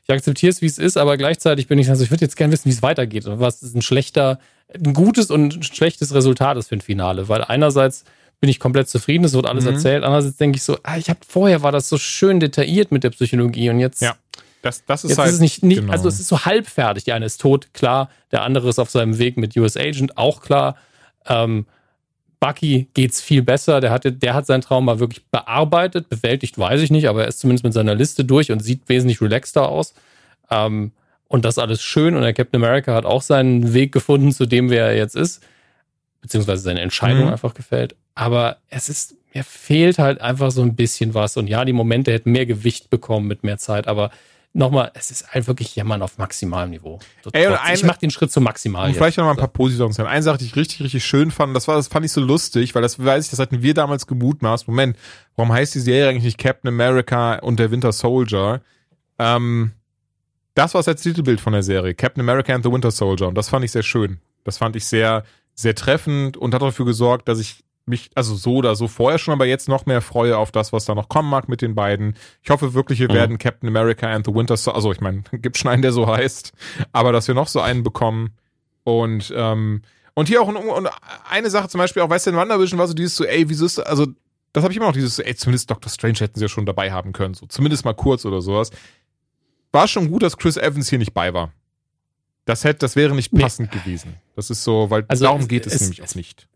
Ich akzeptiere es, wie es ist, aber gleichzeitig bin ich, also ich würde jetzt gerne wissen, wie es weitergeht. Was ein schlechter, ein gutes und ein schlechtes Resultat ist für ein Finale. Weil einerseits bin ich komplett zufrieden, es wird alles mhm. erzählt. Andererseits denke ich so, ah, ich habe vorher war das so schön detailliert mit der Psychologie und jetzt. Ja. Das, das ist jetzt halt. Ist es nicht, nicht, genau. Also es ist so halbfertig. Der eine ist tot, klar. Der andere ist auf seinem Weg mit US Agent, auch klar. Ähm, Bucky geht's viel besser. Der, hatte, der hat sein Trauma wirklich bearbeitet, bewältigt, weiß ich nicht, aber er ist zumindest mit seiner Liste durch und sieht wesentlich relaxter aus. Ähm, und das alles schön. Und der Captain America hat auch seinen Weg gefunden, zu dem, wer er jetzt ist. Beziehungsweise seine Entscheidung mhm. einfach gefällt. Aber es ist, mir fehlt halt einfach so ein bisschen was. Und ja, die Momente hätten mehr Gewicht bekommen mit mehr Zeit, aber nochmal, es ist halt wirklich Jammern auf maximalem Niveau. Ey, und eine, ich mach den Schritt zu maximal. Und vielleicht noch mal ein paar Positionen sein. Eine Sache, die ich richtig, richtig schön fand, das war, das fand ich so lustig, weil das weiß ich, das hatten wir damals gemutmaßt. Moment, warum heißt die Serie eigentlich nicht Captain America und der Winter Soldier? Ähm, das war das Titelbild von der Serie, Captain America and the Winter Soldier. Und das fand ich sehr schön. Das fand ich sehr, sehr treffend und hat dafür gesorgt, dass ich mich, also so oder so vorher schon, aber jetzt noch mehr freue auf das, was da noch kommen mag mit den beiden. Ich hoffe wirklich, wir mhm. werden Captain America and the Winter Soldier, also ich meine, gibt schon einen, der so heißt, aber dass wir noch so einen bekommen. Und, ähm, und hier auch und eine Sache zum Beispiel, auch weißt du, in WandaVision war so dieses so, ey, wieso ist, also, das habe ich immer noch dieses, ey, zumindest Doctor Strange hätten sie ja schon dabei haben können, so, zumindest mal kurz oder sowas. War schon gut, dass Chris Evans hier nicht bei war. Das hätte, das wäre nicht passend nee. gewesen. Das ist so, weil also darum es, geht es, es nämlich auch nicht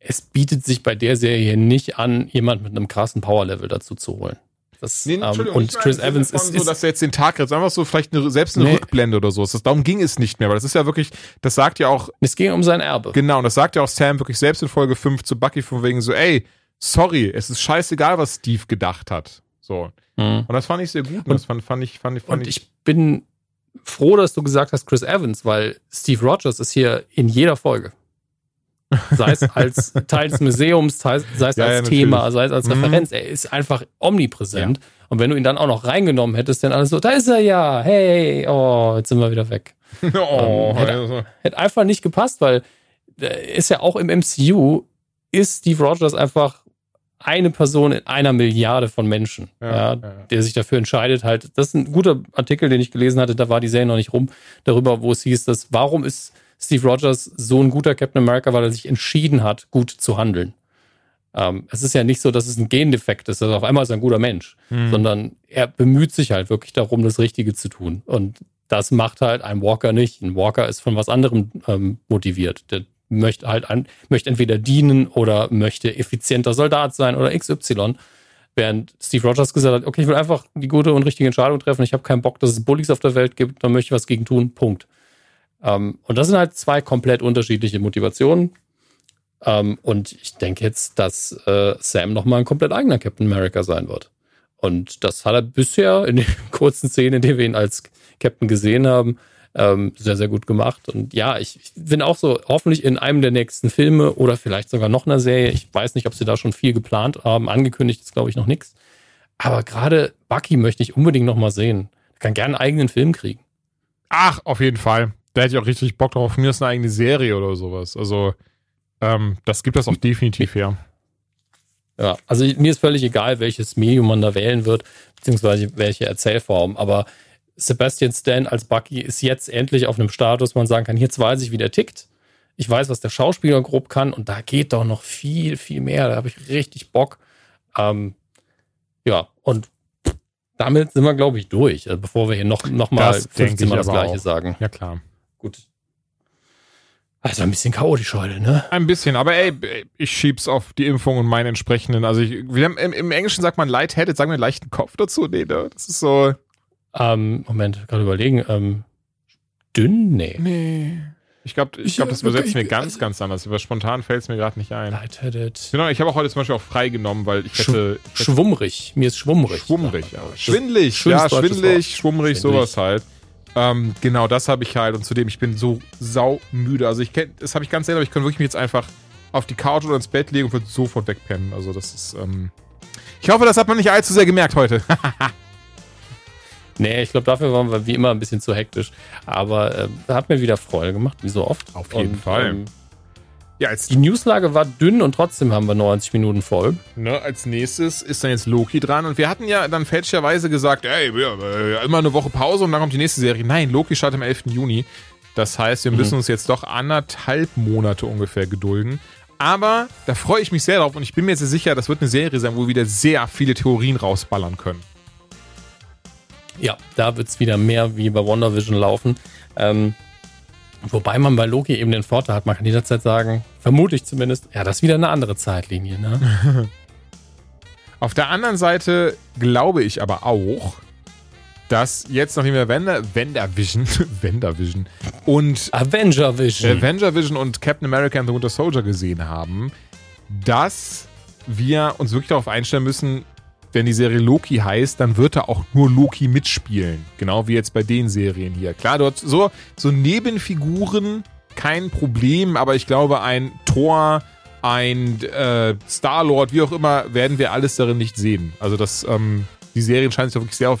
es bietet sich bei der Serie nicht an, jemand mit einem krassen Powerlevel dazu zu holen. Das, nee, ähm, und Chris Evans ist, so, dass er jetzt den Tag jetzt einfach so vielleicht eine, selbst eine nee. Rückblende oder so. Das, darum ging es nicht mehr, weil das ist ja wirklich, das sagt ja auch. Es ging um sein Erbe. Genau, und das sagt ja auch Sam wirklich selbst in Folge 5 zu Bucky von wegen so, ey, sorry, es ist scheißegal, was Steve gedacht hat. So. Mhm. Und das fand ich sehr gut. Und, und das fand, fand ich, fand, fand und ich, ich bin froh, dass du gesagt hast, Chris Evans, weil Steve Rogers ist hier in jeder Folge. Sei es als Teil des Museums, sei es als ja, Thema, sei es als mhm. Referenz. Er ist einfach omnipräsent. Ja. Und wenn du ihn dann auch noch reingenommen hättest, dann alles so, da ist er ja, hey, oh, jetzt sind wir wieder weg. oh, ähm, hätte, also. hätte, einfach nicht gepasst, weil äh, ist ja auch im MCU, ist Steve Rogers einfach eine Person in einer Milliarde von Menschen, ja, der sich dafür entscheidet, halt, das ist ein guter Artikel, den ich gelesen hatte, da war die Serie noch nicht rum, darüber, wo es hieß, dass warum ist Steve Rogers so ein guter Captain America, weil er sich entschieden hat, gut zu handeln. Ähm, es ist ja nicht so, dass es ein Gendefekt ist, also auf einmal ist er ein guter Mensch, mhm. sondern er bemüht sich halt wirklich darum, das Richtige zu tun. Und das macht halt ein Walker nicht. Ein Walker ist von was anderem ähm, motiviert. Der möchte halt ein, möchte entweder dienen oder möchte effizienter Soldat sein oder XY. Während Steve Rogers gesagt hat, okay, ich will einfach die gute und richtige Entscheidung treffen. Ich habe keinen Bock, dass es Bullies auf der Welt gibt. Da möchte ich was gegen tun. Punkt. Ähm, und das sind halt zwei komplett unterschiedliche Motivationen. Ähm, und ich denke jetzt, dass äh, Sam nochmal ein komplett eigener Captain America sein wird. Und das hat er bisher in den kurzen Szenen, in denen wir ihn als Captain gesehen haben, ähm, sehr, sehr gut gemacht. Und ja, ich, ich bin auch so, hoffentlich in einem der nächsten Filme oder vielleicht sogar noch einer Serie. Ich weiß nicht, ob sie da schon viel geplant haben. Angekündigt ist, glaube ich, noch nichts. Aber gerade Bucky möchte ich unbedingt nochmal sehen. Er kann gerne einen eigenen Film kriegen. Ach, auf jeden Fall da hätte ich auch richtig Bock drauf. Mir ist eine eigene Serie oder sowas. Also, ähm, das gibt das auch definitiv her. Ja, also mir ist völlig egal, welches Medium man da wählen wird, beziehungsweise welche Erzählform. Aber Sebastian Stan als Bucky ist jetzt endlich auf einem Status, man sagen kann, jetzt weiß ich, wie der tickt. Ich weiß, was der Schauspieler grob kann und da geht doch noch viel, viel mehr. Da habe ich richtig Bock. Ähm, ja, und damit sind wir, glaube ich, durch, also bevor wir hier noch, noch mal das 15 Mal das Gleiche auch. sagen. Ja, klar. Gut. Also ein bisschen chaotisch heute, ne? Ein bisschen, aber ey, ich schieb's auf die Impfung und meinen entsprechenden. Also ich, wir haben, im, im Englischen sagt man lightheaded, sagen wir einen leichten Kopf dazu. Nee, ne? Das ist so. Ähm, Moment, gerade überlegen. Ähm, dünn? Nee. Nee. Ich glaube, ich glaub, das übersetzt mir ganz, ganz anders. Aber spontan fällt es mir gerade nicht ein. Lightheaded. Genau, ich habe auch heute zum Beispiel auch frei genommen, weil ich hätte. Sch schwummrig. Mir ist schwummrig. Schwummrig, ja. Schwindlig, ja, schwindlig, schwummrig, sowas halt. Ähm, genau, das habe ich halt und zudem, ich bin so saumüde. Also ich kenne, das habe ich ganz selber, ich kann wirklich mich jetzt einfach auf die Couch oder ins Bett legen und würde sofort wegpennen. Also das ist, ähm ich hoffe, das hat man nicht allzu sehr gemerkt heute. Nee, ich glaube, dafür waren wir wie immer ein bisschen zu hektisch. Aber äh, hat mir wieder Freude gemacht, wie so oft. Auf jeden Fall. Ähm, ja, als, die Newslage war dünn und trotzdem haben wir 90 Minuten voll. ne, als nächstes ist dann jetzt Loki dran. Und wir hatten ja dann fälschlicherweise gesagt, ey, wir, äh, immer eine Woche Pause und dann kommt die nächste Serie. Nein, Loki startet am 11. Juni. Das heißt, wir müssen uns jetzt doch anderthalb Monate ungefähr gedulden. Aber da freue ich mich sehr drauf und ich bin mir sehr sicher, das wird eine Serie sein, wo wir wieder sehr viele Theorien rausballern können. Ja, da wird es wieder mehr wie bei WandaVision laufen. Ähm, wobei man bei Loki eben den Vorteil hat, man kann jederzeit sagen, vermute ich zumindest, ja, das ist wieder eine andere Zeitlinie. Ne? Auf der anderen Seite glaube ich aber auch, dass jetzt, nachdem wir Wender, Wendervision, Wendervision und Avenger Vision. Avenger Vision und Captain America and the Winter Soldier gesehen haben, dass wir uns wirklich darauf einstellen müssen, wenn die Serie Loki heißt, dann wird da auch nur Loki mitspielen. Genau wie jetzt bei den Serien hier. Klar, dort so, so Nebenfiguren kein Problem, aber ich glaube, ein Thor, ein äh, Star-Lord, wie auch immer, werden wir alles darin nicht sehen. Also das, ähm, die Serien scheinen sich wirklich sehr auf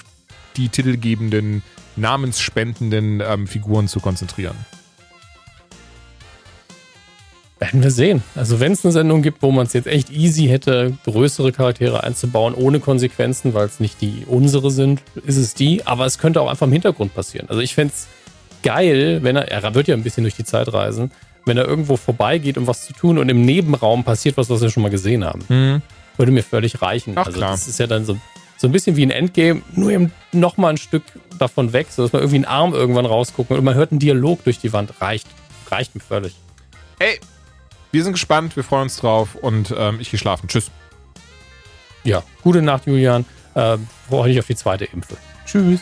die titelgebenden, namensspendenden ähm, Figuren zu konzentrieren. Werden wir sehen. Also wenn es eine Sendung gibt, wo man es jetzt echt easy hätte, größere Charaktere einzubauen, ohne Konsequenzen, weil es nicht die unsere sind, ist es die. Aber es könnte auch einfach im Hintergrund passieren. Also ich fände es geil, wenn er, er wird ja ein bisschen durch die Zeit reisen, wenn er irgendwo vorbeigeht, um was zu tun und im Nebenraum passiert was, was wir schon mal gesehen haben. Mhm. Würde mir völlig reichen. Ach, also klar. das ist ja dann so, so ein bisschen wie ein Endgame, nur eben noch mal ein Stück davon weg, sodass man irgendwie einen Arm irgendwann rausguckt und man hört einen Dialog durch die Wand. Reicht. Reicht mir völlig. Ey, wir sind gespannt, wir freuen uns drauf und ähm, ich gehe schlafen. Tschüss. Ja, gute Nacht, Julian. Äh, freue dich auf die zweite Impfe. Tschüss.